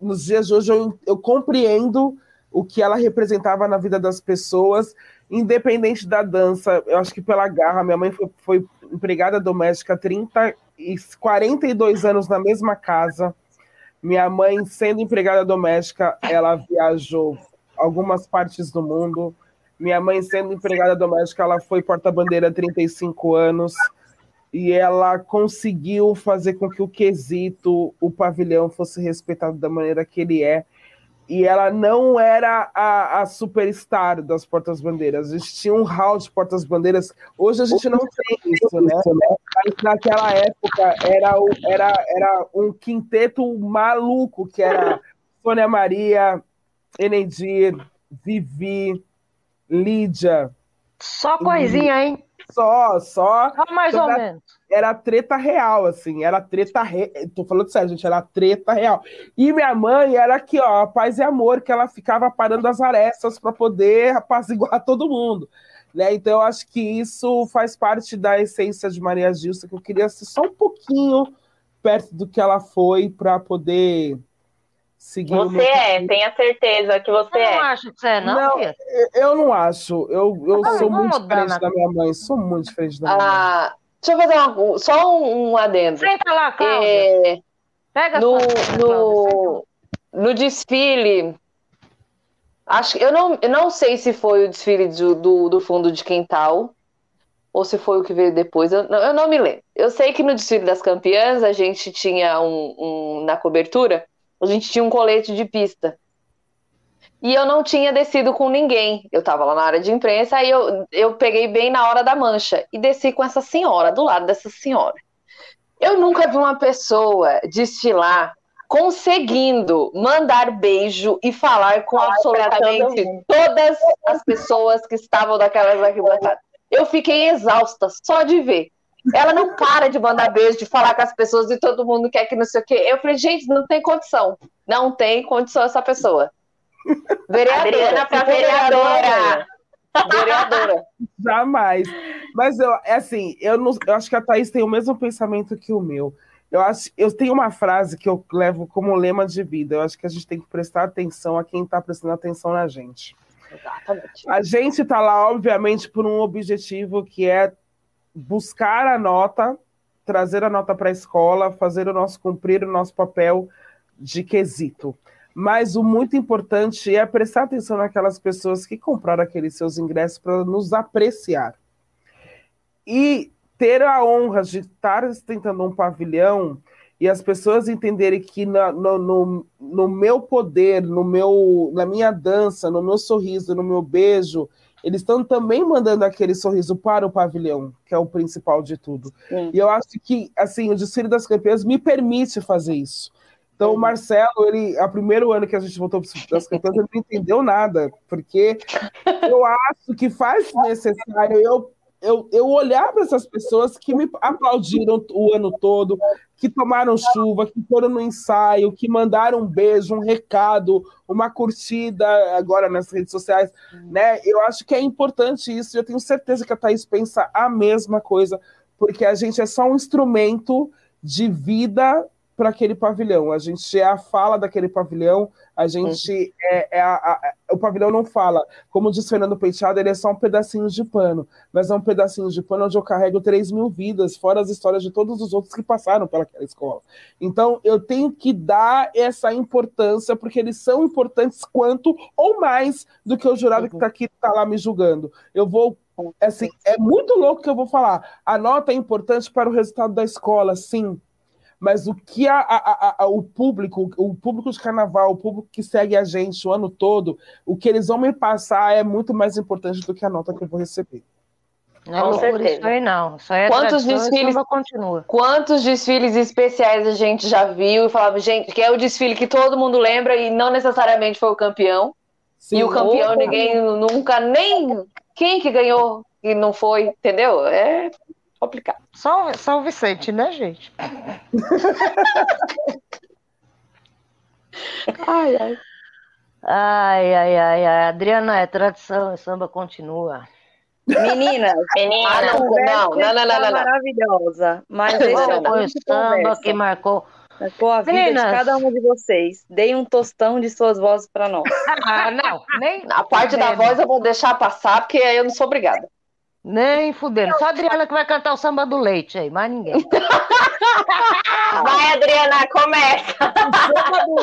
nos dias de hoje, eu, eu compreendo o que ela representava na vida das pessoas independente da dança, eu acho que pela garra, minha mãe foi, foi empregada doméstica há 30 e 42 anos na mesma casa. Minha mãe, sendo empregada doméstica, ela viajou algumas partes do mundo. Minha mãe, sendo empregada doméstica, ela foi porta-bandeira há 35 anos. E ela conseguiu fazer com que o quesito, o pavilhão, fosse respeitado da maneira que ele é e ela não era a, a superstar das Portas-Bandeiras. A gente tinha um hall de Portas-Bandeiras. Hoje a gente não tem isso, né? Mas naquela época era, o, era, era um quinteto maluco, que era Sônia Maria, Enedir, Vivi, Lídia. Só coisinha, hein? Só, só. Só mais ou menos era treta real, assim, era treta real. Tô falando sério, gente, era treta real. E minha mãe era aqui, ó, paz e amor, que ela ficava parando as arestas para poder apaziguar todo mundo. Né? Então, eu acho que isso faz parte da essência de Maria Gilsa, que eu queria ser só um pouquinho perto do que ela foi para poder seguir Você é, tenha certeza que você eu é. Eu não acho que você é, não, não eu, eu não acho. Eu, eu ah, sou muito diferente da minha mãe. Sou muito diferente da minha ah, mãe. Deixa eu fazer uma, só um, um adendo. Senta lá, Cláudia. É, Pega no, no, no desfile, acho eu não, eu não sei se foi o desfile do, do, do fundo de quintal ou se foi o que veio depois, eu, eu não me lembro. Eu sei que no desfile das campeãs a gente tinha um, um na cobertura, a gente tinha um colete de pista. E eu não tinha descido com ninguém. Eu tava lá na área de imprensa, aí eu, eu peguei bem na hora da mancha e desci com essa senhora, do lado dessa senhora. Eu nunca vi uma pessoa desfilar conseguindo mandar beijo e falar com absolutamente todas as pessoas que estavam daquelas arquibancadas. Eu fiquei exausta só de ver. Ela não para de mandar beijo, de falar com as pessoas e todo mundo quer que não sei o quê. Eu falei, gente, não tem condição. Não tem condição essa pessoa. Vereadora para vereadora. Vereadora. Jamais. Mas eu, é assim, eu, não, eu acho que a Thaís tem o mesmo pensamento que o meu. Eu acho, eu tenho uma frase que eu levo como lema de vida. Eu acho que a gente tem que prestar atenção a quem está prestando atenção na gente. Exatamente. A gente está lá, obviamente, por um objetivo que é buscar a nota, trazer a nota para a escola, fazer o nosso cumprir o nosso papel de quesito. Mas o muito importante é prestar atenção naquelas pessoas que compraram aqueles seus ingressos para nos apreciar. E ter a honra de estar tentando um pavilhão e as pessoas entenderem que no, no, no, meu poder, no meu, na minha dança, no meu sorriso, no meu beijo, eles estão também mandando aquele sorriso para o pavilhão, que é o principal de tudo. Sim. E eu acho que assim o desfile das campeãs me permite fazer isso. Então, o Marcelo, ele, a primeiro ano que a gente voltou para as campeãs, ele não entendeu nada, porque eu acho que faz necessário eu, eu, eu olhar para essas pessoas que me aplaudiram o ano todo, que tomaram chuva, que foram no ensaio, que mandaram um beijo, um recado, uma curtida agora nas redes sociais, né? Eu acho que é importante isso, eu tenho certeza que a Thaís pensa a mesma coisa, porque a gente é só um instrumento de vida para aquele pavilhão. A gente é a fala daquele pavilhão, a gente é, é a, a, o pavilhão não fala. Como diz Fernando Penteado, ele é só um pedacinho de pano, mas é um pedacinho de pano onde eu carrego 3 mil vidas, fora as histórias de todos os outros que passaram pelaquela escola. Então, eu tenho que dar essa importância, porque eles são importantes quanto ou mais do que o jurado que está aqui, está lá me julgando. Eu vou assim, é muito louco que eu vou falar. A nota é importante para o resultado da escola, sim mas o que a, a, a, o público, o público de carnaval, o público que segue a gente o ano todo, o que eles vão me passar é muito mais importante do que a nota que eu vou receber. Não é loucura isso aí, não. Isso aí é quantos desfiles continua. Quantos desfiles especiais a gente já viu e falava, gente, que é o desfile que todo mundo lembra e não necessariamente foi o campeão. Sim, e o campeão opa. ninguém nunca nem quem que ganhou e não foi, entendeu? É complicado. Só, só o Vicente, né, gente? ai, ai. Ai, ai, ai, ai. Adriana, é tradição, samba continua. Menina, menina, ah, não, não, não, não, não, não, maravilhosa. Mas esse é o samba que marcou. Marcou a vida Meninas. de cada uma de vocês. Dei um tostão de suas vozes para nós. Ah, não, nem. A parte da voz eu vou deixar passar, porque aí eu não sou obrigada. Nem fudendo. Só a Adriana que vai cantar o samba do leite aí, mais ninguém. Vai, Adriana, começa.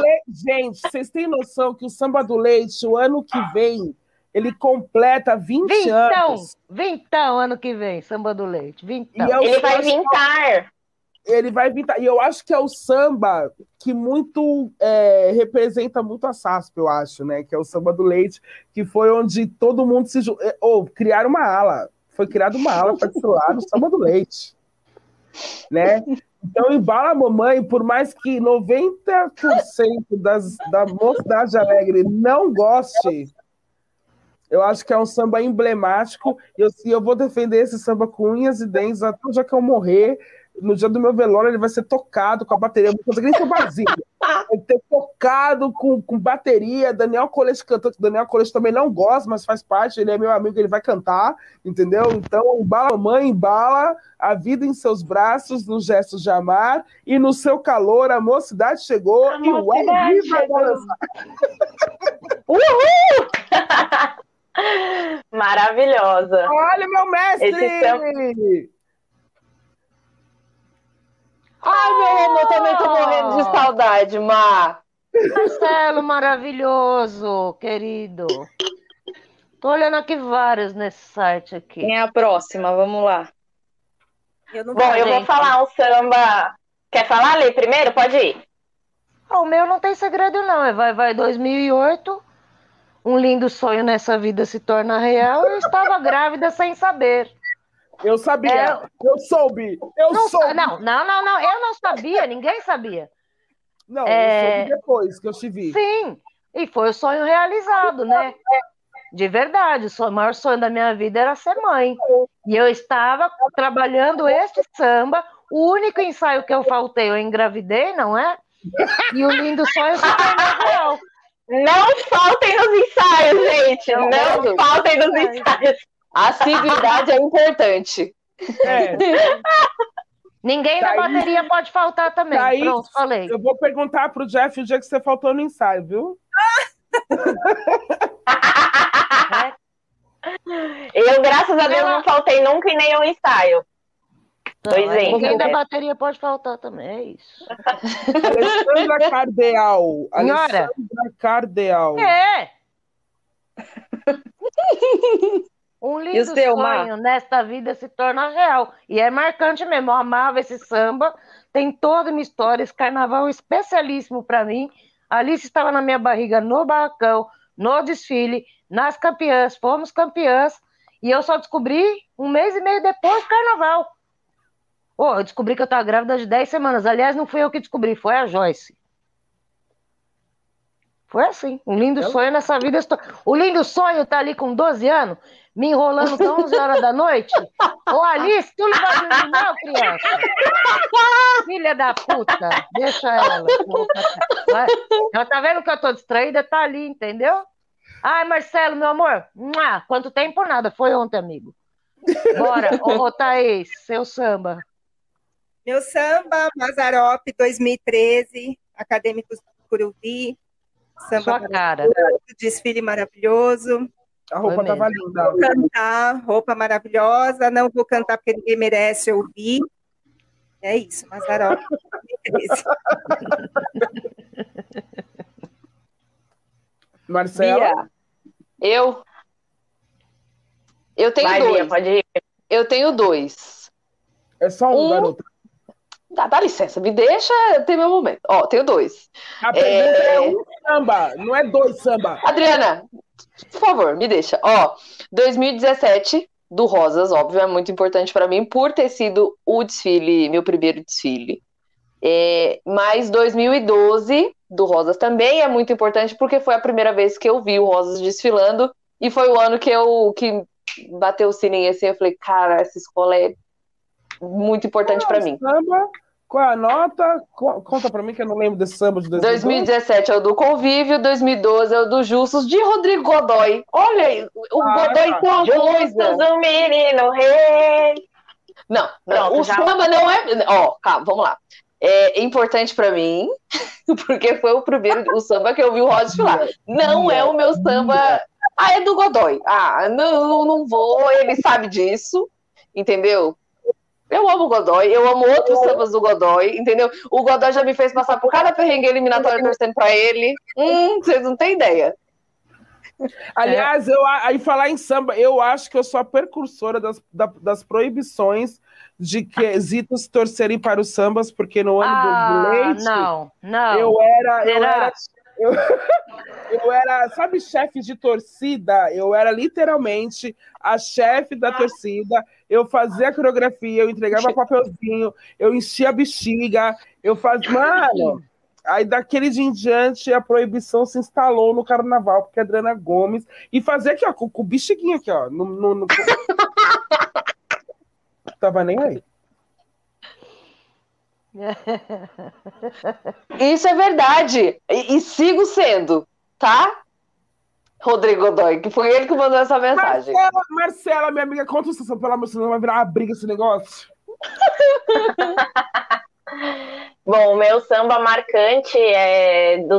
Leite, gente, vocês têm noção que o samba do leite, o ano que vem, ele completa 20 vintão, anos. Vintão, ano que vem, samba do leite. Vintão. É ele vai vintar. Ele vai vintar. E eu acho que é o samba que muito é, representa muito a SASP, eu acho, né? Que é o samba do leite, que foi onde todo mundo se. Ou oh, criaram uma ala foi criada uma ala para desfilar no samba do leite. Né? Então, embala a mamãe, por mais que 90% das, da mocidade alegre não goste, eu acho que é um samba emblemático. E eu, eu vou defender esse samba com unhas e dentes até já que eu morrer. No dia do meu velório, ele vai ser tocado com a bateria. Eu vou conseguir nem ser vazio. Vai ter tocado com, com bateria. Daniel Colete cantando. Daniel Colete também não gosta, mas faz parte. Ele é meu amigo, ele vai cantar, entendeu? Então, embala mãe, embala a vida em seus braços, nos gestos de amar e no seu calor. A mocidade chegou a e o vai dançar. Uhul! Maravilhosa. Olha, meu mestre! Ai, meu amor, também tô morrendo de saudade, Má. Marcelo, maravilhoso, querido. Tô olhando aqui vários nesse site aqui. Quem é a próxima? Vamos lá. Eu Bom, eu gente. vou falar um samba. Quer falar, Lê, primeiro? Pode ir. Ah, o meu não tem segredo, não. É vai, vai 2008. Um lindo sonho nessa vida se torna real. Eu estava grávida sem saber. Eu sabia, é, eu soube, eu não, soube. Não, não, não, não, eu não sabia, ninguém sabia. Não, é... eu soube depois que eu te vi. Sim, e foi o sonho realizado, né? De verdade, o maior sonho da minha vida era ser mãe. E eu estava trabalhando este samba, o único ensaio que eu faltei, eu engravidei, não é? E o lindo sonho se tornou real. Não faltem nos ensaios, gente. Não, não faltem nos ensaios. A assiduidade é importante. É. Ninguém Thaís, da bateria pode faltar também. Thaís, Pronto, falei. Eu vou perguntar pro Jeff o dia que você faltou no ensaio, viu? Eu, graças a Deus, não faltei nunca em nenhum ensaio. Não, Dois é, Ninguém da bateria pode faltar também, é isso. Alessandra Cardeal. Alessandra Cardeal. É. Um lindo seu, sonho Mar? nesta vida se torna real. E é marcante mesmo. Eu amava esse samba. Tem toda uma história. Esse carnaval especialíssimo para mim. Alice estava na minha barriga no barracão, no desfile, nas campeãs. Fomos campeãs. E eu só descobri um mês e meio depois do carnaval. Oh, eu descobri que eu estava grávida de 10 semanas. Aliás, não fui eu que descobri, foi a Joyce. Foi assim, um lindo eu... sonho nessa vida. O lindo sonho tá ali com 12 anos, me enrolando até 11 horas da noite. Ô Alice, tu não vai dormir não, criança? Filha da puta, deixa ela. Ela tá vendo que eu tô distraída? Tá ali, entendeu? Ai, Marcelo, meu amor, quanto tempo nada, foi ontem, amigo. Bora, ô, ô Thaís, seu samba. Meu samba, Mazarop 2013, Acadêmicos do Curuvi, Samba Sua cara. Desfile maravilhoso. A roupa estava linda. Vou cantar, roupa maravilhosa. Não vou cantar porque ninguém merece ouvir. É isso, Mazarop. Marcela? Bia, eu. Eu tenho Vai, dois. Bia, pode ir. Eu tenho dois. É só um, um garoto. Dá, dá, licença, me deixa ter meu momento. Ó, tenho dois. A pergunta é... é um samba, não é dois samba. Adriana, por favor, me deixa. Ó, 2017 do Rosas, óbvio, é muito importante para mim por ter sido o desfile, meu primeiro desfile. É, mas 2012 do Rosas também é muito importante porque foi a primeira vez que eu vi o Rosas desfilando e foi o ano que eu que bateu o sininho assim, eu falei, cara, essa escola é muito importante para mim. Samba, qual é a nota? Conta para mim que eu não lembro desse samba de 2012. 2017 é o do Convívio, 2012 é o do Justus, de Rodrigo Godoy. Olha aí, o ah, Godoy com a coisa. o menino rei. Não, não Pronto, o já... samba não é... Ó, calma, vamos lá. É importante para mim, porque foi o primeiro o samba que eu vi o Rod falar. Não é o meu samba... Ah, é do Godoy. Ah, não, não vou, ele sabe disso, entendeu? Eu amo o Godoy, eu amo outros sambas do Godoy, entendeu? O Godoy já me fez passar por cada perrengue eliminatório torcendo pra ele. Hum, vocês não têm ideia. Aliás, eu, aí falar em samba, eu acho que eu sou a precursora das, das proibições de quesitos torcerem para os sambas, porque no ano ah, do leite. Não, não. Eu era. Eu era eu, eu era, sabe, chefe de torcida? Eu era literalmente a chefe da torcida. Eu fazia a coreografia, eu entregava papelzinho, eu enchia a bexiga, eu fazia. Mano! Aí daquele dia em diante a proibição se instalou no carnaval, porque a Adriana Gomes. E fazia aqui, ó, com, com o bexiguinho aqui, ó. No, no, no... Tava nem aí. Isso é verdade. E, e, sigo sendo, tá? Rodrigo Godoy, que foi ele que mandou essa mensagem. Marcela, Marcela minha amiga, conta isso, pelo amor de Deus, vai virar uma briga esse negócio. Bom, o meu samba marcante é do,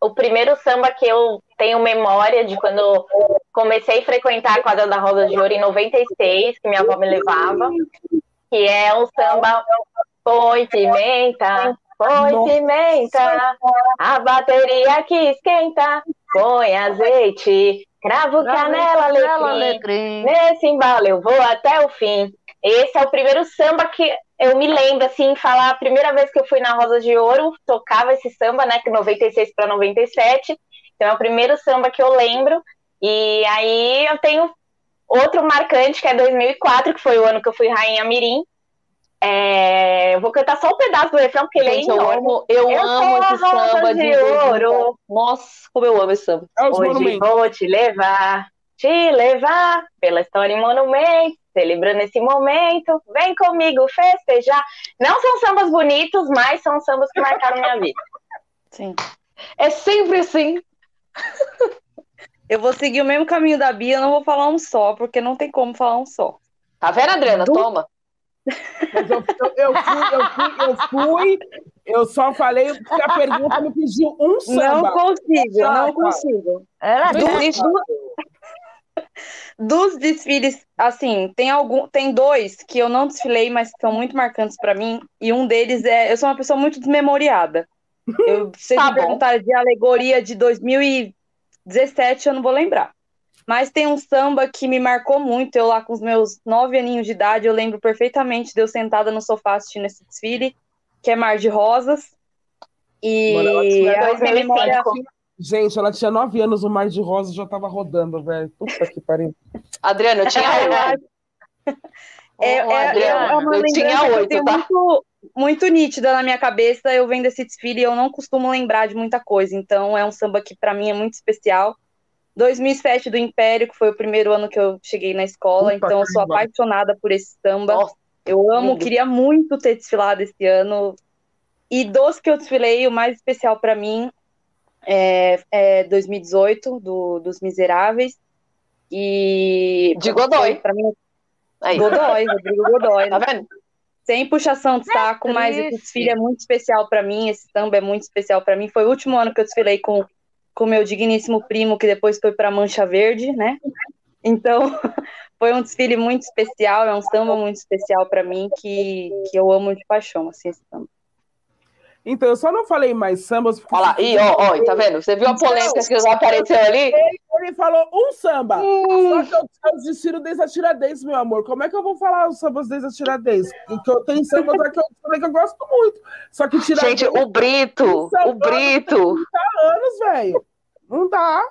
o primeiro samba que eu tenho memória de quando comecei a frequentar a quadra da Rosa de Ouro em 96, que minha avó me levava, que é um samba Põe pimenta, põe Nossa. pimenta, a bateria que esquenta, põe azeite, cravo, canela, alecrim. alecrim. Nesse embalo eu vou até o fim. Esse é o primeiro samba que eu me lembro, assim, falar a primeira vez que eu fui na Rosa de Ouro, tocava esse samba, né, que 96 para 97. Então é o primeiro samba que eu lembro. E aí eu tenho outro marcante, que é 2004, que foi o ano que eu fui Rainha Mirim. É, eu vou cantar só um pedaço do refrão, porque ele é eu amo, eu, eu amo esse samba de, de ouro. Nossa, como eu amo esse samba. É Hoje vou te levar, te levar pela história em monumento, celebrando esse momento. Vem comigo festejar. Não são sambas bonitos, mas são sambas que marcaram minha vida. Sim. É sempre assim. Eu vou seguir o mesmo caminho da Bia, não vou falar um só, porque não tem como falar um só. Tá vendo, Adriana? Do... Toma. Mas eu, eu, eu, fui, eu, fui, eu fui, eu só falei porque a pergunta me pediu um samba. Não consigo, não consigo. Era dos, dos desfiles, assim, tem algum, tem dois que eu não desfilei, mas são muito marcantes para mim. E um deles é, eu sou uma pessoa muito desmemoriada. Eu, se tá perguntar de alegoria de 2017, eu não vou lembrar. Mas tem um samba que me marcou muito. Eu lá com os meus nove aninhos de idade, eu lembro perfeitamente de eu sentada no sofá assistindo esse desfile, que é Mar de Rosas. E Mano, tinha... memória... Gente, ela tinha nove anos, o Mar de Rosas já tava rodando, velho. Puta que pariu. Adriana, eu tinha oito. É, é, é, é, uma eu tinha oito, tá? Muito, muito nítida na minha cabeça. Eu vendo esse desfile e eu não costumo lembrar de muita coisa. Então é um samba que para mim é muito especial. 2007 do Império, que foi o primeiro ano que eu cheguei na escola, Opa, então eu sou apaixonada por esse samba. Nossa, eu amo, lindo. queria muito ter desfilado esse ano. E dos que eu desfilei, o mais especial para mim é, é 2018, do, dos Miseráveis. E. De Godoy. Para mim. Aí. Godoy, Rodrigo Godoy. Tá vendo? Sem puxação de é saco, é mas esse desfile é muito especial para mim, esse samba é muito especial para mim. Foi o último ano que eu desfilei com com meu digníssimo primo, que depois foi para Mancha Verde, né? Então, foi um desfile muito especial, é um samba muito especial para mim, que, que eu amo de paixão, assim, esse samba. Então, eu só não falei mais sambas. Olha lá, e ó, ó, tá vendo? Você viu a polêmica que já apareceu ali? Ele falou um samba. Hum. Só que eu desistiram desde a Tiradentes, meu amor. Como é que eu vou falar os sambas desde a Tiradentes? Porque eu tenho sambas que eu, que eu gosto muito. Só que Tiradentes. Gente, o Brito, o Brito. 30 anos, velho. Não dá.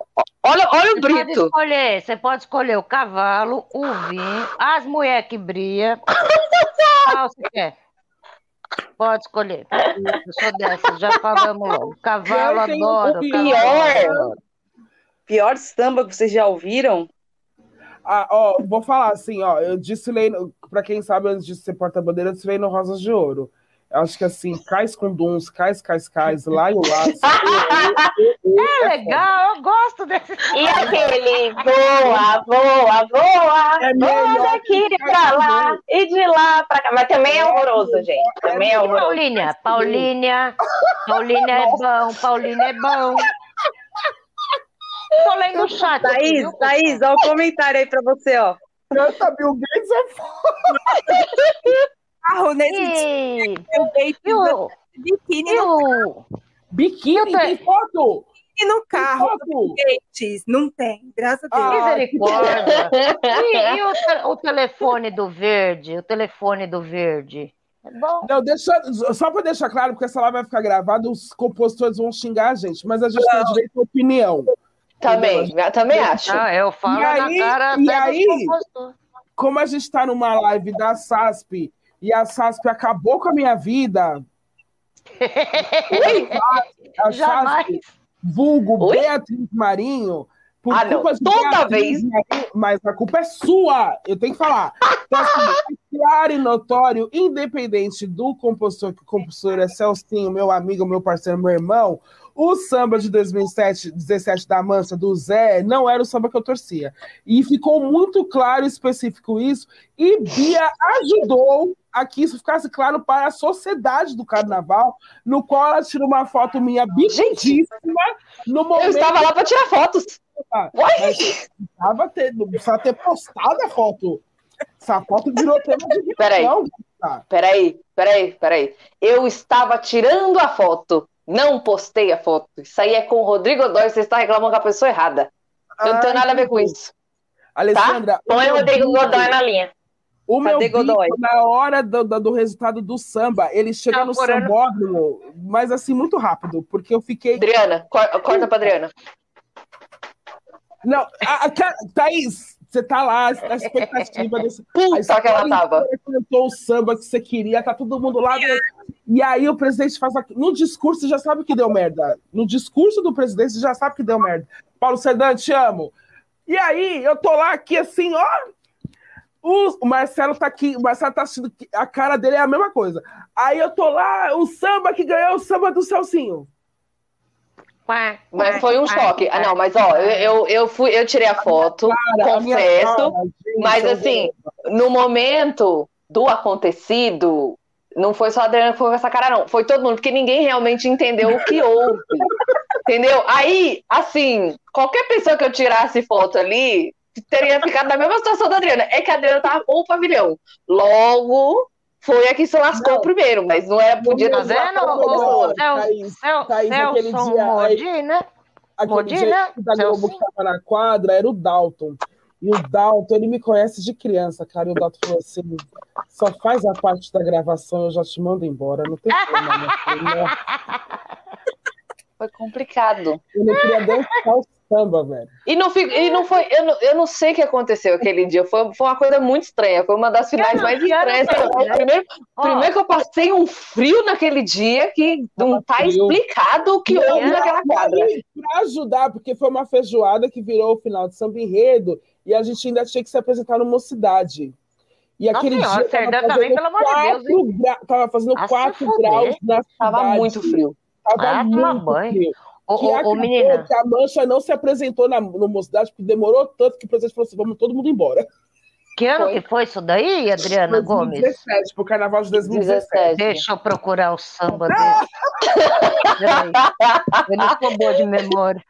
Olha, olha o você Brito. Pode escolher, você pode escolher o cavalo, o vinho, as mulheres que brilham. Qual você quer? Pode escolher. Eu sou dessa, já falamos logo. Cavalo, adoro. O pior, pior samba que vocês já ouviram? Ah, ó, vou falar assim, ó. Eu desfilei, para quem sabe, antes de ser porta-bandeira, eu desfilei no Rosas de Ouro. Eu acho que assim, cais com duns, cais, cais, cais, lá e lá. é, é legal, eu gosto desse. E aquele voa, voa, voa, é voa daqui pra lá e de lá pra cá. Mas também é horroroso, gente. Também é horroroso. Paulinha, Paulinha, Paulinha é bom, Paulinha é bom. Tô lendo o chat. Thaís, aqui, Thaís, olha o comentário aí pra você, ó. Canta Bill Gates é foda carro nesse e... dia. Biquíni no Biquíni? Tem foto? E no carro, Gates, não tem, graças a Deus. Misericórdia. e, e o, o, telefone do verde? O telefone do verde? É bom. Não, deixa, só para deixar claro, porque essa live vai ficar gravada, os compositores vão xingar a gente, mas a gente não. tem direito à opinião. Também, eu também acho. Ah, eu falo e aí, cara e aí, como a gente está numa live da SASP e a SASP acabou com a minha vida. a Jamais. SASP, vulgo Oi? Beatriz Marinho, por ah, culpa não. Toda Beatriz vez. Marinho, mas a culpa é sua, eu tenho que falar. Então, assim, claro e notório, independente do compositor, que o compositor é Celcinho, meu amigo, meu parceiro, meu irmão, o samba de 2017 da Mansa, do Zé, não era o samba que eu torcia. E ficou muito claro e específico isso, e Bia ajudou a que isso ficasse claro para a sociedade do carnaval, no qual ela tirou uma foto minha bicudíssima no momento. Eu estava lá para tirar fotos. Precisava ter, precisava ter postado a foto. Essa foto virou tema de Peraí, peraí, peraí, peraí. Eu estava tirando a foto. Não postei a foto. Isso aí é com o Rodrigo Godoy, você está reclamando com a pessoa errada. Eu não tenho nada a ver com isso. Alessandra. Tá? Põe o Rodrigo Godoy na linha. O meu bico, na hora do, do, do, resultado do samba, ele chega no sambódromo, mas assim, muito rápido, porque eu fiquei. Adriana, corta pra Adriana. Não, a, a, Thaís, você tá lá, na expectativa desse. Puta que ela tava. Cantou o samba que você queria, tá todo mundo lá. E aí o presidente faz aqui. No discurso, você já sabe que deu merda. No discurso do presidente, você já sabe que deu merda. Paulo Serdan, te amo. E aí, eu tô lá aqui assim, ó. O Marcelo tá aqui, o Marcelo tá assistindo, a cara dele é a mesma coisa. Aí eu tô lá, o samba que ganhou o samba do Celcinho. Mas foi um choque. Ah, não, mas ó, eu, eu, fui, eu tirei a foto, cara, confesso, cara, gente, mas assim, no momento do acontecido, não foi só a Adriana que foi com essa cara, não. Foi todo mundo, porque ninguém realmente entendeu o que houve. entendeu? Aí, assim, qualquer pessoa que eu tirasse foto ali teria ficado na mesma situação da Adriana. É que a Adriana tava com o pavilhão. Logo, foi a que se lascou não. primeiro, mas não era podia Tá vendo? O Celso Modina. Aquele dia da Globo que tava na quadra era o Dalton. E o Dalton, ele me conhece de criança, cara. E o Dalton falou assim: só faz a parte da gravação, eu já te mando embora. Não tem problema. Foi complicado. Não queria dançar o samba, velho. E não, fico, e não foi. Eu não, eu não sei o que aconteceu aquele dia. Foi, foi uma coisa muito estranha. Foi uma das finais não, mais estranhas. Primeiro, oh. primeiro que eu passei um frio naquele dia que não tá explicado o que não, houve naquela quadra. Pra ajudar, porque foi uma feijoada que virou o final de samba enredo e a gente ainda tinha que se apresentar no Mocidade. E aquele Nossa, dia. Senhora, tava também, pelo amor de Deus. Gra... Tava fazendo 4 graus na cidade. Tava muito frio. Tava ah, muito banho. frio. Ô, que ô, menina. que a Mancha não se apresentou na, no Mocidade, porque demorou tanto que o presidente falou assim: vamos todo mundo embora. Que ano foi. que foi isso daí, Adriana 2017, Gomes? 2017, pro carnaval de 2017. Deixa eu procurar o samba dele. eu não sou boa de memória.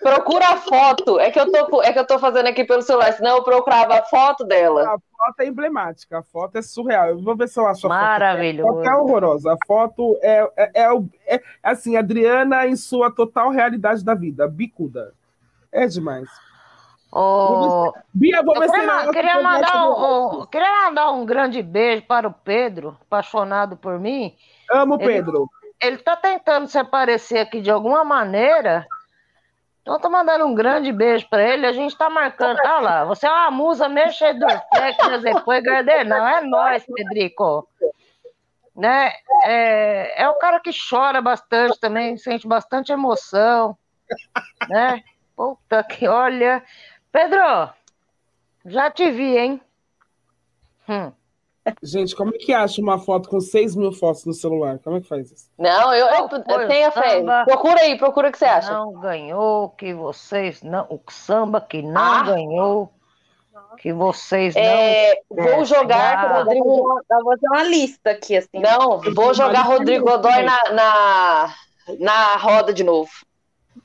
Procura a foto. É que, eu tô, é que eu tô fazendo aqui pelo celular, senão eu procurava a foto dela. A foto é emblemática, a foto é surreal. Eu vou ver se eu acho a Maravilhoso. foto. A foto é horrorosa. A foto é, é, é, é assim, Adriana em sua total realidade da vida, bicuda. É demais. Oh, Bia, vou ver queria, queria, mandar um, um, queria mandar um grande beijo para o Pedro, apaixonado por mim. Amo o Pedro. Ele está tentando se aparecer aqui de alguma maneira, então, tô mandando um grande beijo para ele. A gente tá marcando. Olha lá, você é uma musa mexedor, técnicas depois, Não, é nós, Pedrico. Né? É, é o cara que chora bastante também, sente bastante emoção. Né? Puta que olha. Pedro, já te vi, hein? Hum. Gente, como é que acha uma foto com 6 mil fotos no celular? Como é que faz isso? Não, eu, eu, eu tenho a fé. Procura aí, procura o que você acha. Não ganhou, que vocês não. O samba que não ah. ganhou. Que vocês é, não. Vou jogar ah, Rodrigo. vou fazer uma lista aqui, assim. Não, vou jogar Rodrigo Godoy na, na, na roda de novo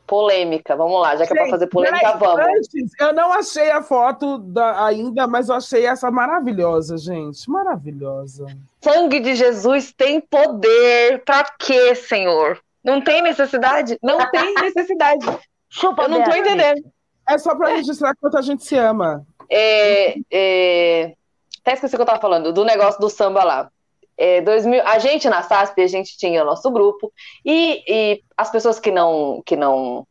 polêmica. Vamos lá, já que Gente, é para fazer polêmica, vamos. Antes, eu não achei a foto da, ainda, mas eu achei essa maravilhosa, gente. Maravilhosa. Sangue de Jesus tem poder. Para quê, Senhor? Não tem necessidade? Não tem necessidade. Chupa, eu não tô entendendo. É só para registrar quanto a gente se ama. É, é... Até esqueci o que eu tava falando, do negócio do samba lá. É, 2000, a gente na SASP, a gente tinha o nosso grupo, e, e as pessoas que não, que não,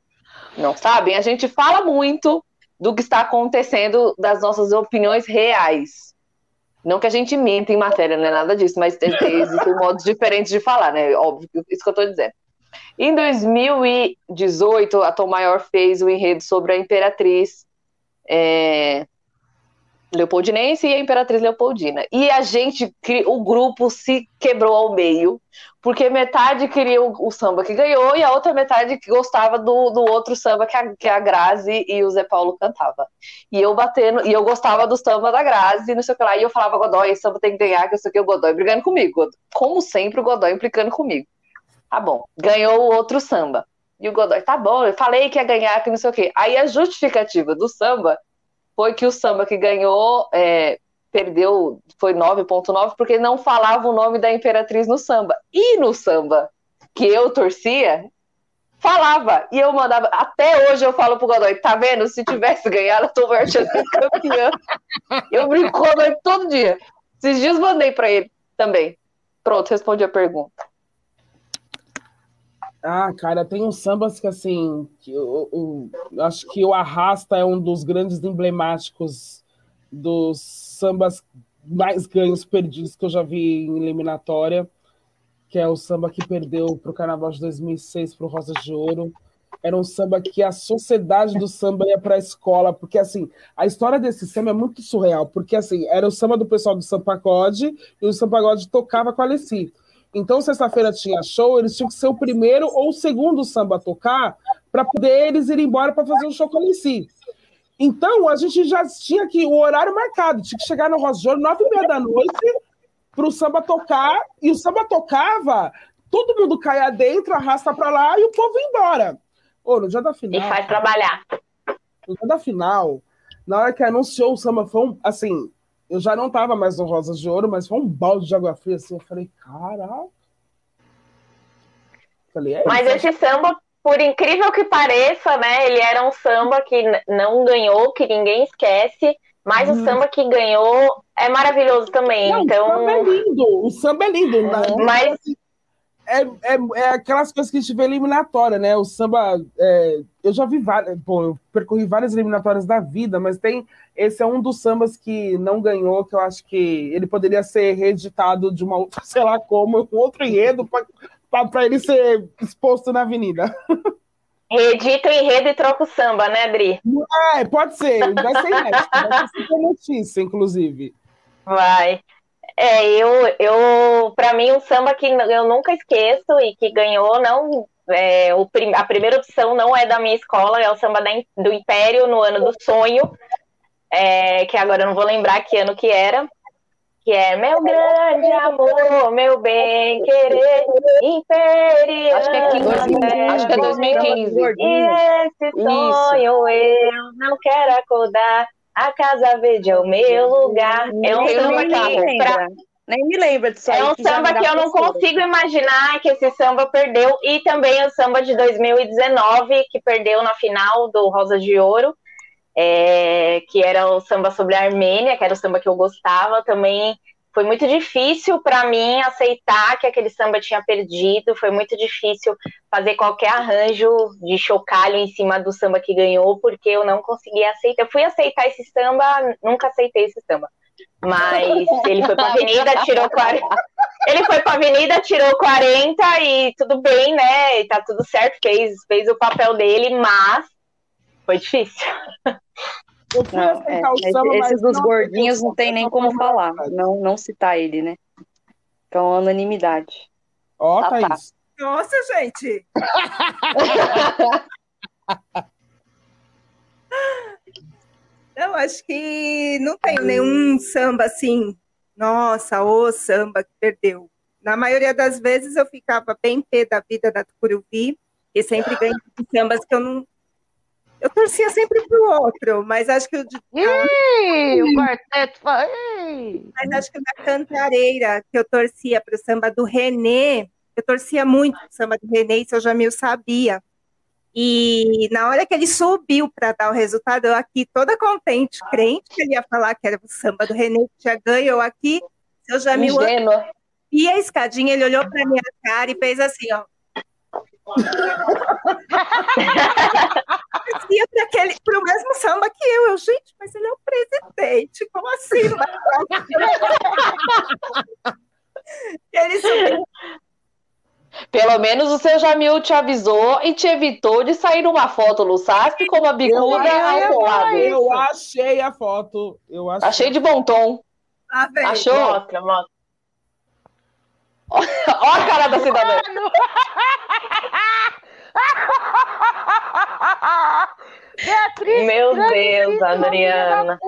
não sabem, a gente fala muito do que está acontecendo, das nossas opiniões reais. Não que a gente minta em matéria, não é nada disso, mas existem modos diferentes de falar, né? Óbvio, isso que eu estou dizendo. Em 2018, a Tom Maior fez o enredo sobre a Imperatriz é, Leopoldinense e a Imperatriz Leopoldina. E a gente, o grupo se quebrou ao meio, porque metade queria o, o samba que ganhou e a outra metade que gostava do, do outro samba que a, que a Grazi e o Zé Paulo cantava. E eu batendo, e eu gostava do samba da Grazi, não sei o que lá, e eu falava, Godoy, esse samba tem que ganhar, que eu sei o que, o Godoy brigando comigo. Como sempre, o Godoy implicando comigo. Tá bom, ganhou o outro samba. E o Godoy, tá bom, eu falei que ia ganhar, que não sei o quê. Aí a justificativa do samba foi que o samba que ganhou é, perdeu, foi 9.9, porque não falava o nome da Imperatriz no samba. E no samba que eu torcia, falava. E eu mandava, até hoje eu falo pro Godoy, tá vendo? Se tivesse ganhado, eu tô marchando campeã. eu brinco com o Godoy todo dia. Esses dias mandei para ele também. Pronto, respondi a pergunta. Ah, cara, tem uns sambas que assim, que eu, eu, acho que o Arrasta é um dos grandes emblemáticos dos sambas mais ganhos perdidos que eu já vi em eliminatória, que é o samba que perdeu para o Carnaval de 2006 para o Rosa de Ouro. Era um samba que a sociedade do samba ia para a escola, porque assim, a história desse samba é muito surreal, porque assim, era o samba do pessoal do Sampagode e o Sampagode tocava com a Alessi. Então, sexta-feira tinha show, eles tinham que ser o primeiro ou o segundo samba a tocar para poder eles ir embora para fazer o show com si. Então, a gente já tinha que o horário marcado, tinha que chegar no Ouro, nove e meia da noite, para o samba tocar, e o samba tocava, todo mundo caia dentro, arrasta para lá e o povo ia embora. Ô, no dia da final. E faz trabalhar. No dia da final, na hora que anunciou o samba, foi um, assim, eu já não tava mais no Rosas de Ouro, mas foi um balde de água fria assim. Eu falei, caralho. Falei, é mas esse samba, por incrível que pareça, né? Ele era um samba que não ganhou, que ninguém esquece. Mas hum. o uhum. samba que ganhou é maravilhoso também. Não, então... O samba é lindo, o samba é lindo. Né? Mas é, é, é aquelas coisas que a gente vê eliminatória, né? O samba. É, eu já vi várias. Bom, eu percorri várias eliminatórias da vida, mas tem. Esse é um dos sambas que não ganhou, que eu acho que ele poderia ser reeditado de uma outra, sei lá como, um outro enredo, para ele ser exposto na avenida. Reedita o enredo e troca o samba, né, Adri? É, pode ser. Vai ser inédito. Vai ser notícia, inclusive. Vai. É, eu, eu para mim, um samba que eu nunca esqueço e que ganhou, não. É, o, a primeira opção não é da minha escola, é o samba da, do Império no ano do sonho, é, que agora eu não vou lembrar que ano que era, que é meu grande amor, meu bem querer, Império. Acho que é 15, acho que é 2015. E esse sonho Isso. eu não quero acordar a Casa Verde é o meu lugar. É um samba que. Pra... Nem me lembro disso É um samba que eu não consigo imaginar que esse samba perdeu. E também o samba de 2019, que perdeu na final do Rosa de Ouro, é... que era o samba sobre a Armênia, que era o samba que eu gostava. Também foi muito difícil para mim aceitar que aquele samba tinha perdido, foi muito difícil fazer qualquer arranjo de chocalho em cima do samba que ganhou, porque eu não conseguia aceitar. Eu fui aceitar esse samba, nunca aceitei esse samba. Mas ele foi pra avenida, tirou 40. Ele foi pra avenida, tirou 40 e tudo bem, né? E tá tudo certo, fez, fez o papel dele, mas foi difícil. Eu fui não, é, o samba, esses dos gordinhos não tem nem como falar, não, não citar ele, né? Então, unanimidade. Ó, oh, Thaís. Tá. Nossa, gente! Eu acho que não tenho nenhum samba assim, nossa, o samba que perdeu. Na maioria das vezes eu ficava bem pé da vida da Tucuruvi, e sempre ganhei sambas que eu não, eu torcia sempre pro outro, mas acho que o de. Ih, o quarteto foi. Mas acho que da cantareira, que eu torcia pro samba do Renê, eu torcia muito pro samba do Renê, isso eu já meio sabia. E na hora que ele subiu para dar o resultado, eu aqui toda contente, crente que ele ia falar que era o samba do Renê que tinha ganho, eu aqui, eu já me. E a escadinha, ele olhou para minha cara e fez assim, ó ia para aquele para o mesmo samba que eu. eu. Gente, mas ele é o presidente, como assim? ele subiu. Pelo menos o seu Jamil te avisou e te evitou de sair numa foto no SASP com uma bicuda ao lado. Eu achei a foto. Eu achei. achei de bom tom. Ah. Achou? Mostra, mostra. Olha a cara da cidadã. Beatriz, Meu Deus, Adriana.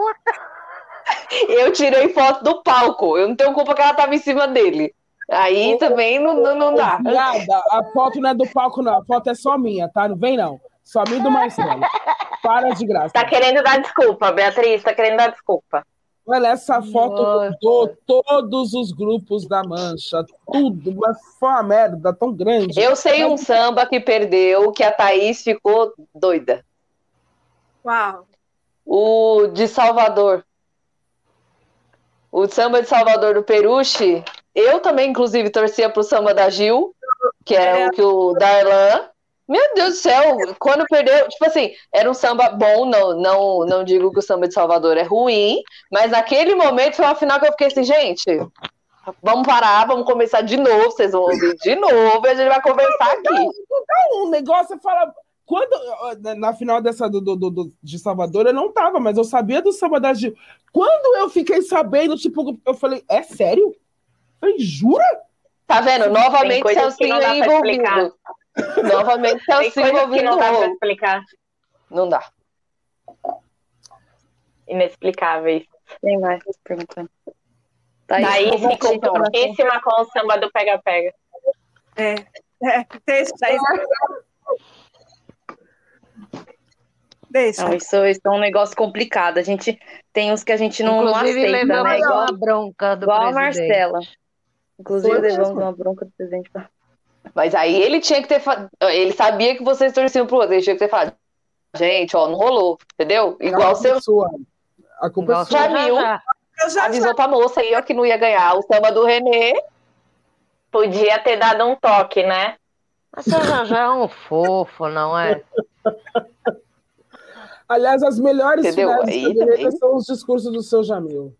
Eu tirei foto do palco. Eu não tenho culpa que ela tava em cima dele. Aí também não, não, não dá. Nada, a foto não é do palco, não. A foto é só minha, tá? Não vem, não. Só minha e do Marcelo. Para de graça. Tá querendo dar desculpa, Beatriz, tá querendo dar desculpa. Olha, essa foto mudou todos os grupos da Mancha. Tudo, mas foi uma merda tão grande. Eu sei um samba que perdeu, que a Thaís ficou doida. Uau. O de Salvador. O samba de Salvador do Peruche. Eu também, inclusive, torcia pro samba da Gil, que era o que o Darlan. Meu Deus do céu, quando perdeu, tipo assim, era um samba bom, não, não, não digo que o samba de Salvador é ruim, mas naquele momento foi uma final que eu fiquei assim, gente, vamos parar, vamos começar de novo, vocês vão ouvir de novo e a gente vai conversar aqui. um negócio, você fala. Quando, na final dessa do, do- do- de Salvador, eu não tava, mas eu sabia do samba da Gil. Quando eu fiquei sabendo, tipo, eu falei, é sério? Eu falei, jura? Tá vendo? Novamente Celcinho dá aí envolvido. Novamente Tem Celcinho coisas que não explicar. Não dá. Inexplicáveis. Tem mais perguntando. Thaís, ficou tá? pouquíssima com o samba do pega-pega. É. É, deixa. Deixa. Não, isso, isso é um negócio complicado. A gente tem uns que a gente não, não Inclusive, aceita, levamos né? Igual, uma bronca do igual a presidente. Marcela. Inclusive, Foi levamos mesmo. uma bronca do presidente. Mas aí ele tinha que ter. Ele sabia que vocês torciam pro outro. Ele tinha que ter falado. Gente, ó, não rolou, entendeu? Igual seu é sua. A culpa Igual é sua. já já, viu. já. Eu já, avisou pra moça aí, ó, que não ia ganhar o samba do Renê. Podia ter dado um toque, né? Mas seu Jajá é um fofo, não é? Aliás, as melhores Entendeu? finais são os discursos do seu Jamil.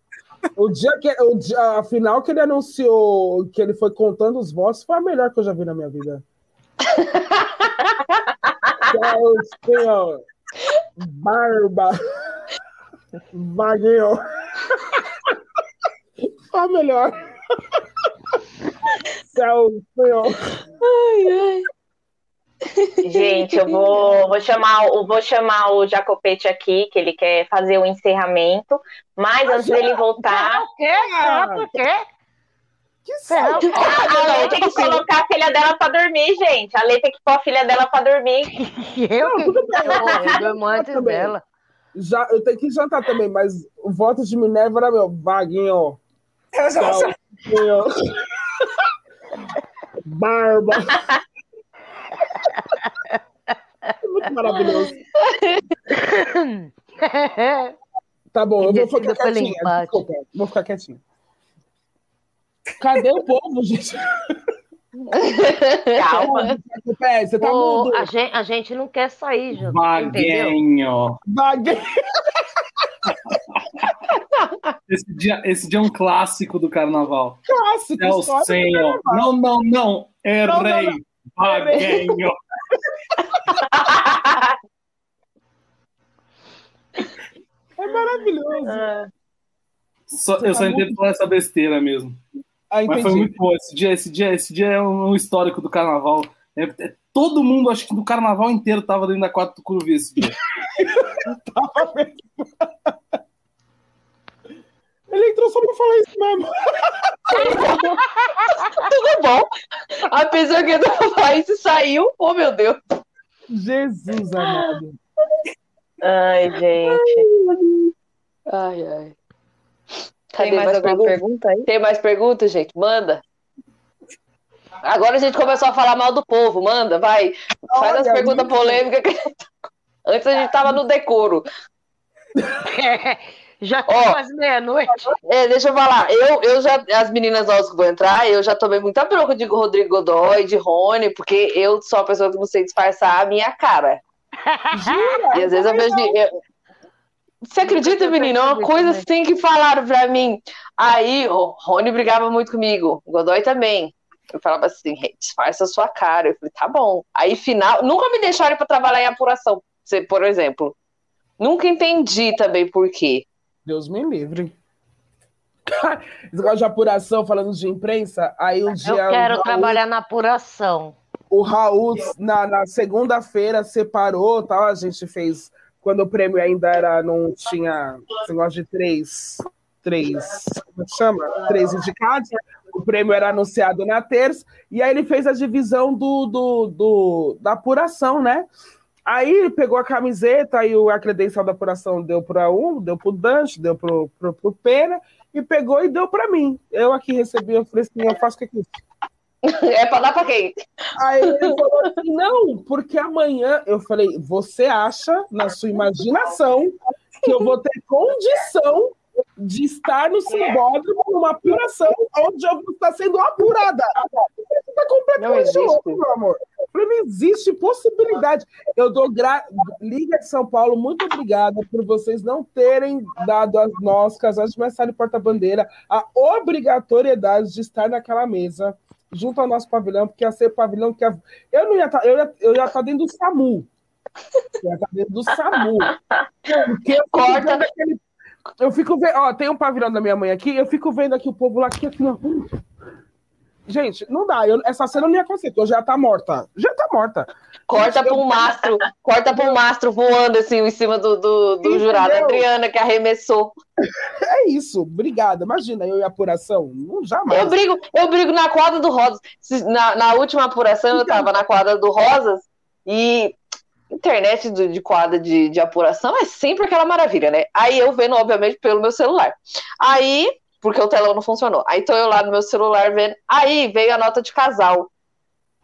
O dia que o dia, a final que ele anunciou que ele foi contando os votos foi a melhor que eu já vi na minha vida. Senhor. Barba. Vaguinho. Foi a melhor. Tchau, senhor. Gente, eu vou, vou, chamar, o- vou chamar o Jacopete aqui, que ele quer fazer o encerramento. Mas antes dele voltar, O quê? Por quê? Que a Lê tem que colocar a filha dela pra dormir, gente. A Lê tem que pôr a filha dela pra dormir. Eu eu durmo antes Também. dela. Já, eu tenho que jantar também, mas o voto de Minerva era meu. Vaguinho. eu já. Barba. É muito maravilhoso. Tá bom, eu vou ficar quietinha. Desculpa, vou ficar quietinha. Cadê o povo, gente? Calma. Pé, Você tá Ô, mudo. a, gente, a gente não quer sair, entendeu? Vaguinho. Vaguinho. Esse dia, esse dia é um clássico do carnaval. Clássico. É o senhor. Não, não, não. Errei. não. Vaguinho. É maravilhoso. Só- eu só entendo falar essa besteira mesmo. Ah, Mas foi muito bom. Esse dia, esse dia, esse dia é um histórico do carnaval. É- é- todo mundo, acho que do carnaval inteiro, tava dentro da quatro do Curuvi esse dia. Ele entrou só pra falar isso mesmo. Tudo bom. A pessoa que entrou no país e saiu. Oh, meu Deus. Jesus amado. Ai, gente. Ai, ai. Tem Cadê mais, mais alguma perguntas? pergunta aí? Tem mais perguntas, gente? Manda. Agora a gente começou a falar mal do povo. Manda, vai. Faz as Olha, perguntas polêmicas. que- Antes a gente tava no decoro. Já Ó. quase meia-noite. É, deixa eu falar. Eu, eu já, as meninas novas que vão entrar, eu já tomei muita bronca de Rodrigo Godoy, de Rony, porque eu sou uma pessoa que não sei disfarçar a minha cara. E às vezes eu vejo. eu- Você acredita, menino? É uma coisa assim que falaram pra mim. Aí, o Rony brigava muito comigo, o Godoy também. Eu falava assim, disfarça a sua cara. Eu falei, tá bom. Aí, final, nunca me deixaram para trabalhar em apuração, por exemplo. Nunca entendi também por quê. Deus me livre. Esse de apuração, falando de imprensa, aí um dia. Eu quero Raul, trabalhar na apuração. O Raul, na, na segunda-feira, separou, tal. A gente fez. Quando o prêmio ainda era, não tinha esse negócio de três. Três. Como é chama? Três indicados. O prêmio era anunciado na terça. E aí ele fez a divisão do, do, do da apuração, né? Aí ele pegou a camiseta e a credencial da apuração deu para um, deu para o Dante, deu para o Pena, e pegou e deu para mim. Eu aqui recebi, eu falei assim, eu faço o que é isso? É para dar para quem? Aí ele falou assim, não, porque amanhã, eu falei, você acha, na sua imaginação, que eu vou ter condição de estar no simbódromo numa apuração onde eu vou estar sendo apurada. Você está completamente louco, meu amor. Não existe possibilidade. Eu dou gra... Liga de São Paulo, muito obrigada por vocês não terem dado a nós, casais de mestre porta-bandeira, a obrigatoriedade de estar naquela mesa junto ao nosso pavilhão, porque ia ser pavilhão que eu não ia estar, tá, eu ia, eu ia estar dentro do SAMU. Eu ia estar dentro do SAMU. Porque eu Corta. Aquele... Eu fico vendo, ó, tem um pavilhão da minha mãe aqui, eu fico vendo aqui o povo lá aqui, assim, ó. Gente, não dá. Eu, essa cena não ia acontecer, eu já tá morta. Já tá morta. Corta para um mastro, corta para um mastro voando assim em cima do, do, do jurado. Adriana que arremessou. É isso, obrigada. Imagina eu e a apuração. Não, jamais. Eu brigo, eu brigo na quadra do Rosas. Na, na última apuração, eu tava na quadra do Rosas e internet do, de quadra de, de apuração é sempre aquela maravilha, né? Aí eu vendo, obviamente, pelo meu celular. Aí porque o telão não funcionou. Aí tô eu lá no meu celular vendo. Aí veio a nota de casal.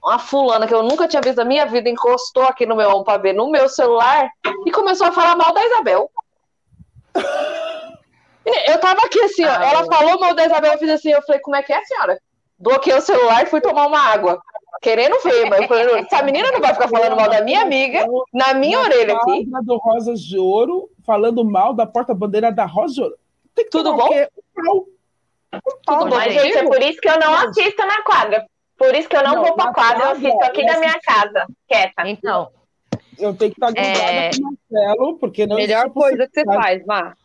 Uma fulana que eu nunca tinha visto na minha vida encostou aqui no meu ombro pra ver no meu celular e começou a falar mal da Isabel. Eu tava aqui assim, ó, ela falou mal da Isabel, eu fiz assim, eu falei, como é que é, senhora? Bloqueei o celular e fui tomar uma água. Querendo ver, mas eu falei, essa menina não vai ficar falando mal da minha amiga na minha orelha aqui. do Rosas de Ouro, falando mal da porta-bandeira da Rosa de Ouro. Tudo bom? Tudo bom, gente, é por isso que eu não assisto na quadra. Por isso que eu não, não vou pra quadra, eu assisto aqui na minha casa, quieta. Então. Eu tenho que estar grudada é... com o Marcelo, porque não Melhor coisa que você faz, Mar.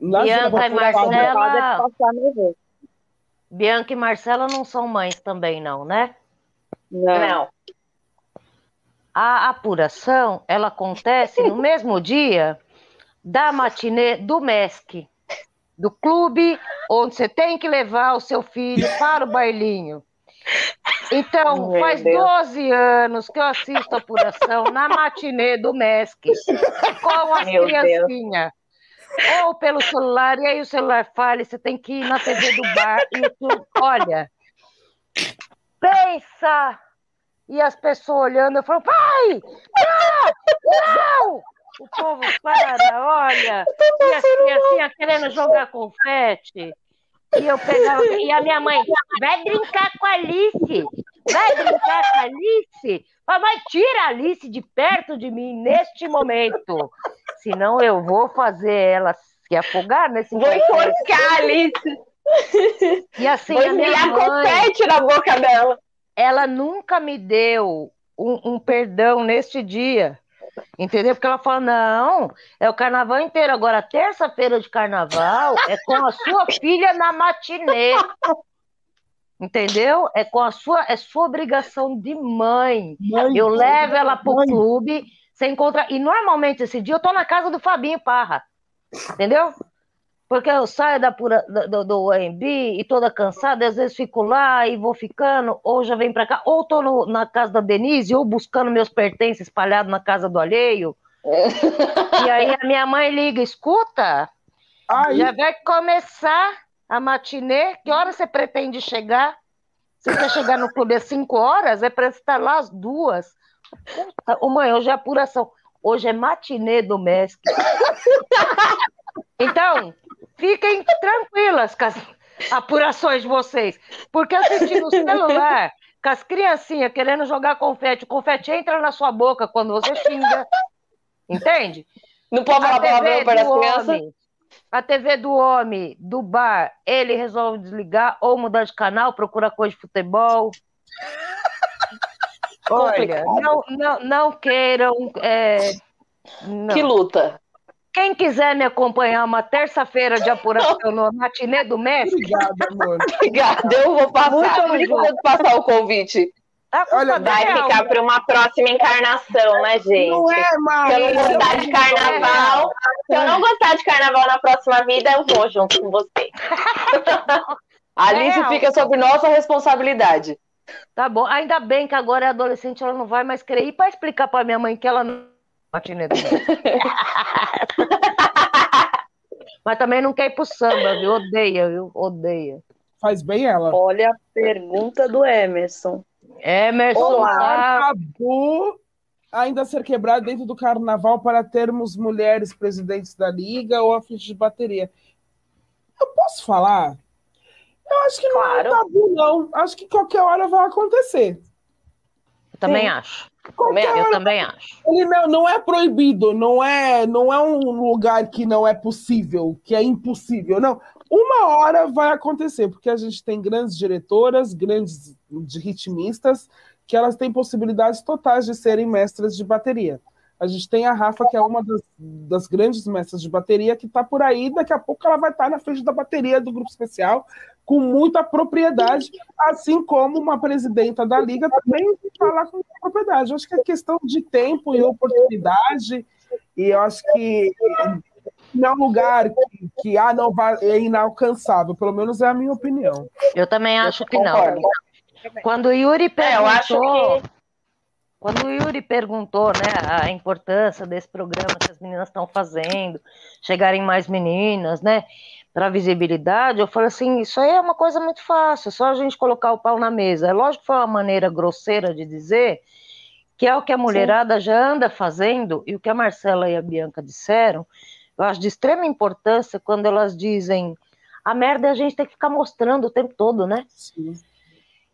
Bianca e Marcela. Bianca e Marcela não são mães também, não, né? Não. não. A apuração, ela acontece no mesmo dia da matinê do MESC do clube onde você tem que levar o seu filho para o bailinho. Então, Meu faz Deus. 12 anos que eu assisto a apuração na matinê do MESC com as criancinhas. Ou pelo celular, e aí o celular falha, você tem que ir na TV do bar e tu, olha, pensa! E as pessoas olhando, eu falo, pai! Não! Não! O povo para, olha. E as criancinhas querendo jogar confete. E eu pegava. E a minha mãe, vai brincar com a Alice. Vai brincar com a Alice. Vai, tira a Alice de perto de mim neste momento. Senão eu vou fazer ela se afogar nesse Vou enforcar a Alice. E assim, vou a minha mãe, confete na boca dela. Ela nunca me deu um, um perdão neste dia. Entendeu? Porque ela fala: não, é o carnaval inteiro. Agora, terça-feira de carnaval é com a sua filha na matinê. Entendeu? É com a sua, é sua obrigação de mãe. mãe eu levo ela pro mãe. clube, você encontra. E normalmente esse dia eu tô na casa do Fabinho Parra. Entendeu? Porque eu saio da pura, do, do AMB e toda cansada, às vezes fico lá e vou ficando, ou já venho para cá, ou tô no, na casa da Denise, ou buscando meus pertences espalhados na casa do alheio. e aí a minha mãe liga, escuta, já vai começar a matinê, que hora você pretende chegar? Você quer chegar no clube às 5 horas? É para estar lá às duas. Puta, oh, mãe, hoje é apuração. Hoje é matinê do mestre. Então, fiquem tranquilas com as apurações de vocês. Porque assistir no celular, com as criancinhas querendo jogar confete, o confete entra na sua boca quando você xinga. Entende? Não pode falar palavrão para as crianças. A TV do homem, do bar, ele resolve desligar ou mudar de canal, procurar coisa de futebol. Olha, não, não, não queiram. É, não. Que luta. Quem quiser me acompanhar uma terça-feira de apuração no Matinê do México. Obrigada, amor. Obrigada, eu vou passar. Muito obrigada por passar o convite. Tá Olha, vai ficar para uma próxima encarnação, né, gente? Não é, mãe. Se eu não gostar de carnaval, se eu não gostar de carnaval na próxima vida, eu vou junto com você. A Alice é fica sob nossa responsabilidade. Tá bom. Ainda bem que agora é adolescente, ela não vai mais querer ir para explicar para minha mãe que ela não Mas também não quer ir pro samba, viu? Odeia, viu? Odeia. Faz bem ela. Olha a pergunta do Emerson. Emerson. Olá. Acabou ainda ser quebrado dentro do carnaval para termos mulheres presidentes da liga ou a frente de bateria. Eu posso falar? Eu acho que claro. não é tabu, não. Acho que qualquer hora vai acontecer. Eu também Sim. acho. Qualquer eu hora... também acho. Ele não, não é proibido, não é, não é um lugar que não é possível, que é impossível. Não, uma hora vai acontecer, porque a gente tem grandes diretoras, grandes de ritmistas, que elas têm possibilidades totais de serem mestras de bateria. A gente tem a Rafa, que é uma das, das grandes mestras de bateria, que está por aí, daqui a pouco ela vai estar tá na frente da bateria do grupo especial, com muita propriedade, assim como uma presidenta da Liga também falar com muita propriedade. Eu acho que é questão de tempo e oportunidade, e eu acho que não é um lugar que, que ah, não vai, é inalcançável, pelo menos é a minha opinião. Eu também acho eu que não. Quando o Yuri perguntou. É, que... Quando o Yuri perguntou né, a importância desse programa que as meninas estão fazendo, chegarem mais meninas, né? Para visibilidade, eu falei assim, isso aí é uma coisa muito fácil, só a gente colocar o pau na mesa. É lógico que foi uma maneira grosseira de dizer que é o que a mulherada Sim. já anda fazendo e o que a Marcela e a Bianca disseram, eu acho de extrema importância quando elas dizem a merda é a gente tem que ficar mostrando o tempo todo, né? Sim.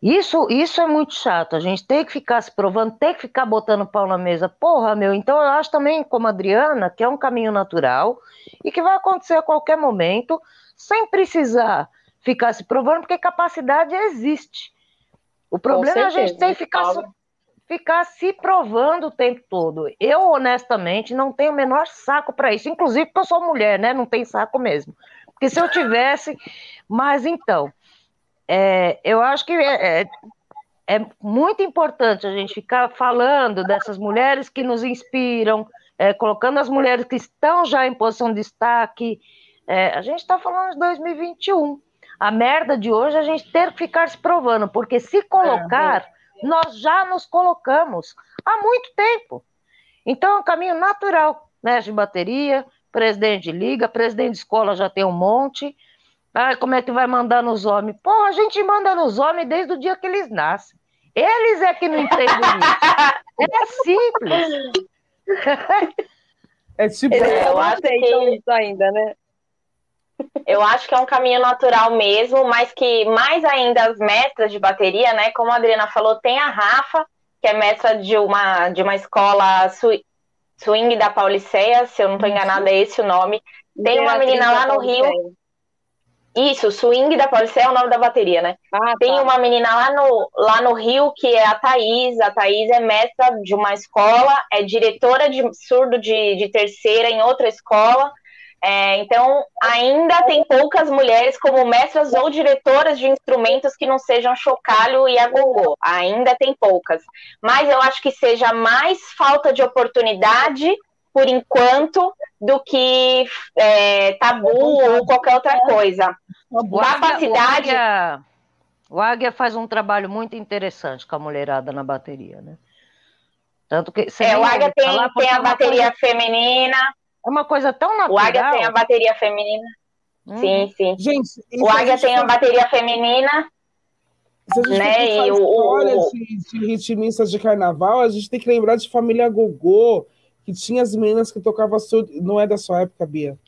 Isso, isso é muito chato. A gente tem que ficar se provando, tem que ficar botando pau na mesa. Porra, meu. Então eu acho também, como a Adriana, que é um caminho natural e que vai acontecer a qualquer momento, sem precisar ficar se provando, porque capacidade existe. O problema é a gente tem que ficar, ficar se provando o tempo todo. Eu, honestamente, não tenho o menor saco para isso. Inclusive porque eu sou mulher, né? Não tem saco mesmo. Porque se eu tivesse. Mas então. É, eu acho que é, é, é, muito importante a gente ficar falando dessas mulheres que nos inspiram, é, colocando as mulheres que estão já em posição de destaque. É, a gente está falando de 2021. A merda de hoje é a gente ter que ficar se provando, porque se colocar, é, nós já nos colocamos há muito tempo. Então é um caminho natural, né? De bateria, presidente de liga, presidente de escola já tem um monte. Ah, como é que vai mandar nos homens? Pô, a gente manda nos homens desde o dia que eles nascem. Eles é que não entendem isso. É simples. É tipo, é, eu acho que... isso ainda, né? Eu acho que é um caminho natural mesmo, mas que mais ainda as mestras de bateria, né? Como a Adriana falou, tem a Rafa, que é mestra de uma, de uma escola swing da Pauliceia, se eu não estou enganada, é esse o nome. Tem uma menina lá no Rio. Isso, Swing da Pauliceia é o nome da bateria, né? Ah, Tem tá. uma menina lá no, lá no Rio que é a Thaís. A Thaís é mestra de uma escola, é diretora de surdo de, de terceira em outra escola. É, então, ainda tem poucas mulheres como mestras ou diretoras de instrumentos que não sejam chocalho e agogô. Ainda tem poucas. Mas eu acho que seja mais falta de oportunidade, por enquanto, do que é, tabu ou qualquer outra coisa. O Capacidade. Águia, o Águia faz um trabalho muito interessante com a mulherada na bateria, né? Tanto que. É, o Águia tem, tem a bateria coisa... feminina. É uma coisa tão natural. O Águia tem a bateria feminina. Hum. Sim, sim. Gente, o Águia tem a bateria feminina. Se a gente né? E o, de, de ritmistas de carnaval, a gente tem que lembrar de Família Gogô, que tinha as meninas que tocavam surdo. Não é da sua época, Bia.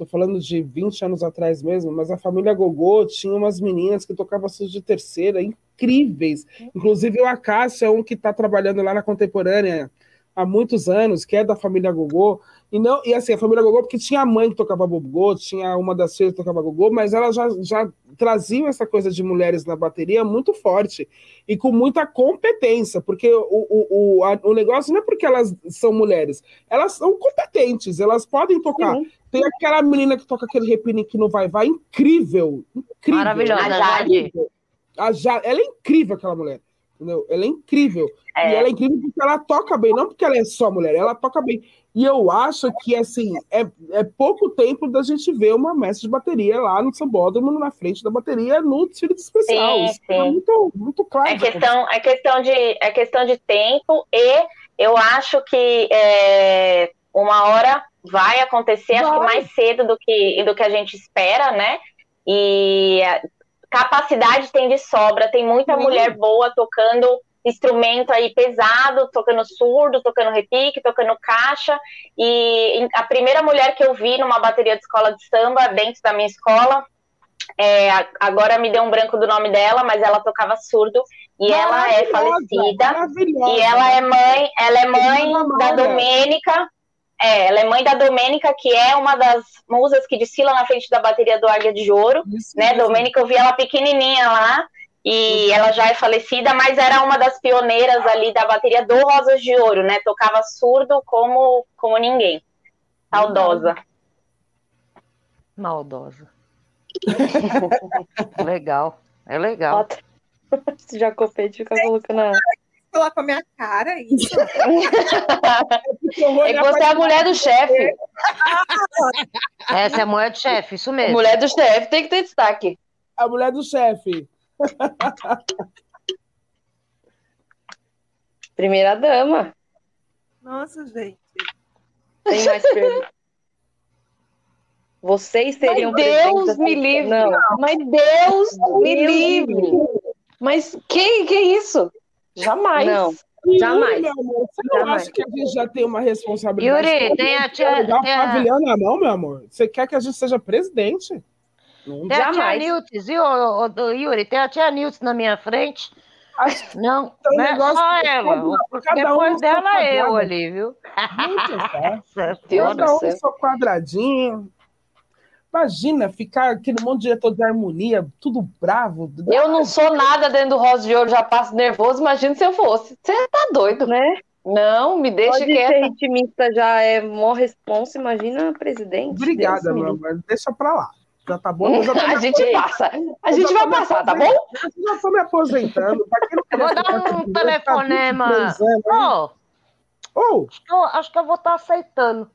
Tô falando de 20 anos atrás mesmo, mas a família Gogô tinha umas meninas que tocavam surdo de terceira, incríveis. Inclusive o Acácio é um que está trabalhando lá na Contemporânea, há muitos anos, que é da família Gogô, e não, e assim, a família Gogô, porque tinha a mãe que tocava Gogô, tinha uma das filhas que tocava Gogô, mas ela já, já traziam essa coisa de mulheres na bateria muito forte e com muita competência, porque o, o, o, a, o negócio não é porque elas são mulheres, elas são competentes, elas podem tocar. Sim. Tem aquela menina que toca aquele repinique no Vai Vai, incrível, incrível. Maravilhosa, a Jade. A Jade. Ela é incrível, aquela mulher. Entendeu? Ela é incrível. É. E ela é incrível porque ela toca bem, não porque ela é só mulher, ela toca bem. E eu acho que, assim, é, é pouco tempo da gente ver uma mestre de bateria lá no Sambódromo, na frente da bateria, no desfile especial. Sim, Isso sim. é muito, muito claro. É questão, é, questão de, é questão de tempo e eu acho que é, uma hora vai acontecer, vai. acho que mais cedo do que, do que a gente espera, né? E capacidade tem de sobra, tem muita sim. mulher boa tocando instrumento aí pesado, tocando surdo, tocando repique, tocando caixa. E a primeira mulher que eu vi numa bateria de escola de samba dentro da minha escola, é, agora me deu um branco do nome dela, mas ela tocava surdo e ela é falecida. E ela é mãe, ela é mãe da Domênica. É, ela é mãe da Domênica, que é uma das musas que desfila na frente da bateria do Águia de Ouro, Isso né? Mesmo. Domênica, eu vi ela pequenininha lá, e uhum. ela já é falecida, mas era uma das pioneiras ali da bateria do Rosas de Ouro, né? Tocava surdo como, como ninguém. Saudosa. Maldosa. legal. É legal. Esse Jacopete fica colocando a... Falar com a minha cara, isso. é que você é a mulher do chefe. Essa é a mulher do chefe, isso mesmo. Mulher do chefe tem que ter destaque. A mulher do chefe. Primeira dama. Nossa, gente. Tem mais perguntas? Vocês seriam Mas Deus me livre. Não. Mas Deus me livre. Mas que que é isso? Jamais. Não. Jamais. Meu amor, você não Jamais. acha que a gente já tem uma responsabilidade? Yuri, tem a tia. Tem a... pavilhão na mão, meu amor. Você quer que a gente seja presidente? Não, tem jamais. a tia Niltz, viu, o, o, Yuri? Tem a tia Niltz na minha frente. Acho não, não é só ela. Depois um dela, eu ali, viu? Cada um seu quadradinho. Imagina ficar aquele monte de diretor de harmonia, tudo bravo. Eu não sou nada dentro do Rosa de Ouro, já passo nervoso. Imagina se eu fosse. Você tá doido, né? Não, me deixa Pode quieta. Ser ritmista já é mó responsa, imagina presidente. Obrigada, meu amor. Deixa pra lá. Já tá bom? a gente passa. A gente vai passar, tá bom? Eu já tô me aposentando. vou dar um telefonema. Ô! Oh, acho, que eu, acho que eu vou estar tá aceitando.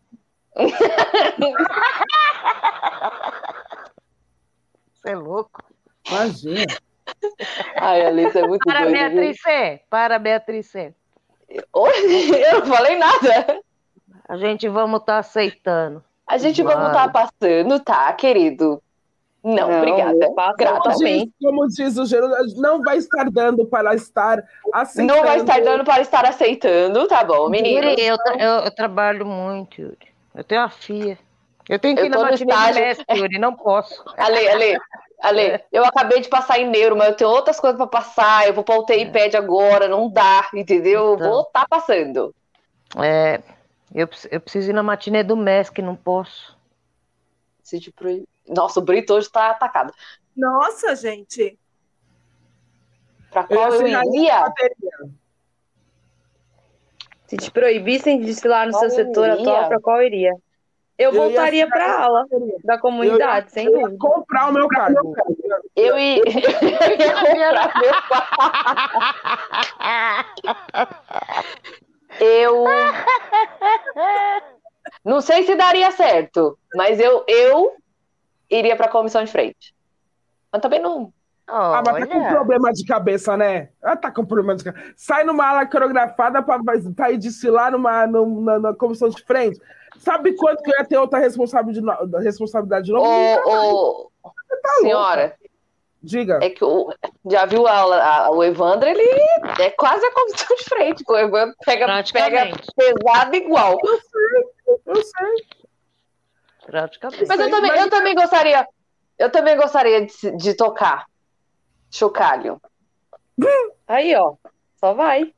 Você é louco. Imagina. Ai, Alice é muito Para doida, Beatriz C. Para Beatriz C. Eu não falei nada. A gente vamos estar tá aceitando. A gente vai estar tá passando, tá, querido? Não, não obrigada. Gratamente. Como diz o Geraldo, não vai estar dando para estar aceitando. Não vai estar dando para estar aceitando, tá bom, menino? Yuri, eu, eu, eu, trabalho muito, Yuri. Eu tenho uma filha. Eu tenho que ir na matinê estágio... mestre, Yuri, não posso. Ale, Ale, Ale, eu acabei de passar em neuro, mas eu tenho outras coisas para passar. Eu vou para o UTI pede agora, não dá, entendeu? Então, vou estar tá passando. É, eu, eu preciso ir na matinê do MESC, não posso. Proibir. Nossa, o Brito hoje tá atacado. Nossa, gente. Pra qual eu, eu iria? Se te proibissem de desfilar no qual seu setor atual, pra qual iria? Eu, eu voltaria para a aula da comunidade, eu, sem dúvida. Ia comprar o meu cargo. Eu ia, eu ia comprar meu. Eu não sei se daria certo, mas eu, eu iria para a comissão de frente. Mas também não. Oh, ah, mas tá com problema de cabeça, né? Ah, tá com problema de cabeça. Sai numa aula coreografada para ir desfilar numa, numa, na comissão de frente. Sabe quanto que eu ia ter outra responsabilidade de, responsabilidade de novo? Ô, ô, tá senhora, louca. diga. É que o, já viu a, a, o Evandro, ele é quase a comissão de frente. O Evandro pega, pega pesado igual. Eu sei, eu sei. Praticamente. Mas eu também, eu também gostaria, eu também gostaria de, de tocar chocalho. Aí, ó, só vai.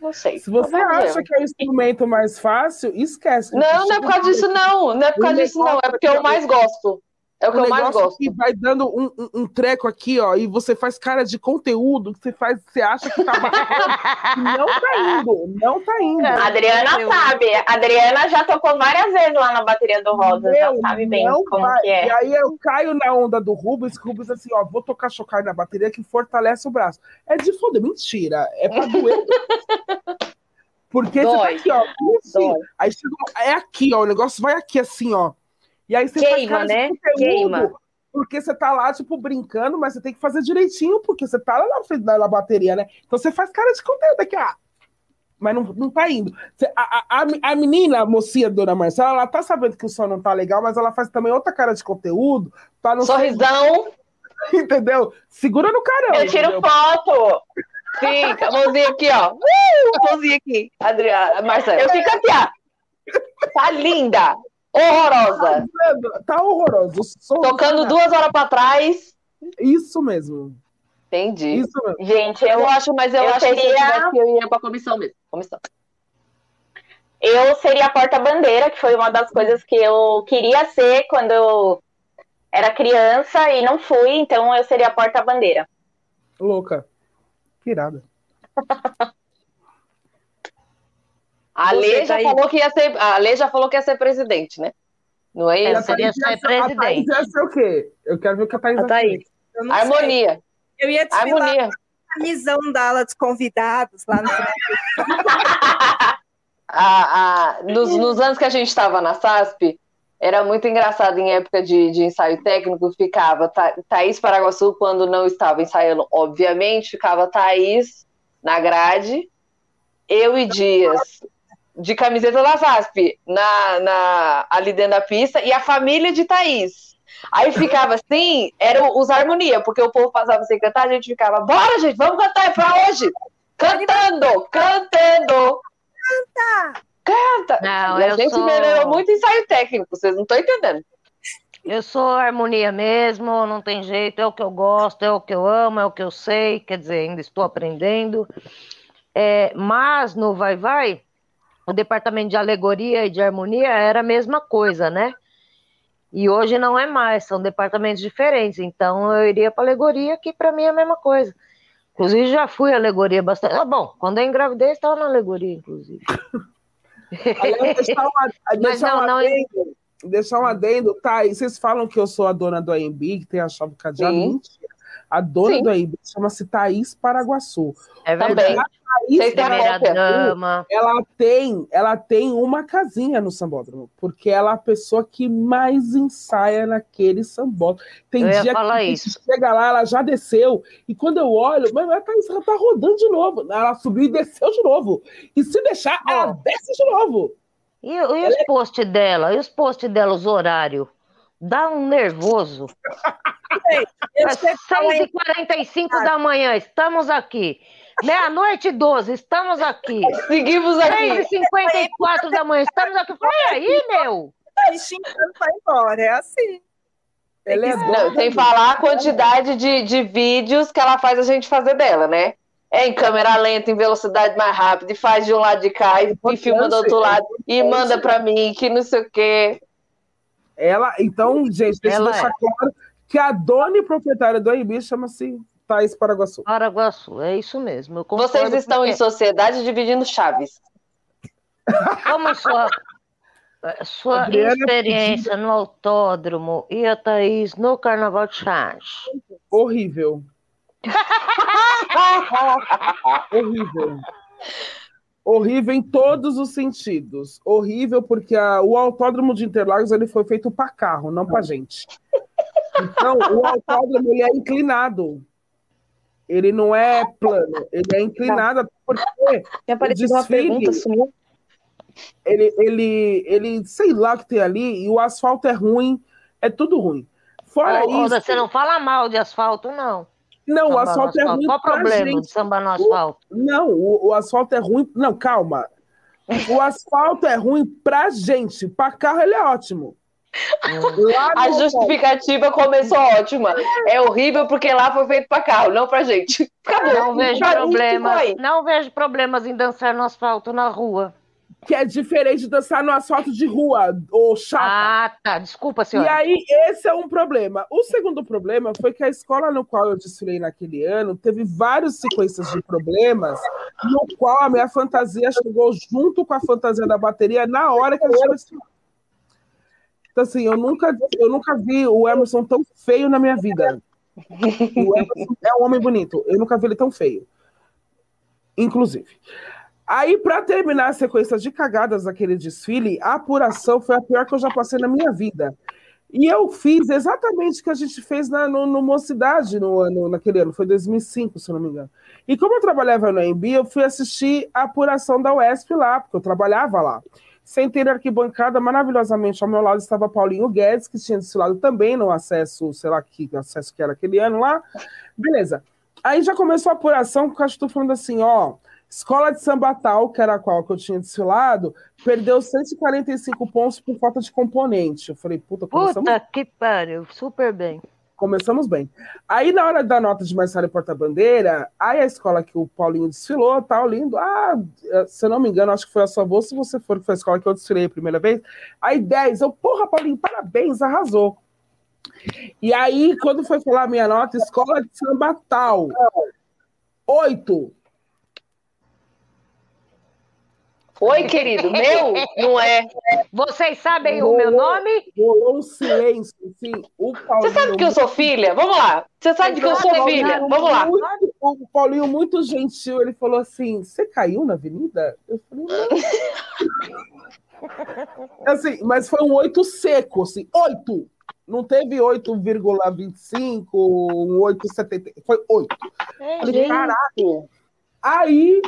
Não sei. Se você acha que é o instrumento mais fácil, esquece. Não, não é por causa disso, não. Não é por causa disso, não. É porque eu mais gosto. É o que eu mais gosto. Que vai dando um, um, um, treco aqui, ó, e você faz cara de conteúdo, que você faz, você acha que tá não tá indo, não tá indo. A Adriana sabe. A Adriana já tocou várias vezes lá na bateria do Rosa, já sabe bem como vai. que é. E aí eu caio na onda do Rubens, Rubens assim, ó, vou tocar chocar na bateria que fortalece o braço. É de foda, mentira. É pra doer. Porque Dói. você tá aqui, ó. Assim, aí chega, é aqui, ó. O negócio vai aqui assim, ó. E aí você Queima, faz né? Queima. Porque você tá lá, tipo, brincando, mas você tem que fazer direitinho, porque você tá lá na frente da bateria, né? Então você faz cara de conteúdo aqui, ó. Mas não, não tá indo. a, a, a menina, a mocinha, dona Marcela, ela tá sabendo que o som não tá legal, mas ela faz também outra cara de conteúdo. Pra não Sorrisão. Ser... Entendeu? Segura no carão. Eu tiro entendeu? foto. Sim, a mãozinha aqui, ó. Uh, mãozinha aqui. Adriana, Marcela. Eu fico aqui, ó. Tá linda. Horrorosa. Tá horroroso. Tocando duas horas para trás. Isso mesmo. Entendi. Isso mesmo. Gente, eu, eu acho, mas eu, eu acho seria... que eu ia pra comissão mesmo. Comissão. Eu seria a porta-bandeira, que foi uma das coisas que eu queria ser quando eu era criança e não fui, então eu seria a porta-bandeira. Louca. Que irada. A Lê já, tá falou que ia ser, a Lê já falou que ia ser presidente, né? Não é isso? Seria ser presidente. A Thaís ia ser o quê? Eu quero ver o que a Thaís a Thaís. Harmonia. Eu ia te Harmonia. a camisão da aula dos convidados lá no a, a, nos, nos anos que a gente estava na SASP, era muito engraçado em época de, de ensaio técnico, ficava Tha, Thaís Paraguaçu quando não estava ensaiando, obviamente, ficava Thaís na grade, eu e Dias de camiseta da VASP na, na, ali dentro da pista e a família de Thaís. Aí ficava assim, era os harmonia, porque o povo passava sem cantar, a gente ficava, bora, gente, vamos cantar é pra hoje! Cantando, cantando! Canta! Canta! Não, e a gente sou... melhorou muito ensaio técnico, vocês não estão entendendo. Eu sou harmonia mesmo, não tem jeito, é o que eu gosto, é o que eu amo, é o que eu sei, quer dizer, ainda estou aprendendo. É, mas no Vai Vai, o departamento de alegoria e de harmonia era a mesma coisa, né? E hoje não é mais, são departamentos diferentes. Então eu iria para alegoria, que para mim é a mesma coisa. Inclusive já fui alegoria bastante. Ah, bom, quando eu engravidei estava na alegoria, inclusive. Aliás, deixar, uma, deixar, não, um adendo, não... deixar um adendo, tá? E vocês falam que eu sou a dona do AMB, que tem a chave cadeada. Mentira. A dona Sim. do AMB chama-se Thaís Paraguaçu. É verdade. Thaís Paraguaçu, ela tem, ela tem uma casinha no sambódromo, porque ela é a pessoa que mais ensaia naquele sambódromo. Tem eu dia que isso. chega lá, ela já desceu, e quando eu olho, mas a Thaís ela tá rodando de novo. Ela subiu e desceu de novo. E se deixar, oh. ela desce de novo. E, e os é... posts dela? E os posts dela, os horários? Dá um nervoso. Às 6h45 da manhã, estamos aqui. Meia-noite e 12, estamos aqui. Seguimos aqui. 6h54 da manhã, estamos aqui. Foi aí, meu. Tá xingando, vai embora, é assim. Ele é Não, sem falar a quantidade de, de vídeos que ela faz a gente fazer dela, né? É em câmera lenta, em velocidade mais rápida, e faz de um lado de cá e, e filma do outro lado, e manda para mim, que não sei o quê. Ela, então, gente, deixa eu deixar é. claro que a dona e proprietária do AIB chama-se Thais Paraguaçu. Paraguaçu, é isso mesmo. Vocês estão em sociedade dividindo chaves. Como sua, sua experiência no autódromo e a Thaís no Carnaval de Chás? Horrível. Horrível. Horrível em todos os sentidos. Horrível porque a, o autódromo de Interlagos ele foi feito para carro, não para gente. Então, o autódromo ele é inclinado. Ele não é plano, ele é inclinado porque tem aparecido uma pergunta, sumiu. Ele, ele, ele, sei lá o que tem ali, e o asfalto é ruim, é tudo ruim. Fora oh, isso. Você não fala mal de asfalto, não. Não, samba o asfalto é ruim. Qual o problema gente. de samba no asfalto? O, não, o, o, asfalto é ruim. Não, calma. O asfalto é ruim pra gente. Pra carro ele é ótimo. A justificativa começou ótima. É horrível porque lá foi feito para carro, não para gente. Acabou. Não vejo problemas. Não vejo problemas em dançar no asfalto na rua que é diferente de dançar no asfalto de rua, ou chata. Ah, tá. Desculpa, senhora. E aí, esse é um problema. O segundo problema foi que a escola no qual eu desfilei naquele ano teve várias sequências de problemas, no qual a minha fantasia chegou junto com a fantasia da bateria na hora que a gente Então, assim, eu nunca, eu nunca vi o Emerson tão feio na minha vida. O Emerson é um homem bonito. Eu nunca vi ele tão feio. Inclusive. Aí, para terminar a sequência de cagadas daquele desfile, a apuração foi a pior que eu já passei na minha vida. E eu fiz exatamente o que a gente fez na, no, no Mocidade no ano, naquele ano, foi 2005, se não me engano. E como eu trabalhava no AMB, eu fui assistir a apuração da UESP lá, porque eu trabalhava lá. Sem ter arquibancada, maravilhosamente ao meu lado estava Paulinho Guedes, que tinha desfilado também no acesso, sei lá que acesso que era aquele ano lá. Beleza. Aí já começou a apuração, porque eu estou falando assim, ó, Escola de Samba Tal, que era a qual que eu tinha desfilado, perdeu 145 pontos por falta de componente. Eu falei, puta, começamos... Puta que pariu, super bem. Começamos bem. Aí, na hora da nota de Marcelo Porta-Bandeira, aí a escola que o Paulinho desfilou, tal, lindo. Ah, se eu não me engano, acho que foi a sua bolsa, se você for, que foi a escola que eu desfilei a primeira vez. Aí, 10. Eu, porra, Paulinho, parabéns, arrasou. E aí, quando foi falar a minha nota, escola de samba tal, 8. Oi, querido, meu, não é. Vocês sabem o meu nome? Rolou um silêncio, sim. O Paulinho... Você sabe que eu sou filha? Vamos lá. Você sabe que eu sou filha? Vamos lá. O Paulinho, muito gentil, ele falou assim: Você caiu na avenida? Eu falei: Não. assim, mas foi um oito seco, assim, oito. Não teve 8,25, um 8,70. Foi 8. É, falei, caraca. Aí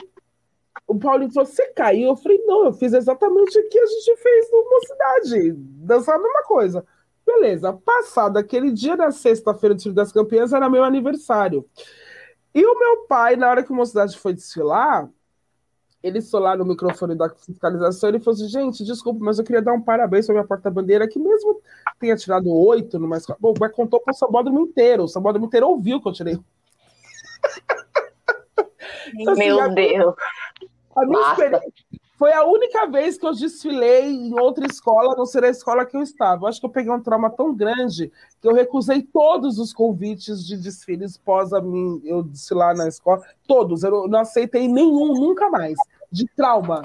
o Paulinho falou: Você caiu? Eu falei: Não, eu fiz exatamente o que a gente fez no Mocidade, dançar a mesma coisa. Beleza, passado aquele dia da sexta-feira do Tiro das Campeãs, era meu aniversário. E o meu pai, na hora que o Mocidade foi desfilar, ele lá no microfone da fiscalização, ele falou assim, gente, desculpa, mas eu queria dar um parabéns para minha porta-bandeira, que mesmo tenha tirado oito numa escola, bom, mas contou para o Sambódromo inteiro, o Sambódromo inteiro ouviu que eu tirei. então, assim, Meu Deus! A minha experiência foi a única vez que eu desfilei em outra escola, não ser a escola que eu estava. Eu acho que eu peguei um trauma tão grande que eu recusei todos os convites de desfiles pós a mim, eu desfilar na escola. Todos. Eu não aceitei nenhum, nunca mais. De trauma.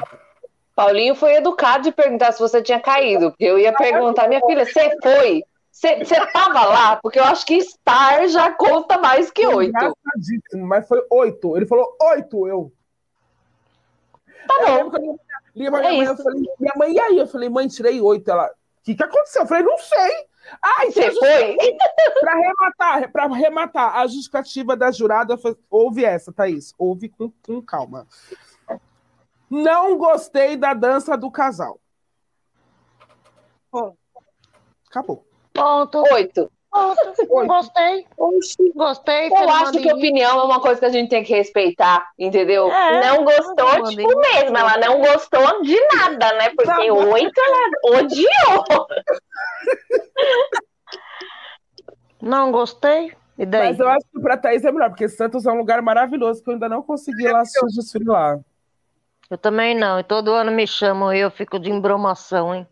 Paulinho foi educado de perguntar se você tinha caído, porque eu ia perguntar, minha filha, você foi? Você estava lá? Porque eu acho que estar já conta mais que oito. Mas foi oito. Ele falou oito, eu. Tá bom. minha, mãe, é eu falei, minha mãe, e aí? Eu falei, mãe, tirei oito. Ela, o que, que aconteceu? Eu falei, não sei. Ai, você foi? Para rematar, para rematar, a justificativa da jurada foi, ouve essa, Thaís, ouve com, com calma. Não gostei da dança do casal. Acabou. Ponto. Oito. Gostei. Gostei. Eu acho que opinião é uma coisa que a gente tem que respeitar, entendeu? É, não gostou, tipo mesmo. Ela não gostou de nada, né? Porque oito ela odiou. Não gostei. E daí? Mas eu acho que pra Thaís é melhor, porque Santos é um lugar maravilhoso que eu ainda não consegui lá assistir lá. Eu também não. E todo ano me chamam e eu fico de embromação, hein?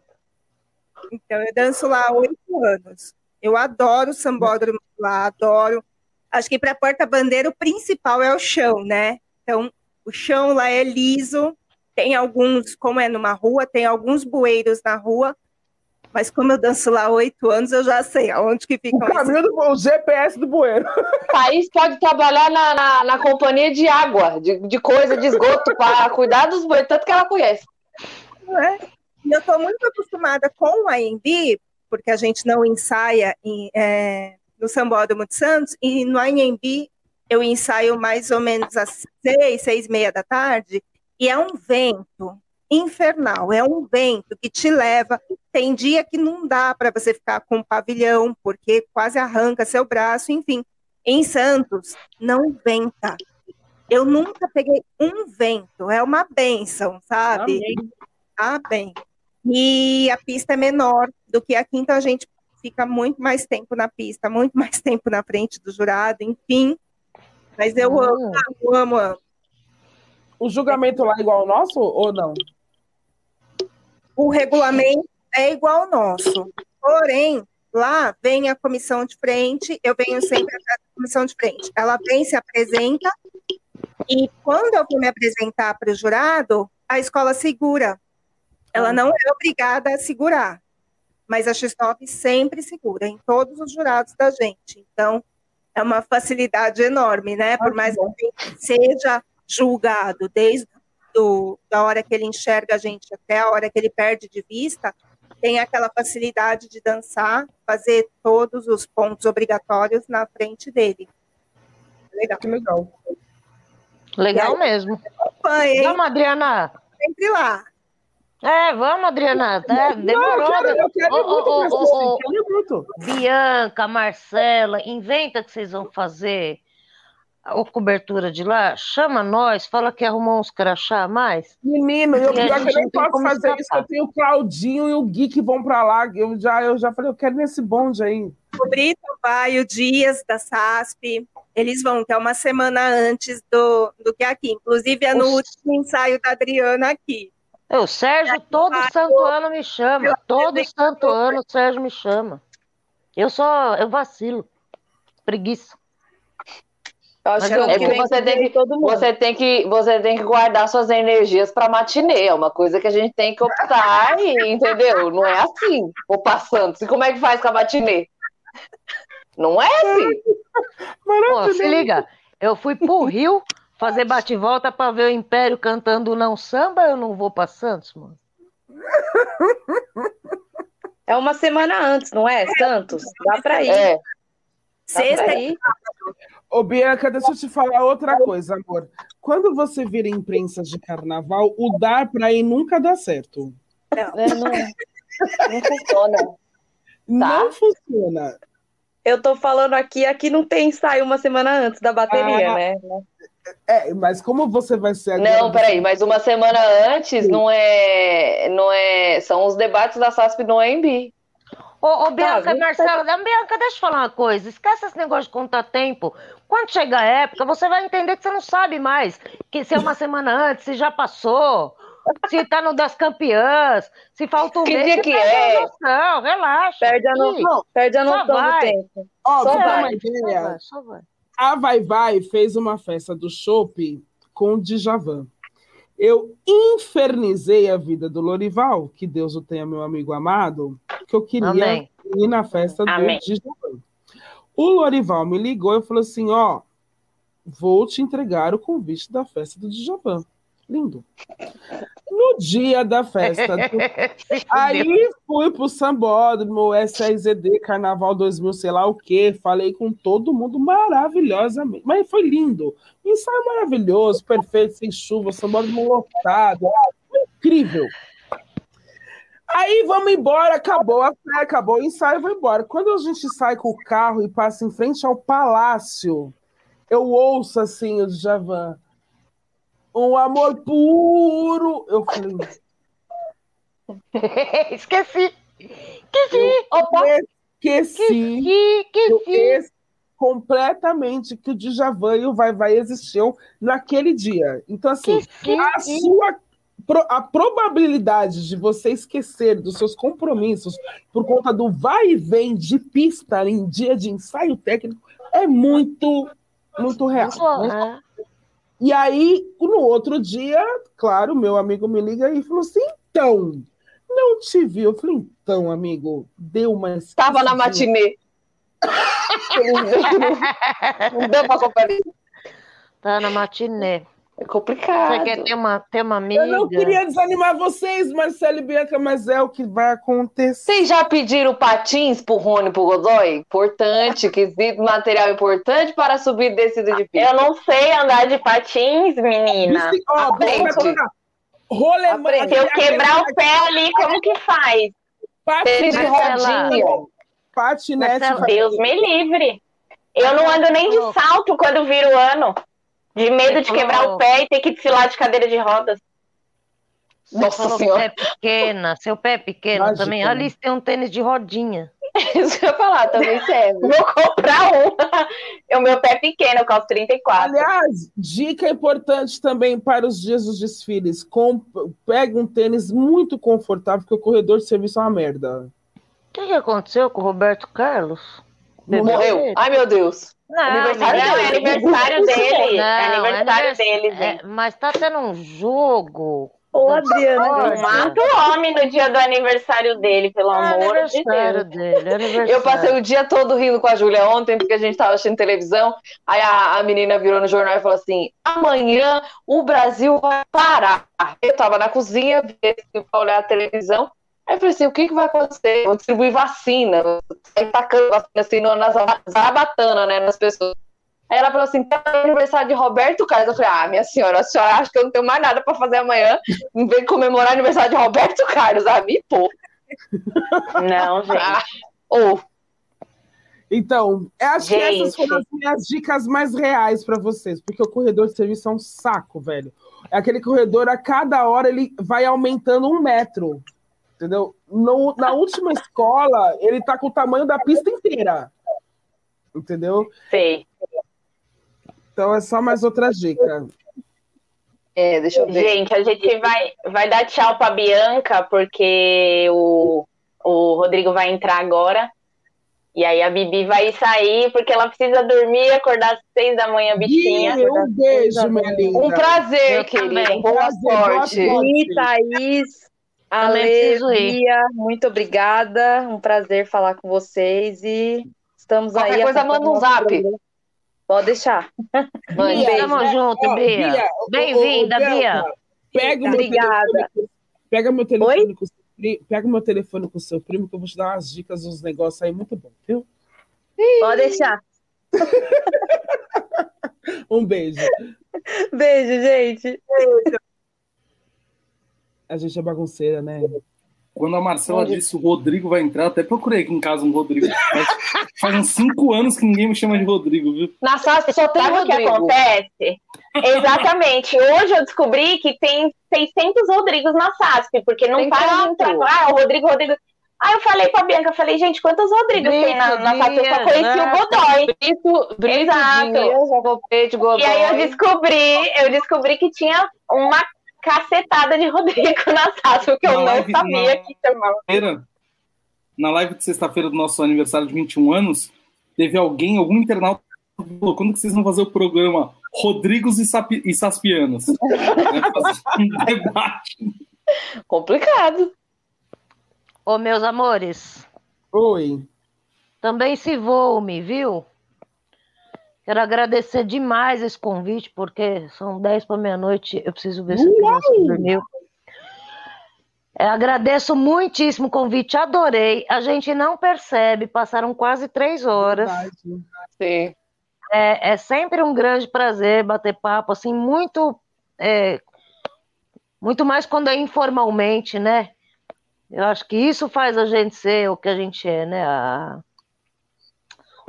Então, eu danço lá há oito anos. Eu adoro o sambódromo lá, adoro. Acho que para porta-bandeira o principal é o chão, né? Então, o chão lá é liso, tem alguns, como é numa rua, tem alguns bueiros na rua, mas como eu danço lá há oito anos, eu já sei aonde que fica o caminho do o GPS do bueiro. Thaís pode trabalhar na, na, na companhia de água, de, de coisa, de esgoto, para cuidar dos bueiros, tanto que ela conhece. É. E eu estou muito acostumada com o AMB, porque a gente não ensaia em, é, no Sambódromo de Santos, e no Anhembi eu ensaio mais ou menos às seis, seis e meia da tarde, e é um vento infernal, é um vento que te leva. Tem dia que não dá para você ficar com o pavilhão, porque quase arranca seu braço, enfim. Em Santos, não venta. Eu nunca peguei um vento, é uma benção, sabe? Amém. Ah, bem. E a pista é menor do que aqui, então a gente fica muito mais tempo na pista, muito mais tempo na frente do jurado, enfim. Mas eu amo, amo, amo, amo. O julgamento lá é igual ao nosso ou não? O regulamento é igual ao nosso. Porém, lá vem a comissão de frente, eu venho sempre atrás da comissão de frente. Ela vem, se apresenta, e quando eu vou me apresentar para o jurado, a escola segura. Ela não é obrigada a segurar, mas a X9 sempre segura em todos os jurados da gente. Então, é uma facilidade enorme, né? Por mais que seja julgado desde do, da hora que ele enxerga a gente até a hora que ele perde de vista, tem aquela facilidade de dançar, fazer todos os pontos obrigatórios na frente dele. Legal. Que legal. Legal aí, mesmo. Vamos, Adriana. Sempre lá. É, vamos, Adriana. Tá, demorou. Não, eu quero, eu quero muito. Bianca, Marcela, inventa que vocês vão fazer a cobertura de lá, chama nós, fala que arrumou uns crachá a mais. Menino, eu, pior que eu nem posso fazer escapar. isso, eu tenho o Claudinho e o Gui que vão para lá. Eu já, eu já falei, eu quero nesse bonde aí. O Brito vai o Dias da SASP, eles vão, que é uma semana antes do, do que aqui. Inclusive, é no o... último ensaio da Adriana aqui. O Sérgio, todo santo ano me chama. Todo santo ano o Sérgio me chama. Eu só, eu vacilo. Preguiça. Eu acho que, é que você, tem que você, tem que, você tem que guardar suas energias para matinê. É uma coisa que a gente tem que optar, e, entendeu? Não é assim, o passando. E como é que faz com a matinê? Não é assim. Pô, se liga, eu fui pro Rio fazer bate-volta para ver o Império cantando não samba, eu não vou para Santos, mano. É uma semana antes, não é? Santos? Dá para ir. É. Sexta aí. Ô, Bianca, deixa eu te falar outra coisa, amor. Quando você vira imprensa de carnaval, o dar para ir nunca dá certo. Não, é, não, não funciona. Tá? Não funciona. Eu tô falando aqui, aqui não tem ensaio uma semana antes da bateria, ah, né? É, mas como você vai ser agora? Não, peraí, mas uma semana antes não é, não é. São os debates da SASP no AMB. Ô, ô Bianca, tá, Marcela, Bianca, deixa eu falar uma coisa. Esquece esse negócio de contar tempo. Quando chegar a época, você vai entender que você não sabe mais que se é uma semana antes, se já passou, se tá no das campeãs, se falta um que mês. Dia que é? Noção, relaxa. Perde a noção, perde a noção do tempo. Ó, só vai, uma ideia. Só vai, A Vai Vai fez uma festa do shopping com o Djavan. Eu infernizei a vida do Lorival, que Deus o tenha, meu amigo amado, que eu queria Amém. ir na festa Amém. do Djavan. O Lorival me ligou e falou assim: Ó, vou te entregar o convite da festa do Djavan. Lindo. No dia da festa, do... aí fui pro Sambódromo, SRZD, Carnaval 2000, sei lá o que, falei com todo mundo maravilhosamente, mas foi lindo, ensaio maravilhoso, perfeito, sem chuva, Sambódromo lotado, incrível. Aí vamos embora, acabou a fé, acabou o ensaio, vou embora. Quando a gente sai com o carro e passa em frente ao palácio, eu ouço assim o Javan um amor puro. Eu falei. Esqueci. Esqueci. Opa. Esqueci. Esqueci. Esqueci. completamente que o Djavan e o Vai Vai existiam naquele dia. Então, assim, esqueci. a sua a probabilidade de você esquecer dos seus compromissos por conta do vai e vem de pista em dia de ensaio técnico é muito, muito real. Né? E aí, no outro dia, claro, meu amigo me liga e falou assim: então, não te vi. Eu falei: então, amigo, deu uma. Estava na matinê. não deu pra comparar. Tá na matinê. É complicado. Você quer ter uma, ter uma amiga? Eu não queria desanimar vocês, Marcelo e Bianca, mas é o que vai acontecer. Vocês já pediram patins pro Rony e pro Godoy? Importante, quesito material importante para subir e descer de pista. Eu não sei andar de patins, menina. Ó, Aprende. Se eu quebrar o pé ali, como que faz? Patins de rodinha. Patinete. Deus me livre. Eu não ando nem de salto quando viro o ano. De medo de quebrar o pé e ter que desfilar de cadeira de rodas. Nossa Você senhora. Pé pequena, seu pé é pequeno Mágica, também. Né? Ali tem um tênis de rodinha. Isso que eu ia falar, também serve. Vou comprar um. o meu pé é pequeno, eu calço 34. Aliás, dica importante também para os dias dos desfiles. Com... Pega um tênis muito confortável, porque o corredor de serviço é uma merda. O que, que aconteceu com o Roberto Carlos? Morreu. Ai, meu Deus. Não, aniversário não, é aniversário dele. Não, é aniversário dele, é, mas tá tendo um jogo. Ô, Adriana, não mata o homem no dia do aniversário dele, pelo é amor de Deus. Dele, eu passei o dia todo rindo com a Júlia ontem, porque a gente tava assistindo televisão. Aí a, a menina virou no jornal e falou assim: amanhã o Brasil vai parar. Eu tava na cozinha, pra olhar a televisão. Aí eu falei assim, o que, que vai acontecer? Vou distribuir vacina, sair tacando vacina assim nas zarabatanas, né, nas pessoas. Aí ela falou assim, tem aniversário de Roberto Carlos. Eu falei, ah, minha senhora, a senhora acha que eu não tenho mais nada para fazer amanhã, em vez de comemorar o aniversário de Roberto Carlos, ah, me pô. Não, gente. Ah, ou... Então, acho gente. que essas foram as minhas dicas mais reais para vocês, porque o corredor de serviço é um saco, velho. É aquele corredor, a cada hora ele vai aumentando um metro. Entendeu? No, na última escola, ele tá com o tamanho da pista inteira. Entendeu? Sei. Então é só mais outra dica. É, deixa eu ver. Gente, a gente vai, vai dar tchau pra Bianca, porque o, o Rodrigo vai entrar agora. E aí a Bibi vai sair, porque ela precisa dormir, acordar às seis da manhã, bichinha. Ih, um beijo, minha linda. Um prazer, querida. Boa, sorte. E Thaís, Ale, Bia, muito obrigada. Um prazer falar com vocês e estamos Qualquer aí. Qualquer coisa, manda um zap. Programa. Pode deixar. Bia, Tamo né? junto, Bia. Bia Bem-vinda, Bia. Pega Obrigada. Telefone, pega meu telefone Oi? com seu, pega meu telefone com o seu primo que eu vou te dar umas dicas, uns negócios aí muito bom, viu? Pode deixar. um beijo. Beijo, gente. Beijo. A gente é bagunceira, né? Quando a Marcela Onde? disse o Rodrigo vai entrar, até procurei aqui em casa um Rodrigo. Faz, faz uns cinco anos que ninguém me chama de Rodrigo, viu? Na SASP só tem Sabe o que acontece? Exatamente. Hoje eu descobri que tem 600 Rodrigos na SASP, porque não para de entrar. Ah, o Rodrigo, Rodrigo. Aí eu falei pra Bianca, eu falei, gente, quantos Rodrigos Brito, tem na, na SASP? Eu só conheci né? o Godoy. Brito, Brito Exato. Dias, de Godoy. E aí eu descobri, eu descobri que tinha uma cacetada de Rodrigo na Sato, que eu não sabia que chamava. Na live de sexta-feira do nosso aniversário de 21 anos, teve alguém, algum internauta, falou: quando que vocês vão fazer o programa Rodrigos e, Sapi e Saspianos? um debate. Complicado. Ô, meus amores. Oi. Também se voe, viu? Quero agradecer demais esse convite, porque são 10 para meia-noite, eu preciso ver se criança dormiu. É, agradeço muitíssimo o convite, adorei. A gente não percebe, passaram quase três horas. Sim. É, é sempre um grande prazer bater papo, assim, muito. É, muito mais quando é informalmente, né? Eu acho que isso faz a gente ser o que a gente é, né? A...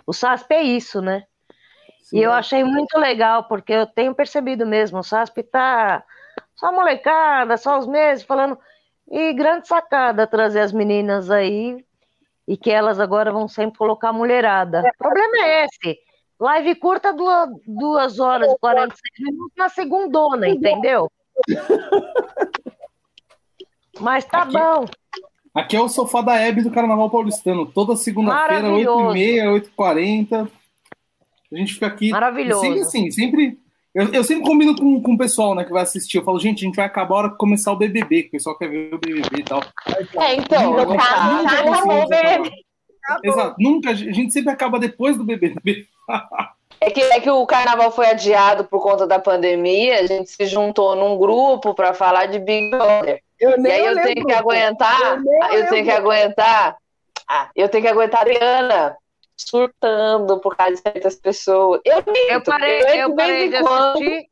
O SASP é isso, né? Sim. E eu achei muito legal, porque eu tenho percebido mesmo, o SASP tá só molecada, só os meses, falando. E grande sacada trazer as meninas aí e que elas agora vão sempre colocar mulherada. É. O problema é esse. Live curta, duas, horas e 46 minutos na segundona, entendeu? Mas tá aqui, bom. Aqui é o sofá da Hebe do Carnaval Paulistano. Toda segunda-feira, 8h30, 8h40. A gente fica aqui. Maravilhoso. Sempre assim, sempre. Eu, eu sempre combino com, com o pessoal né, que vai assistir. Eu falo, gente, a gente vai acabar a hora que começar o BBB, que o pessoal quer ver o BBB e tal. É, então, nunca, tá, acabou o BBB. Exato, nunca, a gente sempre acaba depois do BBB. É que, é que o carnaval foi adiado por conta da pandemia, a gente se juntou num grupo para falar de Big Brother. Eu e aí eu lembro. tenho que aguentar, eu, eu tenho que aguentar, ah, eu tenho que aguentar a Adriana, surtando por causa de certas pessoas. Eu, minto, eu parei, eu, eu parei de assistir.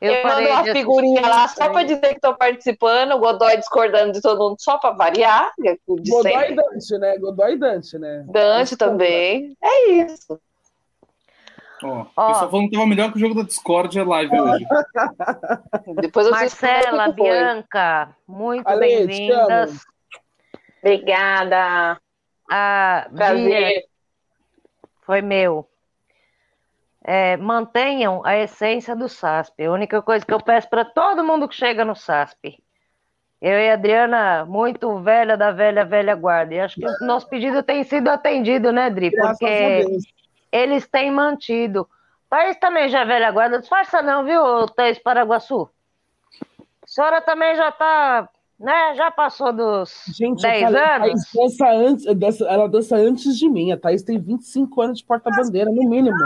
Eu, eu mando uma figurinha lá só para dizer que estou participando, o Godoy discordando de todo mundo, só para variar. Godoy sempre. e Dante, né? Godoy e Dante, né? Dante também. É isso. Ó, oh, o pessoal falando que tava melhor que o jogo da Discord é live hoje. Depois eu Marcela, Bianca, muito bem-vindas. Obrigada. Ah, Prazer. Foi meu. É, mantenham a essência do SASP. A única coisa que eu peço para todo mundo que chega no SASP. Eu e a Adriana, muito velha da velha, velha guarda. E acho que o nosso pedido tem sido atendido, né, Dri? Porque eles têm mantido. Thaís também já é velha guarda. Disfarça não, viu, Thaís Paraguaçu? A senhora também já está né? Já passou dos Gente, 10 falei, anos. dança antes, ela dança antes de mim. A Thaís tem 25 anos de porta-bandeira, no mínimo.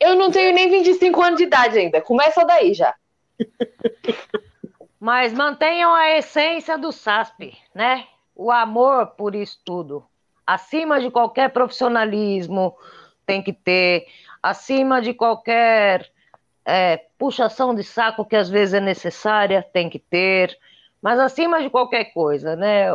Eu não tenho nem 25 anos de idade ainda. Começa daí já. Mas mantenham a essência do SASP, né? O amor por isso tudo. Acima de qualquer profissionalismo tem que ter, acima de qualquer é, puxação de saco que às vezes é necessária, tem que ter mas acima de qualquer coisa, né?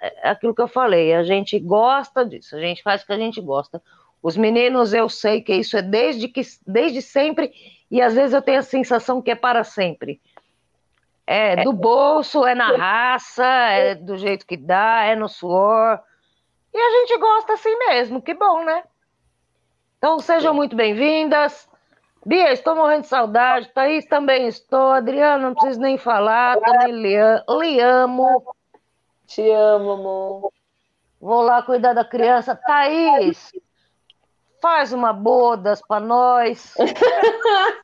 É aquilo que eu falei, a gente gosta disso, a gente faz o que a gente gosta. Os meninos, eu sei que isso é desde, que, desde sempre, e às vezes eu tenho a sensação que é para sempre. É do bolso, é na raça, é do jeito que dá, é no suor. E a gente gosta assim mesmo, que bom, né? Então sejam muito bem-vindas. Bia, estou morrendo de saudade. Thaís também estou. Adriana, não preciso nem falar. Também lhe, lhe amo. Te amo, amor. Vou lá cuidar da criança. Thaís, Faz uma bodas para nós.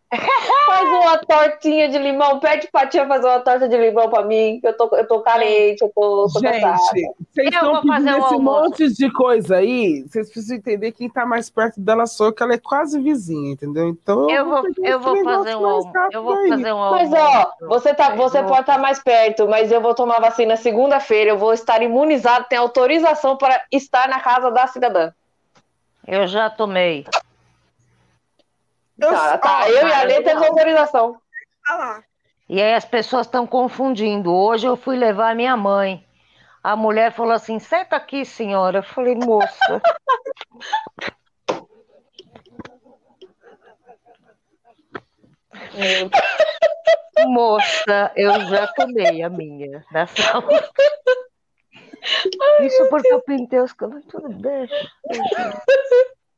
Faz uma tortinha de limão. Pede pra tia fazer uma torta de limão para mim. Eu tô, eu tô carente, eu tô, tô Gente, vocês estão pedindo um esse almoço. monte de coisa aí. Vocês precisam entender quem tá mais perto dela sou, que ela é quase vizinha, entendeu? Então eu vou, eu vou fazer um almoço. Eu vou fazer um almoço. Mas ó, você tá, você pode estar tá mais perto, mas eu vou tomar vacina segunda-feira. Eu vou estar imunizado, tem autorização para estar na casa da cidadã. Eu já tomei. Eu, tá, tá. eu e a Lê temos autorização. E aí as pessoas estão confundindo. Hoje eu fui levar a minha mãe. A mulher falou assim: senta aqui, senhora. Eu falei, moça. Moça, eu já tomei a minha. Nessa... Isso porque eu pintei os cabelos. Tudo deixa.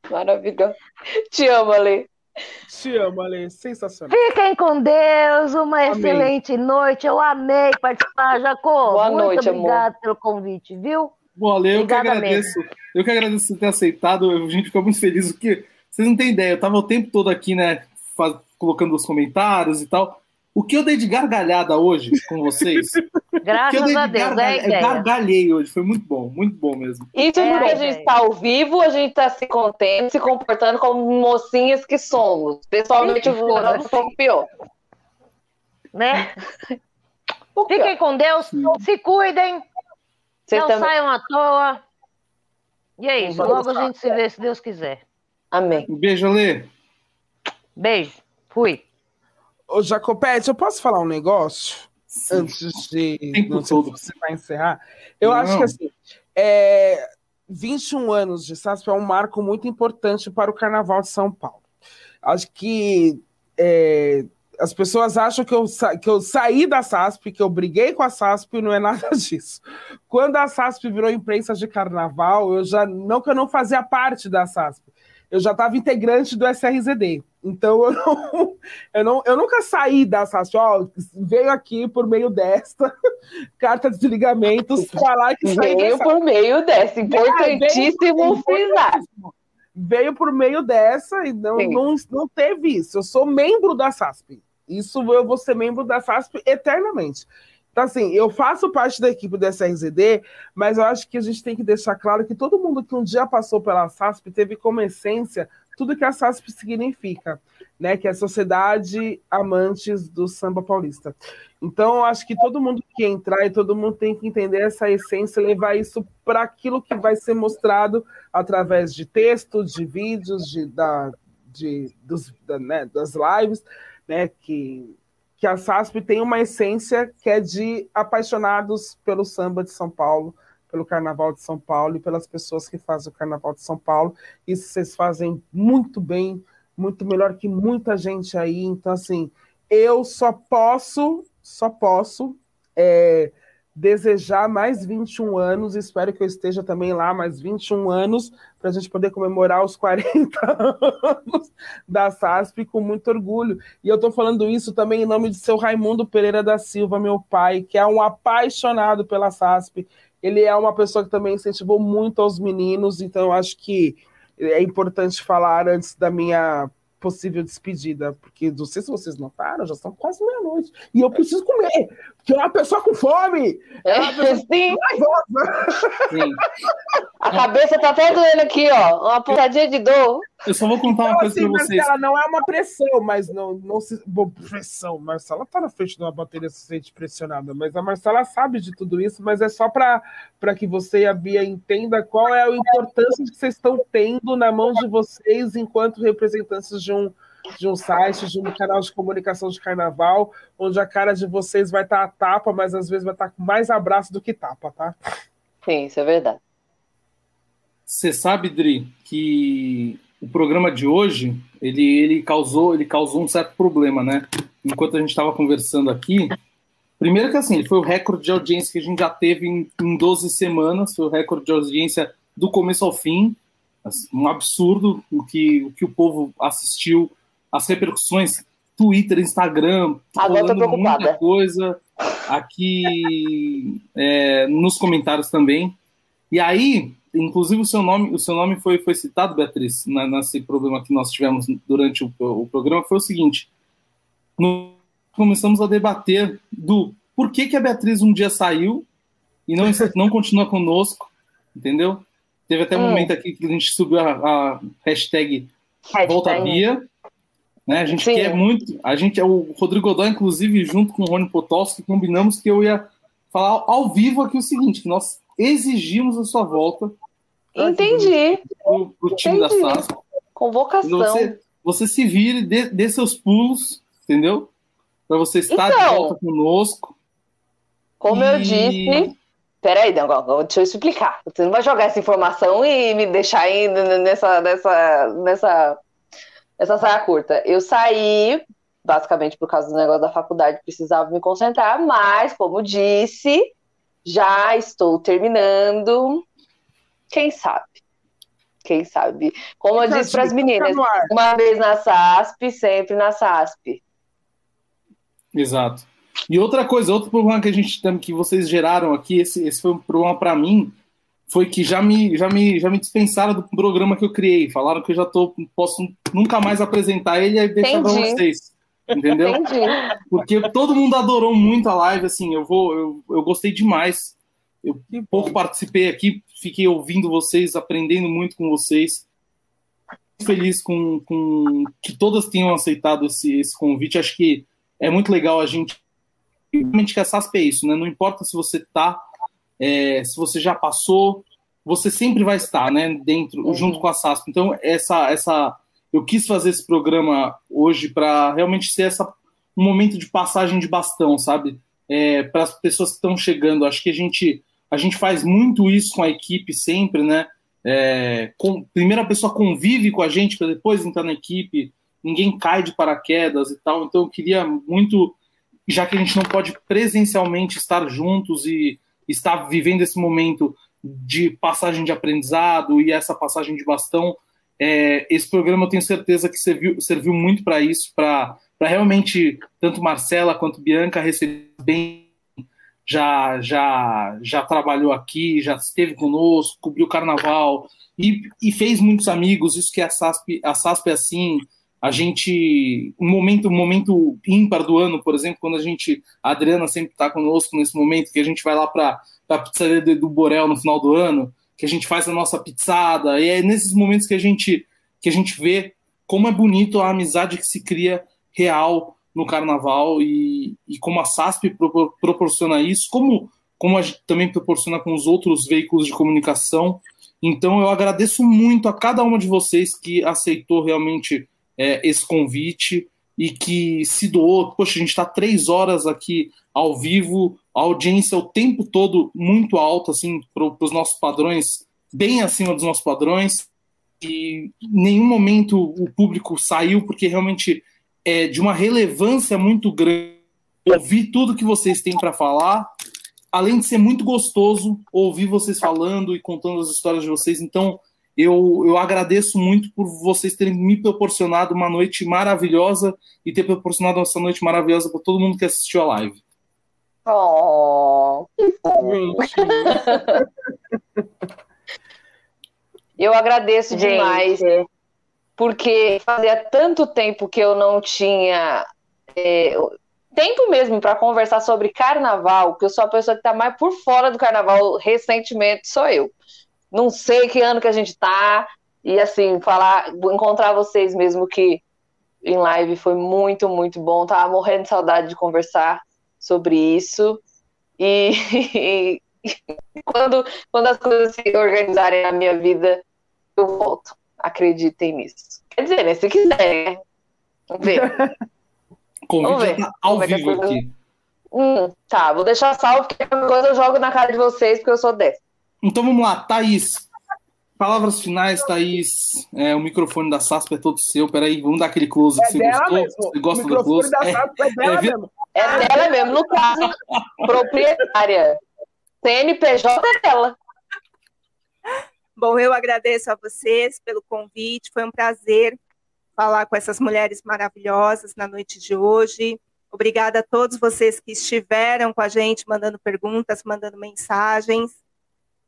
Maravilhoso. Te amo, Ale. Te amo, Ale. Sensacional. Fiquem com Deus. Uma Amém. excelente noite. Eu amei participar, Jacó. Boa Muito noite, obrigado amor. pelo convite, viu? Bom, Ale, eu que agradeço. Mesmo. Eu que agradeço por ter aceitado. A gente ficou muito feliz, porque vocês não têm ideia. Eu tava o tempo todo aqui, né? Faz, colocando os comentários e tal. O que eu dei de gargalhada hoje com vocês? Graças a Deus, gargalha, é ideia. Gargalhei hoje, foi muito bom, muito bom mesmo. Isso é porque a gente está ao vivo, a gente está se contendo, se comportando como mocinhas que somos. Pessoalmente, o é um pouco pior. Né? Fiquem com Deus, se cuidem, Vocês não também... saiam à toa. E é isso, logo a gente se vê, se Deus quiser. Amém. Um beijo, Alê. Beijo, fui. Ô, Jacopete, eu posso falar um negócio? Sim. Antes de. Não sei se você vai encerrar. Eu não. acho que assim. É, 21 anos de SASP é um marco muito importante para o Carnaval de São Paulo. Acho que é, as pessoas acham que eu, que eu saí da SASP, que eu briguei com a SASP, e não é nada disso. Quando a SASP virou imprensa de carnaval, eu já. Não que eu não fazia parte da SASP, eu já estava integrante do SRZD. Então eu não, eu não, eu nunca saí da ó, veio aqui por meio desta carta de desligamentos falar que saiu veio dessa... por meio dessa, importantíssimo frisar. Veio por meio dessa e não, não, não teve isso. Eu sou membro da SASP. Isso eu vou ser membro da SASP eternamente. Então, assim, eu faço parte da equipe do SRZD, mas eu acho que a gente tem que deixar claro que todo mundo que um dia passou pela SASP teve como essência tudo que a SASP significa, né? Que é a Sociedade Amantes do Samba Paulista. Então, acho que todo mundo que entrar e todo mundo tem que entender essa essência, levar isso para aquilo que vai ser mostrado através de textos, de vídeos, de, da, de, dos, da, né, das lives, né? Que que a SASP tem uma essência que é de apaixonados pelo samba de São Paulo, pelo Carnaval de São Paulo e pelas pessoas que fazem o Carnaval de São Paulo. Isso vocês fazem muito bem, muito melhor que muita gente aí. Então, assim, eu só posso, só posso é, desejar mais 21 anos. Espero que eu esteja também lá mais 21 anos para a gente poder comemorar os 40 anos da SASP com muito orgulho. E eu estou falando isso também em nome de seu Raimundo Pereira da Silva, meu pai, que é um apaixonado pela SASP. Ele é uma pessoa que também incentivou muito aos meninos, então eu acho que é importante falar antes da minha possível despedida, porque não sei se vocês notaram, já são quase meia-noite. E eu preciso comer, porque é uma pessoa com fome. É uma pessoa Sim. Sim. A cabeça tá até doendo aqui, ó. Uma pontadinha de dor. Eu só vou contar uma então, coisa assim, pra vocês. Marcela, não é uma pressão, mas não, não se. Bom, pressão. Marcela tá na frente de uma bateria se sente pressionada, mas a Marcela sabe de tudo isso, mas é só para que você e a Bia entenda qual é a importância que vocês estão tendo na mão de vocês enquanto representantes de um, de um site, de um canal de comunicação de carnaval, onde a cara de vocês vai estar tá a tapa, mas às vezes vai estar tá com mais abraço do que tapa, tá? Sim, isso é verdade. Você sabe, Dri, que o programa de hoje ele, ele causou ele causou um certo problema, né? Enquanto a gente estava conversando aqui, primeiro que assim, ele foi o recorde de audiência que a gente já teve em, em 12 semanas, foi o recorde de audiência do começo ao fim, assim, um absurdo o que o que o povo assistiu, as repercussões, Twitter, Instagram, Agora muita coisa aqui é, nos comentários também. E aí inclusive o seu nome, o seu nome foi, foi citado, Beatriz, na, nesse problema que nós tivemos durante o, o programa, foi o seguinte: nós começamos a debater do por que, que a Beatriz um dia saiu e não, não continua conosco, entendeu? Teve até um hum. momento aqui que a gente subiu a, a hashtag, hashtag Volta Bia. Né? A gente Sim. quer muito. A gente, o Rodrigo Godoy, inclusive, junto com o Rony Potowski, combinamos que eu ia falar ao vivo aqui o seguinte: que nós exigimos a sua volta. Entendi. Pro time Entendi. da SAS. Convocação. Você, você se vire, dê, dê seus pulos, entendeu? Para você estar então, de volta conosco. Como e... eu disse. Peraí, deixa eu explicar. Você não vai jogar essa informação e me deixar ainda nessa, nessa, nessa, nessa saia curta. Eu saí, basicamente por causa do negócio da faculdade, precisava me concentrar, mas, como disse, já estou terminando. Quem sabe? Quem sabe? Como eu disse para as meninas, uma vez na SASP, sempre na SASP. Exato. E outra coisa, outro problema que a gente que vocês geraram aqui, esse, esse foi um problema para mim, foi que já me, já me, já me dispensaram do programa que eu criei. Falaram que eu já tô, posso nunca mais apresentar ele e deixar para vocês. Entendeu? Entendi. Porque todo mundo adorou muito a live, assim, eu vou, eu, eu gostei demais. Eu pouco participei aqui, fiquei ouvindo vocês, aprendendo muito com vocês. Feliz com, com que todas tenham aceitado esse, esse convite. Acho que é muito legal a gente. Realmente que a SASP é isso, né? Não importa se você tá, é, se você já passou, você sempre vai estar, né? Dentro, uhum. junto com a SASP. Então, essa, essa eu quis fazer esse programa hoje para realmente ser essa, um momento de passagem de bastão, sabe? É, para as pessoas que estão chegando. Acho que a gente, a gente faz muito isso com a equipe sempre, né? É, com, primeiro a pessoa convive com a gente para depois entrar na equipe, ninguém cai de paraquedas e tal. Então eu queria muito, já que a gente não pode presencialmente estar juntos e estar vivendo esse momento de passagem de aprendizado e essa passagem de bastão, é, esse programa eu tenho certeza que serviu, serviu muito para isso, para realmente tanto Marcela quanto Bianca receber bem. Já, já, já trabalhou aqui, já esteve conosco, cobriu o carnaval e, e fez muitos amigos. Isso que a SASP, a SASP é assim. A gente, um momento, um momento ímpar do ano, por exemplo, quando a gente, a Adriana sempre está conosco nesse momento, que a gente vai lá para a pizzaria do Borel no final do ano, que a gente faz a nossa pizzada, e é nesses momentos que a gente que a gente vê como é bonito a amizade que se cria real no carnaval e, e como a SASP pro, proporciona isso, como, como a gente também proporciona com os outros veículos de comunicação. Então eu agradeço muito a cada uma de vocês que aceitou realmente é, esse convite e que se doou. Poxa, a gente está três horas aqui ao vivo, a audiência o tempo todo muito alta, assim, para os nossos padrões, bem acima dos nossos padrões. em nenhum momento o público saiu, porque realmente é de uma relevância muito grande ouvir tudo que vocês têm para falar, além de ser muito gostoso ouvir vocês falando e contando as histórias de vocês. Então, eu, eu agradeço muito por vocês terem me proporcionado uma noite maravilhosa e ter proporcionado essa noite maravilhosa para todo mundo que assistiu a live. Oh, eu agradeço Gente. demais, porque fazia tanto tempo que eu não tinha é, tempo mesmo para conversar sobre carnaval, que eu sou a pessoa que está mais por fora do carnaval recentemente, sou eu não sei que ano que a gente tá. E assim, falar, encontrar vocês mesmo que em live foi muito, muito bom. Tava morrendo de saudade de conversar sobre isso. E, e quando, quando as coisas se organizarem na minha vida, eu volto. Acreditem nisso. Quer dizer, né? Se quiser, né? Vamos ver. Convite Vamos ver. Tá ao vivo coisa... aqui. Hum, tá, vou deixar salvo, porque coisa eu jogo na cara de vocês, porque eu sou dessa. Então vamos lá, Thaís. Palavras finais, Thaís. É, o microfone da SASP é todo seu. Peraí, vamos dar aquele close. É você gostou? Mesmo. Você gosta do close? Da SASP é, é dela é, mesmo. É dela mesmo, no caso, proprietária. CNPJ é dela. Bom, eu agradeço a vocês pelo convite. Foi um prazer falar com essas mulheres maravilhosas na noite de hoje. Obrigada a todos vocês que estiveram com a gente, mandando perguntas, mandando mensagens.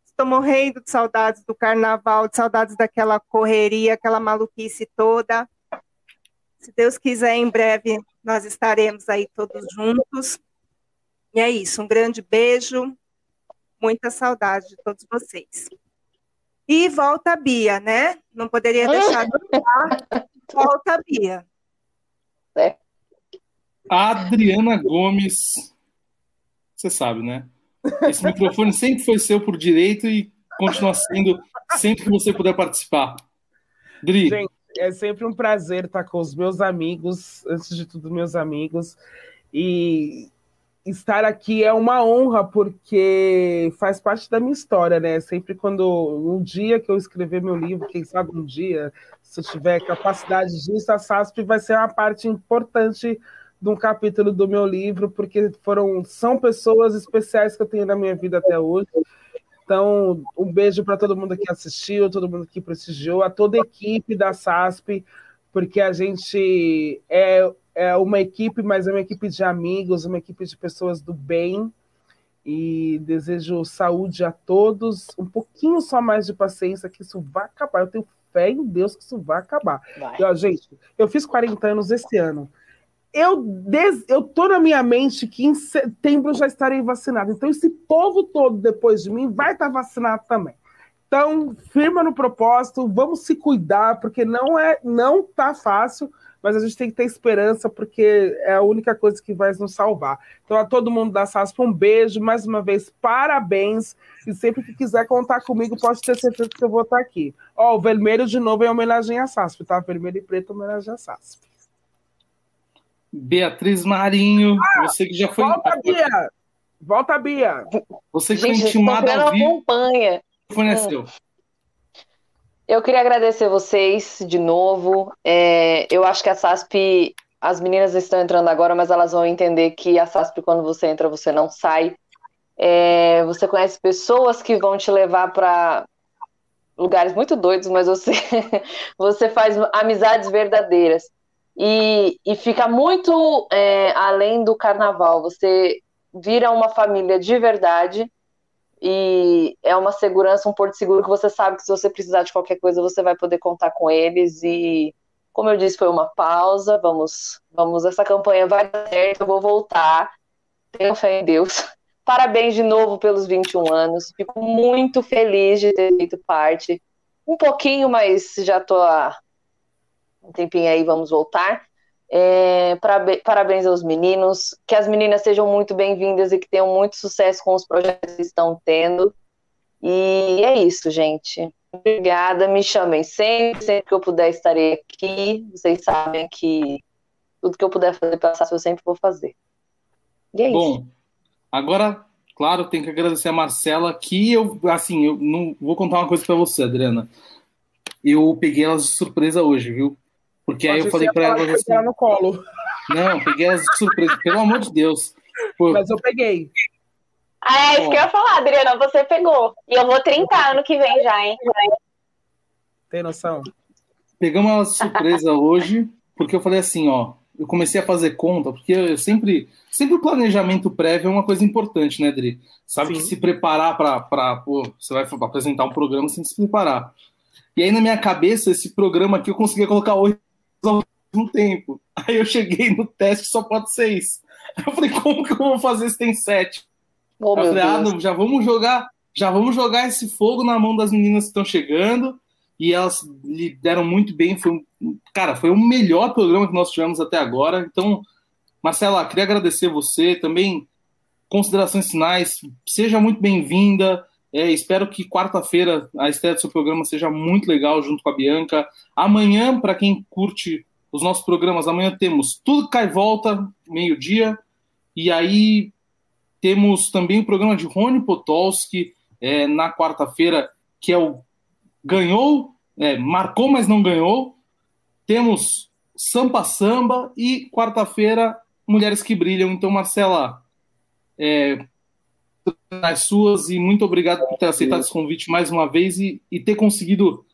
Estou morrendo de saudades do carnaval, de saudades daquela correria, aquela maluquice toda. Se Deus quiser, em breve nós estaremos aí todos juntos. E é isso, um grande beijo, muita saudade de todos vocês. E volta a Bia, né? Não poderia deixar de falar. Volta a Bia. É. Adriana Gomes, você sabe, né? Esse microfone sempre foi seu por direito e continua sendo sempre que você puder participar. Dri. Gente, é sempre um prazer estar com os meus amigos, antes de tudo, meus amigos. E estar aqui é uma honra, porque faz parte da minha história, né? Sempre quando um dia que eu escrever meu livro, quem sabe um dia, se eu tiver capacidade disso, a SASP vai ser uma parte importante de um capítulo do meu livro, porque foram são pessoas especiais que eu tenho na minha vida até hoje. Então, um beijo para todo mundo que assistiu, todo mundo que prestigiou, a toda a equipe da SASP, porque a gente é, é uma equipe, mas é uma equipe de amigos, uma equipe de pessoas do bem. E desejo saúde a todos, um pouquinho só mais de paciência, que isso vai acabar. Eu tenho fé em Deus que isso vai acabar. Vai. E, ó, gente, eu fiz 40 anos esse ano eu, des, eu tô na minha mente que em setembro já estarei vacinado. Então, esse povo todo depois de mim vai estar vacinado também. Então, firma no propósito, vamos se cuidar, porque não é, não tá fácil, mas a gente tem que ter esperança, porque é a única coisa que vai nos salvar. Então, a todo mundo da SASP, um beijo, mais uma vez, parabéns. E sempre que quiser contar comigo, pode ter certeza que eu vou estar aqui. Ó, o vermelho de novo é homenagem à SASP, tá? Vermelho e preto, homenagem à SASP. Beatriz Marinho, ah, você que já foi. Volta, Bia! Volta, Bia! Você que Gente, foi intimada ao vivo. Acompanha. Forneceu. Eu queria agradecer vocês de novo. É, eu acho que a SASP, as meninas estão entrando agora, mas elas vão entender que a SASP, quando você entra, você não sai. É, você conhece pessoas que vão te levar para lugares muito doidos, mas você, você faz amizades verdadeiras. E, e fica muito é, além do carnaval. Você vira uma família de verdade e é uma segurança, um porto seguro que você sabe que se você precisar de qualquer coisa, você vai poder contar com eles. E, como eu disse, foi uma pausa. Vamos, vamos, essa campanha vai dar certo, eu vou voltar. Tenho fé em Deus. Parabéns de novo pelos 21 anos. Fico muito feliz de ter feito parte. Um pouquinho, mas já estou há um tempinho aí, vamos voltar. É, parabéns aos meninos, que as meninas sejam muito bem-vindas e que tenham muito sucesso com os projetos que estão tendo. E é isso, gente. Obrigada, me chamem sempre, sempre que eu puder estarei aqui. Vocês sabem que tudo que eu puder fazer para eu sempre vou fazer. E é Bom, isso. agora, claro, tenho que agradecer a Marcela, que eu, assim, eu não vou contar uma coisa para você, Adriana eu peguei elas de surpresa hoje, viu? Porque Pode aí eu falei para elas assim. no colo. Não, peguei elas de surpresa, pelo amor de Deus. Pô. Mas eu peguei. Ah, é isso que eu ia falar, Adriana, você pegou. E eu vou 30 ano que vem já, hein? Tem noção? Pegamos uma surpresa hoje, porque eu falei assim, ó, eu comecei a fazer conta, porque eu sempre, sempre o planejamento prévio é uma coisa importante, né, Adri? Sabe Sim. que se preparar para, você vai apresentar um programa, que se preparar. E aí na minha cabeça, esse programa aqui eu conseguia colocar oito ao mesmo tempo. Aí eu cheguei no teste, só pode seis. Eu falei, como que eu vou fazer se tem sete? Oh, eu falei, ah, não, já vamos jogar, já vamos jogar esse fogo na mão das meninas que estão chegando. E elas lideram muito bem. Foi, cara, foi o melhor programa que nós tivemos até agora. Então, Marcela, queria agradecer você também. Considerações finais, seja muito bem-vinda. É, espero que quarta-feira a estreia do seu programa seja muito legal junto com a Bianca. Amanhã, para quem curte os nossos programas, amanhã temos Tudo Cai Volta, meio-dia. E aí temos também o programa de Rony Potolski é, na quarta-feira, que é o Ganhou, é, marcou, mas não ganhou. Temos Sampa Samba e quarta-feira Mulheres que Brilham. Então, Marcela, é, as suas e muito obrigado por ter aceitado esse convite mais uma vez e, e ter conseguido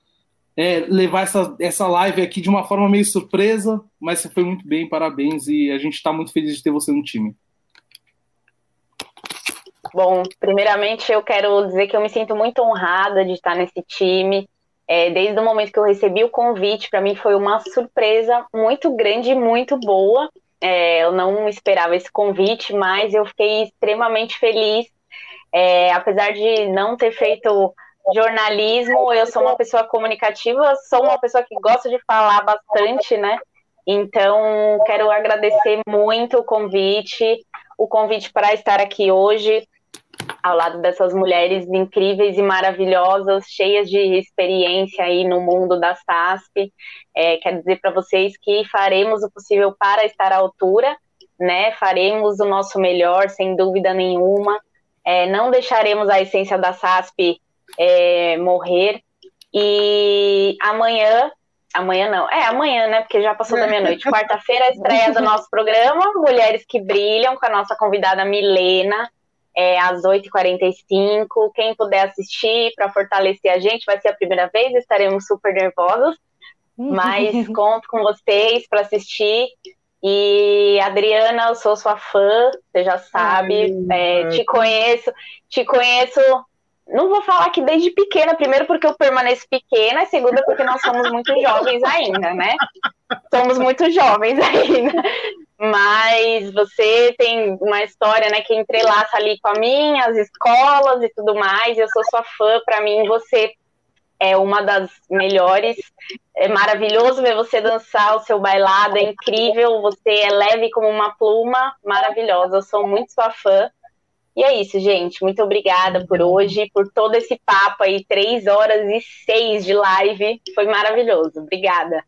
é, levar essa, essa live aqui de uma forma meio surpresa, mas você foi muito bem, parabéns e a gente está muito feliz de ter você no time. Bom, primeiramente eu quero dizer que eu me sinto muito honrada de estar nesse time. É, desde o momento que eu recebi o convite, para mim foi uma surpresa muito grande e muito boa. É, eu não esperava esse convite, mas eu fiquei extremamente feliz. É, apesar de não ter feito jornalismo, eu sou uma pessoa comunicativa, sou uma pessoa que gosta de falar bastante, né? Então, quero agradecer muito o convite, o convite para estar aqui hoje ao lado dessas mulheres incríveis e maravilhosas, cheias de experiência aí no mundo da SASP. É, quero dizer para vocês que faremos o possível para estar à altura, né? Faremos o nosso melhor, sem dúvida nenhuma. É, não deixaremos a essência da SASP é, morrer. E amanhã Amanhã não. É, amanhã, né? Porque já passou da meia-noite. Quarta-feira, a estreia do nosso programa, Mulheres que Brilham, com a nossa convidada Milena é, às 8h45. Quem puder assistir para fortalecer a gente, vai ser a primeira vez, estaremos super nervosos, mas conto com vocês para assistir. E Adriana, eu sou sua fã, você já sabe, Ai, é, te conheço, te conheço. Não vou falar que desde pequena, primeiro porque eu permaneço pequena, e segundo porque nós somos muito jovens ainda, né? Somos muito jovens ainda mas você tem uma história, né, que entrelaça ali com a minha, as escolas e tudo mais. Eu sou sua fã, para mim você é uma das melhores. É maravilhoso ver você dançar o seu bailado, é incrível. Você é leve como uma pluma, maravilhosa. Eu sou muito sua fã. E é isso, gente. Muito obrigada por hoje, por todo esse papo aí, três horas e seis de live. Foi maravilhoso. Obrigada.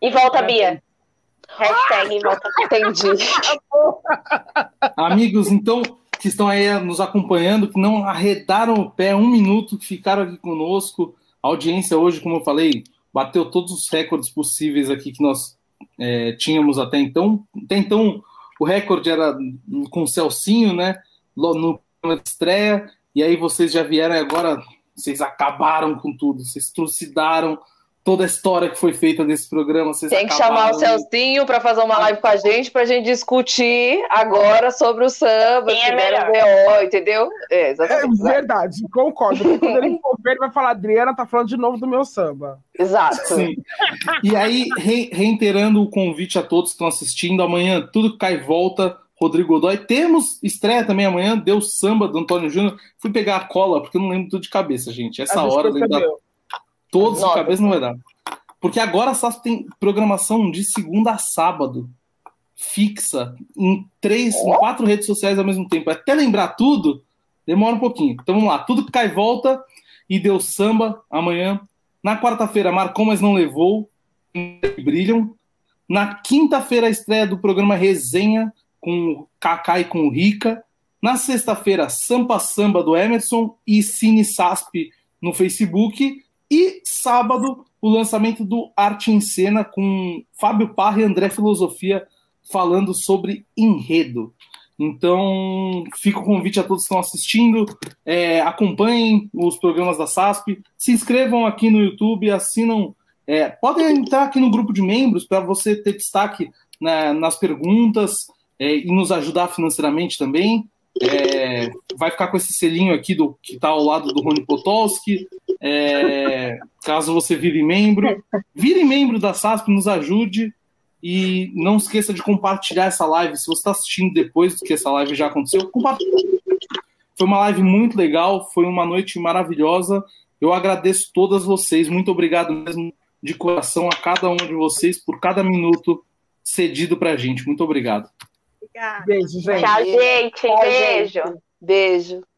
E volta, Bia. Hashtag volta entendi. Amigos, então, que estão aí nos acompanhando, que não arredaram o pé um minuto, que ficaram aqui conosco. A audiência hoje, como eu falei, bateu todos os recordes possíveis aqui que nós é, tínhamos até então. Até então, o recorde era com o Celcinho, né? No estreia. E aí vocês já vieram agora, vocês acabaram com tudo, vocês trucidaram toda a história que foi feita nesse programa. Tem que chamar o Celcinho para fazer uma live com a gente, para a gente discutir agora sobre o samba, Quem é melhor. BO, entendeu? É, exatamente. É verdade, concordo. Porque quando ele for ver, ele vai falar, Adriana tá falando de novo do meu samba. Exato. Sim. E aí, re reiterando o convite a todos que estão assistindo, amanhã tudo cai e volta. Rodrigo Godoy. Temos estreia também amanhã, deu samba do Antônio Júnior. Fui pegar a cola, porque eu não lembro tudo de cabeça, gente. Essa hora lembra Todos de cabeça não vai dar. Porque agora a SAS tem programação de segunda a sábado, fixa, em três, em quatro redes sociais ao mesmo tempo. Até lembrar tudo, demora um pouquinho. Então vamos lá, tudo que cai volta e deu samba amanhã. Na quarta-feira marcou, mas não levou. Brilham. Na quinta-feira, a estreia do programa Resenha com o Kaká e com o Rica. Na sexta-feira, Sampa Samba do Emerson e Cine Sasp no Facebook. E sábado, o lançamento do Arte em Cena com Fábio Parra e André Filosofia falando sobre enredo. Então, fica o convite a todos que estão assistindo. É, acompanhem os programas da SASP, se inscrevam aqui no YouTube, assinam. É, podem entrar aqui no grupo de membros para você ter destaque né, nas perguntas é, e nos ajudar financeiramente também. É, vai ficar com esse selinho aqui do que está ao lado do Rony Potolski. É, caso você vire membro, vire membro da SASP, nos ajude. E não esqueça de compartilhar essa live. Se você está assistindo depois que essa live já aconteceu, compartilhe. Foi uma live muito legal, foi uma noite maravilhosa. Eu agradeço todas vocês. Muito obrigado mesmo de coração a cada um de vocês por cada minuto cedido para a gente. Muito obrigado. Obrigada. Beijo, gente. Tchau, gente. Tchau, Beijo. gente. Beijo.